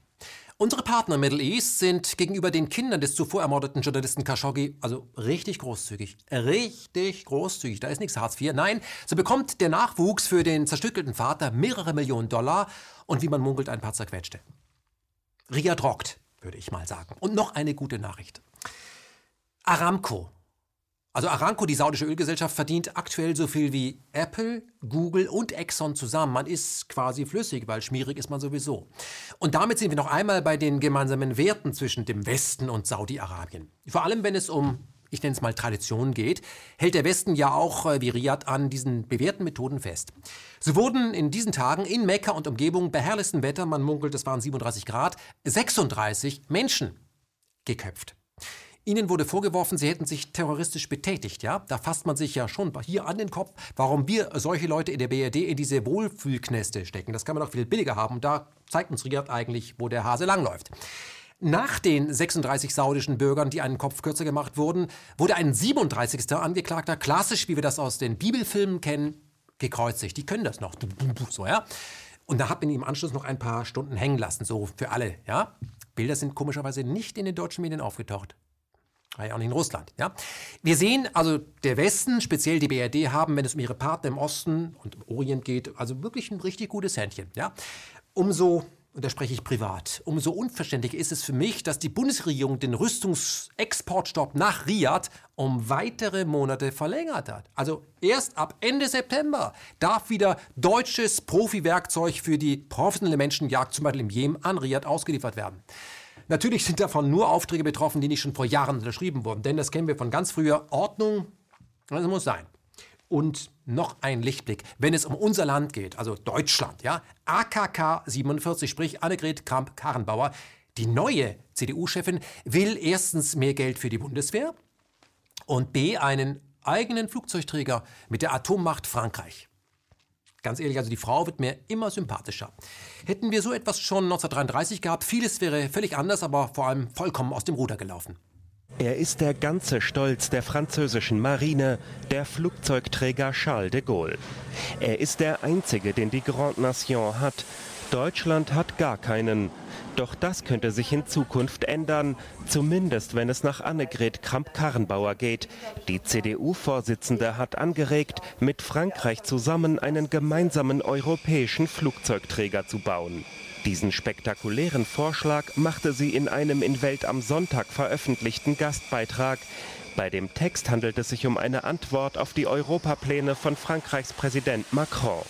Unsere Partner Middle East sind gegenüber den Kindern des zuvor ermordeten Journalisten Khashoggi also richtig großzügig. Richtig großzügig. Da ist nichts Hartz IV. Nein, so bekommt der Nachwuchs für den zerstückelten Vater mehrere Millionen Dollar und wie man munkelt, ein paar zerquetschte. Riyadh rockt, würde ich mal sagen. Und noch eine gute Nachricht. Aramco also Aramco, die saudische Ölgesellschaft, verdient aktuell so viel wie Apple, Google und Exxon zusammen. Man ist quasi flüssig, weil schmierig ist man sowieso. Und damit sind wir noch einmal bei den gemeinsamen Werten zwischen dem Westen und Saudi-Arabien. Vor allem, wenn es um ich nenne es mal Tradition geht, hält der Westen ja auch äh, wie Riyadh an diesen bewährten Methoden fest. So wurden in diesen Tagen in Mekka und Umgebung bei herrlichstem Wetter, man munkelt, es waren 37 Grad, 36 Menschen geköpft. Ihnen wurde vorgeworfen, Sie hätten sich terroristisch betätigt. Ja? Da fasst man sich ja schon hier an den Kopf, warum wir solche Leute in der BRD in diese Wohlfühlknäste stecken. Das kann man doch viel billiger haben. Da zeigt uns Riyadh eigentlich, wo der Hase langläuft. Nach den 36 saudischen Bürgern, die einen Kopf kürzer gemacht wurden, wurde ein 37. Angeklagter, klassisch wie wir das aus den Bibelfilmen kennen, gekreuzigt. Die können das noch. So, ja? Und da hat man ihn im Anschluss noch ein paar Stunden hängen lassen, so für alle. Ja? Bilder sind komischerweise nicht in den deutschen Medien aufgetaucht. War ja auch nicht in Russland. Ja? Wir sehen also, der Westen, speziell die BRD, haben, wenn es um ihre Partner im Osten und im Orient geht, also wirklich ein richtig gutes Händchen. Ja? Umso, und da spreche ich privat, umso unverständlicher ist es für mich, dass die Bundesregierung den Rüstungsexportstopp nach Riyadh um weitere Monate verlängert hat. Also erst ab Ende September darf wieder deutsches Profi-Werkzeug für die professionelle Menschenjagd, zum Beispiel im Jemen, an Riyadh ausgeliefert werden. Natürlich sind davon nur Aufträge betroffen, die nicht schon vor Jahren unterschrieben wurden. Denn das kennen wir von ganz früher. Ordnung, das muss sein. Und noch ein Lichtblick, wenn es um unser Land geht, also Deutschland, ja, AKK 47, sprich Annegret Kramp-Karrenbauer, die neue CDU-Chefin will erstens mehr Geld für die Bundeswehr und B einen eigenen Flugzeugträger mit der Atommacht Frankreich. Ganz ehrlich, also die Frau wird mir immer sympathischer. Hätten wir so etwas schon 1933 gehabt, vieles wäre völlig anders, aber vor allem vollkommen aus dem Ruder gelaufen. Er ist der ganze Stolz der französischen Marine, der Flugzeugträger Charles de Gaulle. Er ist der einzige, den die Grande Nation hat. Deutschland hat gar keinen. Doch das könnte sich in Zukunft ändern, zumindest wenn es nach Annegret Kramp-Karrenbauer geht. Die CDU-Vorsitzende hat angeregt, mit Frankreich zusammen einen gemeinsamen europäischen Flugzeugträger zu bauen. Diesen spektakulären Vorschlag machte sie in einem in Welt am Sonntag veröffentlichten Gastbeitrag. Bei dem Text handelt es sich um eine Antwort auf die Europapläne von Frankreichs Präsident Macron.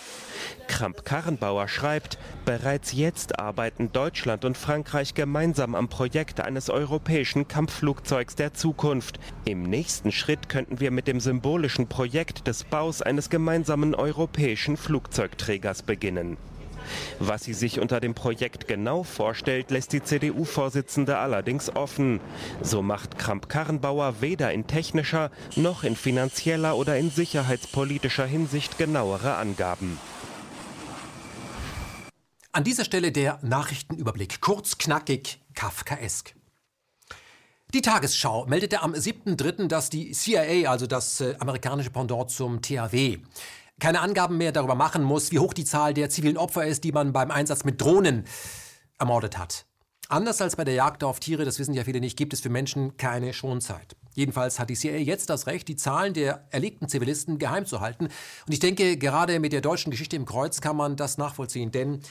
Kramp-Karrenbauer schreibt, bereits jetzt arbeiten Deutschland und Frankreich gemeinsam am Projekt eines europäischen Kampfflugzeugs der Zukunft. Im nächsten Schritt könnten wir mit dem symbolischen Projekt des Baus eines gemeinsamen europäischen Flugzeugträgers beginnen. Was sie sich unter dem Projekt genau vorstellt, lässt die CDU-Vorsitzende allerdings offen. So macht Kramp-Karrenbauer weder in technischer noch in finanzieller oder in sicherheitspolitischer Hinsicht genauere Angaben. An dieser Stelle der Nachrichtenüberblick, kurz, knackig, kafkaesk. Die Tagesschau meldete am 7.3., dass die CIA, also das äh, amerikanische Pendant zum THW, keine Angaben mehr darüber machen muss, wie hoch die Zahl der zivilen Opfer ist, die man beim Einsatz mit Drohnen ermordet hat. Anders als bei der Jagd auf Tiere, das wissen ja viele nicht, gibt es für Menschen keine Schonzeit. Jedenfalls hat die CIA jetzt das Recht, die Zahlen der erlegten Zivilisten geheim zu halten. Und ich denke, gerade mit der deutschen Geschichte im Kreuz kann man das nachvollziehen, denn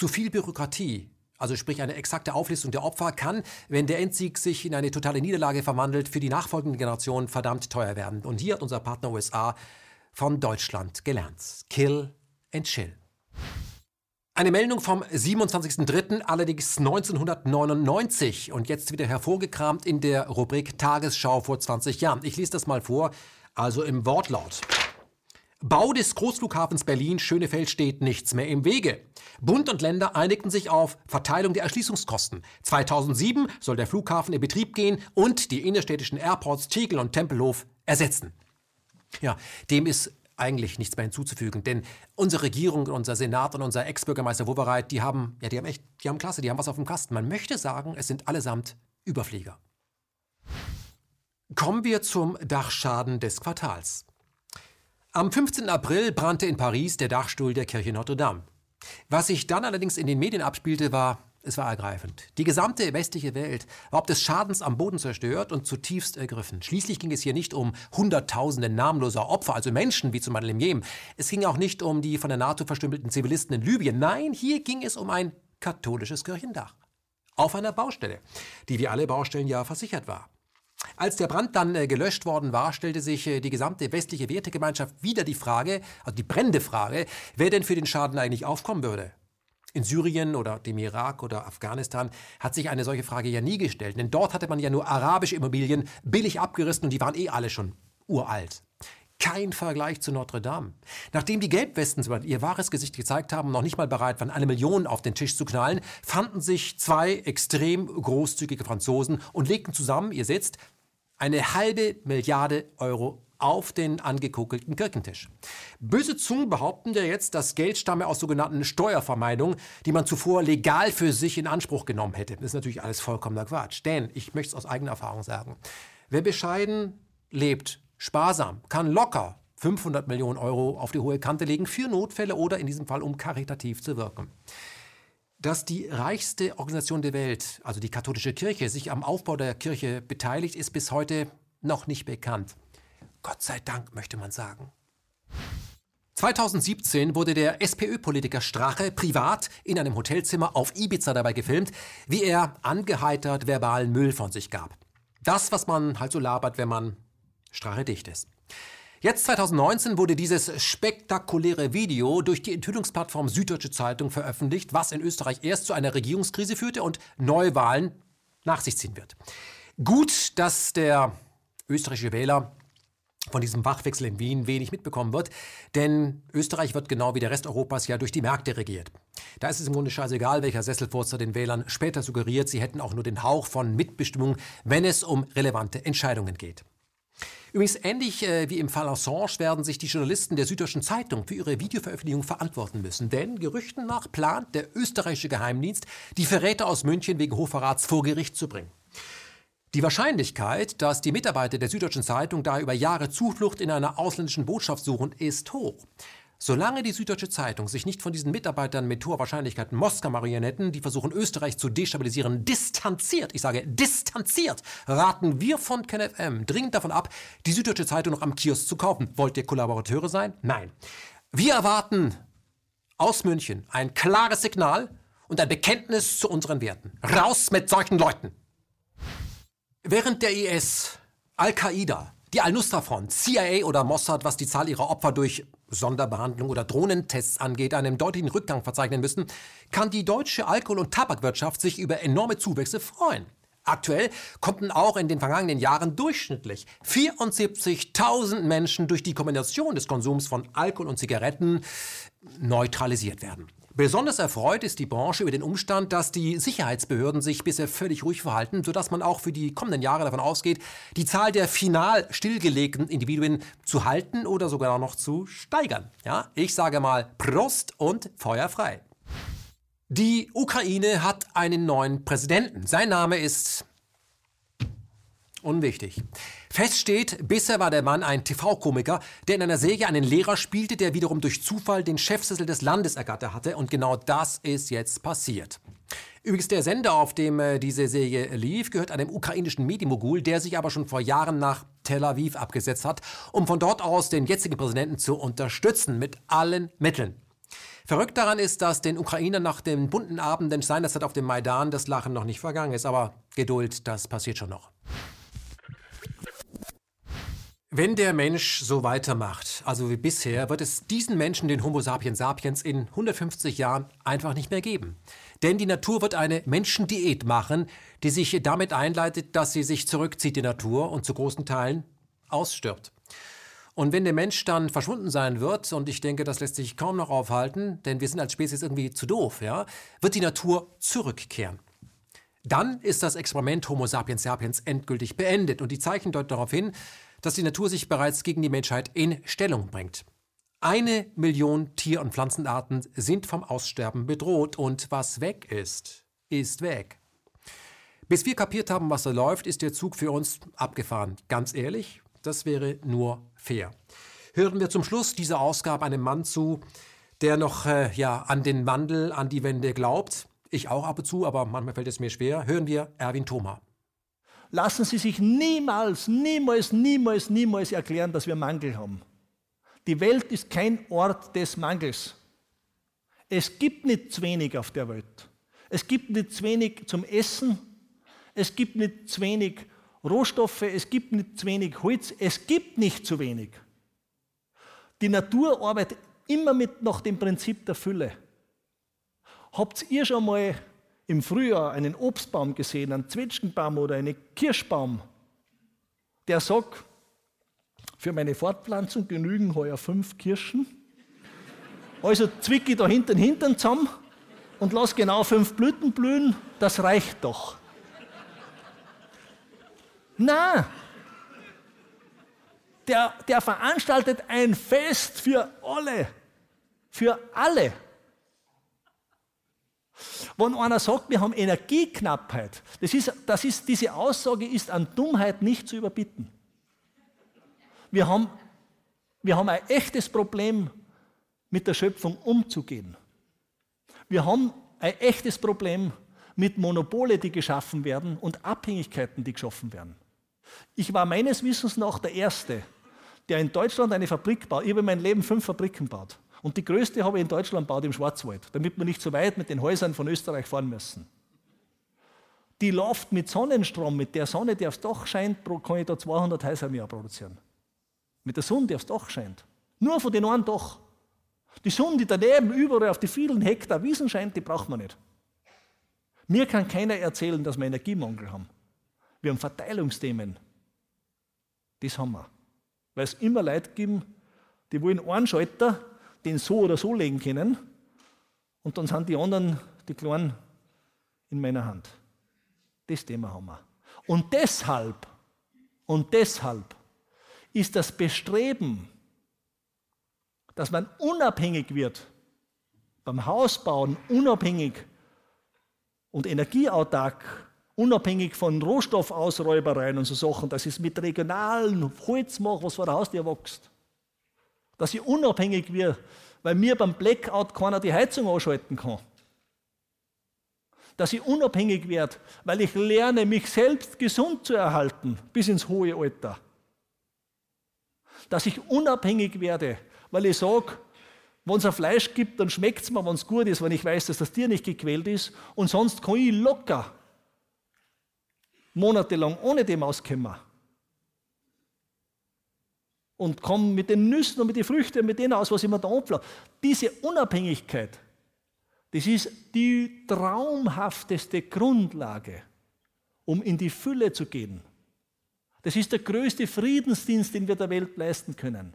zu viel Bürokratie, also sprich eine exakte Auflistung der Opfer, kann, wenn der Endsieg sich in eine totale Niederlage verwandelt, für die nachfolgenden Generationen verdammt teuer werden. Und hier hat unser Partner USA von Deutschland gelernt. Kill and Chill. Eine Meldung vom 27.03., allerdings 1999 und jetzt wieder hervorgekramt in der Rubrik Tagesschau vor 20 Jahren. Ich lese das mal vor, also im Wortlaut. Bau des Großflughafens Berlin Schönefeld steht nichts mehr im Wege. Bund und Länder einigten sich auf Verteilung der Erschließungskosten. 2007 soll der Flughafen in Betrieb gehen und die innerstädtischen Airports Tegel und Tempelhof ersetzen. Ja, dem ist eigentlich nichts mehr hinzuzufügen, denn unsere Regierung, unser Senat und unser Ex-Bürgermeister Wowereit, die haben, ja, die haben echt, die haben klasse, die haben was auf dem Kasten. Man möchte sagen, es sind allesamt Überflieger. Kommen wir zum Dachschaden des Quartals. Am 15. April brannte in Paris der Dachstuhl der Kirche Notre Dame. Was sich dann allerdings in den Medien abspielte, war es war ergreifend. Die gesamte westliche Welt war ob des Schadens am Boden zerstört und zutiefst ergriffen. Schließlich ging es hier nicht um Hunderttausende namenloser Opfer, also Menschen wie zum Beispiel im Jemen. Es ging auch nicht um die von der NATO verstümmelten Zivilisten in Libyen. Nein, hier ging es um ein katholisches Kirchendach. Auf einer Baustelle, die wie alle Baustellen ja versichert war. Als der Brand dann äh, gelöscht worden war, stellte sich äh, die gesamte westliche Wertegemeinschaft wieder die Frage, also die brennende Frage, wer denn für den Schaden eigentlich aufkommen würde. In Syrien oder dem Irak oder Afghanistan hat sich eine solche Frage ja nie gestellt, denn dort hatte man ja nur arabische Immobilien billig abgerissen und die waren eh alle schon uralt. Kein Vergleich zu Notre Dame. Nachdem die Gelbwesten ihr wahres Gesicht gezeigt haben, noch nicht mal bereit waren, eine Million auf den Tisch zu knallen, fanden sich zwei extrem großzügige Franzosen und legten zusammen, ihr seht, eine halbe Milliarde Euro auf den angekuckelten Kirchentisch. Böse Zungen behaupten ja jetzt, das Geld stamme aus sogenannten Steuervermeidungen, die man zuvor legal für sich in Anspruch genommen hätte. Das ist natürlich alles vollkommener Quatsch. Denn, ich möchte es aus eigener Erfahrung sagen, wer bescheiden lebt, sparsam, kann locker 500 Millionen Euro auf die hohe Kante legen für Notfälle oder in diesem Fall um karitativ zu wirken. Dass die reichste Organisation der Welt, also die katholische Kirche, sich am Aufbau der Kirche beteiligt, ist bis heute noch nicht bekannt. Gott sei Dank, möchte man sagen. 2017 wurde der SPÖ-Politiker Strache privat in einem Hotelzimmer auf Ibiza dabei gefilmt, wie er angeheitert verbalen Müll von sich gab. Das, was man halt so labert, wenn man Strache dicht ist. Jetzt 2019 wurde dieses spektakuläre Video durch die Enthüllungsplattform Süddeutsche Zeitung veröffentlicht, was in Österreich erst zu einer Regierungskrise führte und Neuwahlen nach sich ziehen wird. Gut, dass der österreichische Wähler von diesem Wachwechsel in Wien wenig mitbekommen wird, denn Österreich wird genau wie der Rest Europas ja durch die Märkte regiert. Da ist es im Grunde scheißegal, welcher Sesselfurzer den Wählern später suggeriert, sie hätten auch nur den Hauch von Mitbestimmung, wenn es um relevante Entscheidungen geht. Übrigens ähnlich äh, wie im Fall Assange werden sich die Journalisten der Süddeutschen Zeitung für ihre Videoveröffentlichung verantworten müssen. Denn Gerüchten nach plant der österreichische Geheimdienst, die Verräter aus München wegen Hochverrats vor Gericht zu bringen. Die Wahrscheinlichkeit, dass die Mitarbeiter der Süddeutschen Zeitung da über Jahre Zuflucht in einer ausländischen Botschaft suchen, ist hoch. Solange die Süddeutsche Zeitung sich nicht von diesen Mitarbeitern mit hoher Wahrscheinlichkeit Moskau-Marionetten, die versuchen, Österreich zu destabilisieren, distanziert, ich sage distanziert, raten wir von KenFM dringend davon ab, die Süddeutsche Zeitung noch am Kiosk zu kaufen. Wollt ihr Kollaborateure sein? Nein. Wir erwarten aus München ein klares Signal und ein Bekenntnis zu unseren Werten. Raus mit solchen Leuten! Während der IS, Al-Qaida, die Al-Nusra-Front, CIA oder Mossad, was die Zahl ihrer Opfer durch Sonderbehandlung oder Drohnentests angeht, einen deutlichen Rückgang verzeichnen müssen, kann die deutsche Alkohol- und Tabakwirtschaft sich über enorme Zuwächse freuen. Aktuell konnten auch in den vergangenen Jahren durchschnittlich 74.000 Menschen durch die Kombination des Konsums von Alkohol und Zigaretten neutralisiert werden. Besonders erfreut ist die Branche über den Umstand, dass die Sicherheitsbehörden sich bisher völlig ruhig verhalten, sodass man auch für die kommenden Jahre davon ausgeht, die Zahl der final stillgelegten Individuen zu halten oder sogar noch zu steigern. Ja, ich sage mal Prost und Feuer frei. Die Ukraine hat einen neuen Präsidenten. Sein Name ist unwichtig. Fest steht, bisher war der Mann ein TV-Komiker, der in einer Serie einen Lehrer spielte, der wiederum durch Zufall den Chefsessel des Landes ergattert hatte. Und genau das ist jetzt passiert. Übrigens, der Sender, auf dem äh, diese Serie lief, gehört einem ukrainischen Medienmogul, der sich aber schon vor Jahren nach Tel Aviv abgesetzt hat, um von dort aus den jetzigen Präsidenten zu unterstützen mit allen Mitteln. Verrückt daran ist, dass den Ukrainern nach den bunten Abenden seinerzeit auf dem Maidan das Lachen noch nicht vergangen ist. Aber Geduld, das passiert schon noch. Wenn der Mensch so weitermacht, also wie bisher, wird es diesen Menschen, den Homo sapiens sapiens, in 150 Jahren einfach nicht mehr geben. Denn die Natur wird eine Menschendiät machen, die sich damit einleitet, dass sie sich zurückzieht, die Natur, und zu großen Teilen ausstirbt. Und wenn der Mensch dann verschwunden sein wird, und ich denke, das lässt sich kaum noch aufhalten, denn wir sind als Spezies irgendwie zu doof, ja, wird die Natur zurückkehren. Dann ist das Experiment Homo sapiens sapiens endgültig beendet und die Zeichen deuten darauf hin, dass die Natur sich bereits gegen die Menschheit in Stellung bringt. Eine Million Tier- und Pflanzenarten sind vom Aussterben bedroht und was weg ist, ist weg. Bis wir kapiert haben, was da läuft, ist der Zug für uns abgefahren. Ganz ehrlich, das wäre nur fair. Hören wir zum Schluss dieser Ausgabe einem Mann zu, der noch äh, ja, an den Wandel, an die Wende glaubt. Ich auch ab und zu, aber manchmal fällt es mir schwer. Hören wir Erwin Thoma. Lassen Sie sich niemals, niemals, niemals, niemals erklären, dass wir Mangel haben. Die Welt ist kein Ort des Mangels. Es gibt nicht zu wenig auf der Welt. Es gibt nicht zu wenig zum Essen. Es gibt nicht zu wenig Rohstoffe, es gibt nicht zu wenig Holz, es gibt nicht zu wenig. Die Natur arbeitet immer mit nach dem Prinzip der Fülle. Habt ihr schon mal im Frühjahr einen Obstbaum gesehen, einen Zwetschgenbaum oder einen Kirschbaum, der sagt, für meine Fortpflanzung genügen heuer fünf Kirschen. Also zwicke ich da hinten Hintern zusammen und lass genau fünf Blüten blühen, das reicht doch. Na, der, der veranstaltet ein Fest für alle. Für alle. Wenn einer sagt, wir haben Energieknappheit, das ist, das ist, diese Aussage ist an Dummheit nicht zu überbieten. Wir haben, wir haben ein echtes Problem, mit der Schöpfung umzugehen. Wir haben ein echtes Problem mit Monopole, die geschaffen werden und Abhängigkeiten, die geschaffen werden. Ich war meines Wissens nach der Erste, der in Deutschland eine Fabrik baut. Ich habe in meinem Leben fünf Fabriken gebaut. Und die größte habe ich in Deutschland gebaut, im Schwarzwald, damit wir nicht so weit mit den Häusern von Österreich fahren müssen. Die läuft mit Sonnenstrom, mit der Sonne, die aufs Dach scheint, kann ich da 200 Häuser im Jahr produzieren. Mit der Sonne, die aufs Dach scheint. Nur von den einen Dach. Die Sonne, die daneben überall auf die vielen Hektar Wiesen scheint, die braucht man nicht. Mir kann keiner erzählen, dass wir Energiemangel haben. Wir haben Verteilungsthemen. Das haben wir. Weil es immer Leute geben, die wollen einen Schalter, den so oder so legen können, und dann sind die anderen, die Kleinen, in meiner Hand. Das Thema haben wir. Und deshalb, und deshalb ist das Bestreben, dass man unabhängig wird, beim Hausbauen unabhängig und energieautark unabhängig von Rohstoffausräubereien und so Sachen, dass ich es mit regionalen Holz mache, was vor der Haustür wächst. Dass ich unabhängig werde, weil mir beim Blackout keiner die Heizung ausschalten kann. Dass ich unabhängig werde, weil ich lerne, mich selbst gesund zu erhalten bis ins hohe Alter. Dass ich unabhängig werde, weil ich sage, wenn es ein Fleisch gibt, dann schmeckt es mir, wenn es gut ist, wenn ich weiß, dass das Tier nicht gequält ist. Und sonst kann ich locker monatelang ohne dem auskommen. Und komme mit den Nüssen und mit den Früchten und mit denen aus, was ich mir da anpflanze. Diese Unabhängigkeit, das ist die traumhafteste Grundlage, um in die Fülle zu gehen. Das ist der größte Friedensdienst, den wir der Welt leisten können.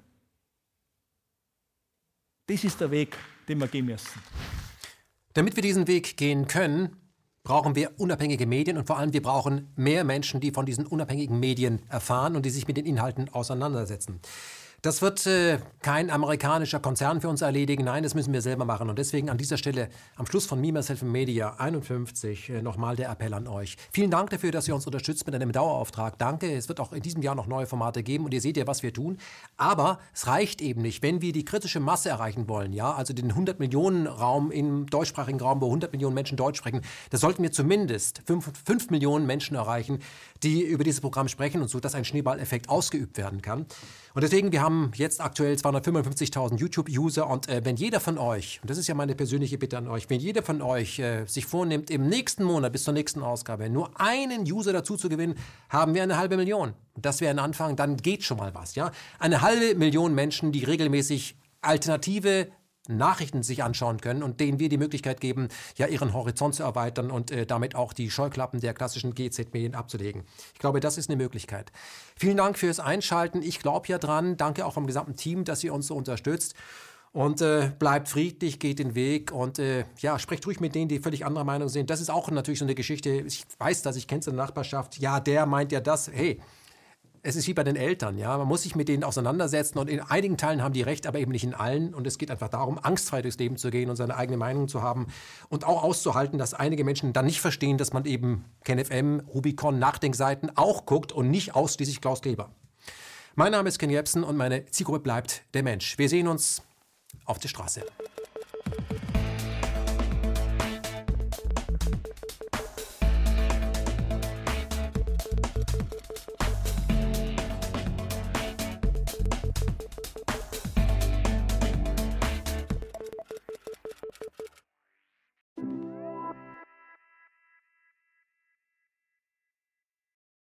Das ist der Weg, den wir gehen müssen. Damit wir diesen Weg gehen können, brauchen wir unabhängige Medien und vor allem wir brauchen mehr Menschen, die von diesen unabhängigen Medien erfahren und die sich mit den Inhalten auseinandersetzen. Das wird äh, kein amerikanischer Konzern für uns erledigen. Nein, das müssen wir selber machen. Und deswegen an dieser Stelle am Schluss von Me, Myself Media 51 äh, nochmal der Appell an euch. Vielen Dank dafür, dass ihr uns unterstützt mit einem Dauerauftrag. Danke. Es wird auch in diesem Jahr noch neue Formate geben und ihr seht ja, was wir tun. Aber es reicht eben nicht, wenn wir die kritische Masse erreichen wollen. Ja, also den 100 Millionen Raum im deutschsprachigen Raum, wo 100 Millionen Menschen Deutsch sprechen. Da sollten wir zumindest 5, 5 Millionen Menschen erreichen, die über dieses Programm sprechen und so, dass ein Schneeballeffekt ausgeübt werden kann. Und deswegen, wir haben jetzt aktuell 255.000 YouTube-User und äh, wenn jeder von euch, und das ist ja meine persönliche Bitte an euch, wenn jeder von euch äh, sich vornimmt, im nächsten Monat bis zur nächsten Ausgabe nur einen User dazu zu gewinnen, haben wir eine halbe Million. Das wäre ein Anfang, dann geht schon mal was. Ja? Eine halbe Million Menschen, die regelmäßig alternative Nachrichten sich anschauen können und denen wir die Möglichkeit geben, ja ihren Horizont zu erweitern und äh, damit auch die Scheuklappen der klassischen GZ-Medien abzulegen. Ich glaube, das ist eine Möglichkeit. Vielen Dank fürs Einschalten. Ich glaube ja dran. Danke auch vom gesamten Team, dass ihr uns so unterstützt. Und äh, bleibt friedlich, geht den Weg und äh, ja, sprecht ruhig mit denen, die völlig anderer Meinung sind. Das ist auch natürlich so eine Geschichte. Ich weiß das, ich kenne es in der Nachbarschaft. Ja, der meint ja das. Hey, es ist wie bei den Eltern, ja. Man muss sich mit denen auseinandersetzen und in einigen Teilen haben die recht, aber eben nicht in allen. Und es geht einfach darum, angstfrei durchs Leben zu gehen und seine eigene Meinung zu haben und auch auszuhalten, dass einige Menschen dann nicht verstehen, dass man eben KenFM, Rubicon, Nachdenkseiten auch guckt und nicht ausschließlich Klaus Kleber. Mein Name ist Ken Jebsen und meine Zielgruppe bleibt der Mensch. Wir sehen uns auf der Straße.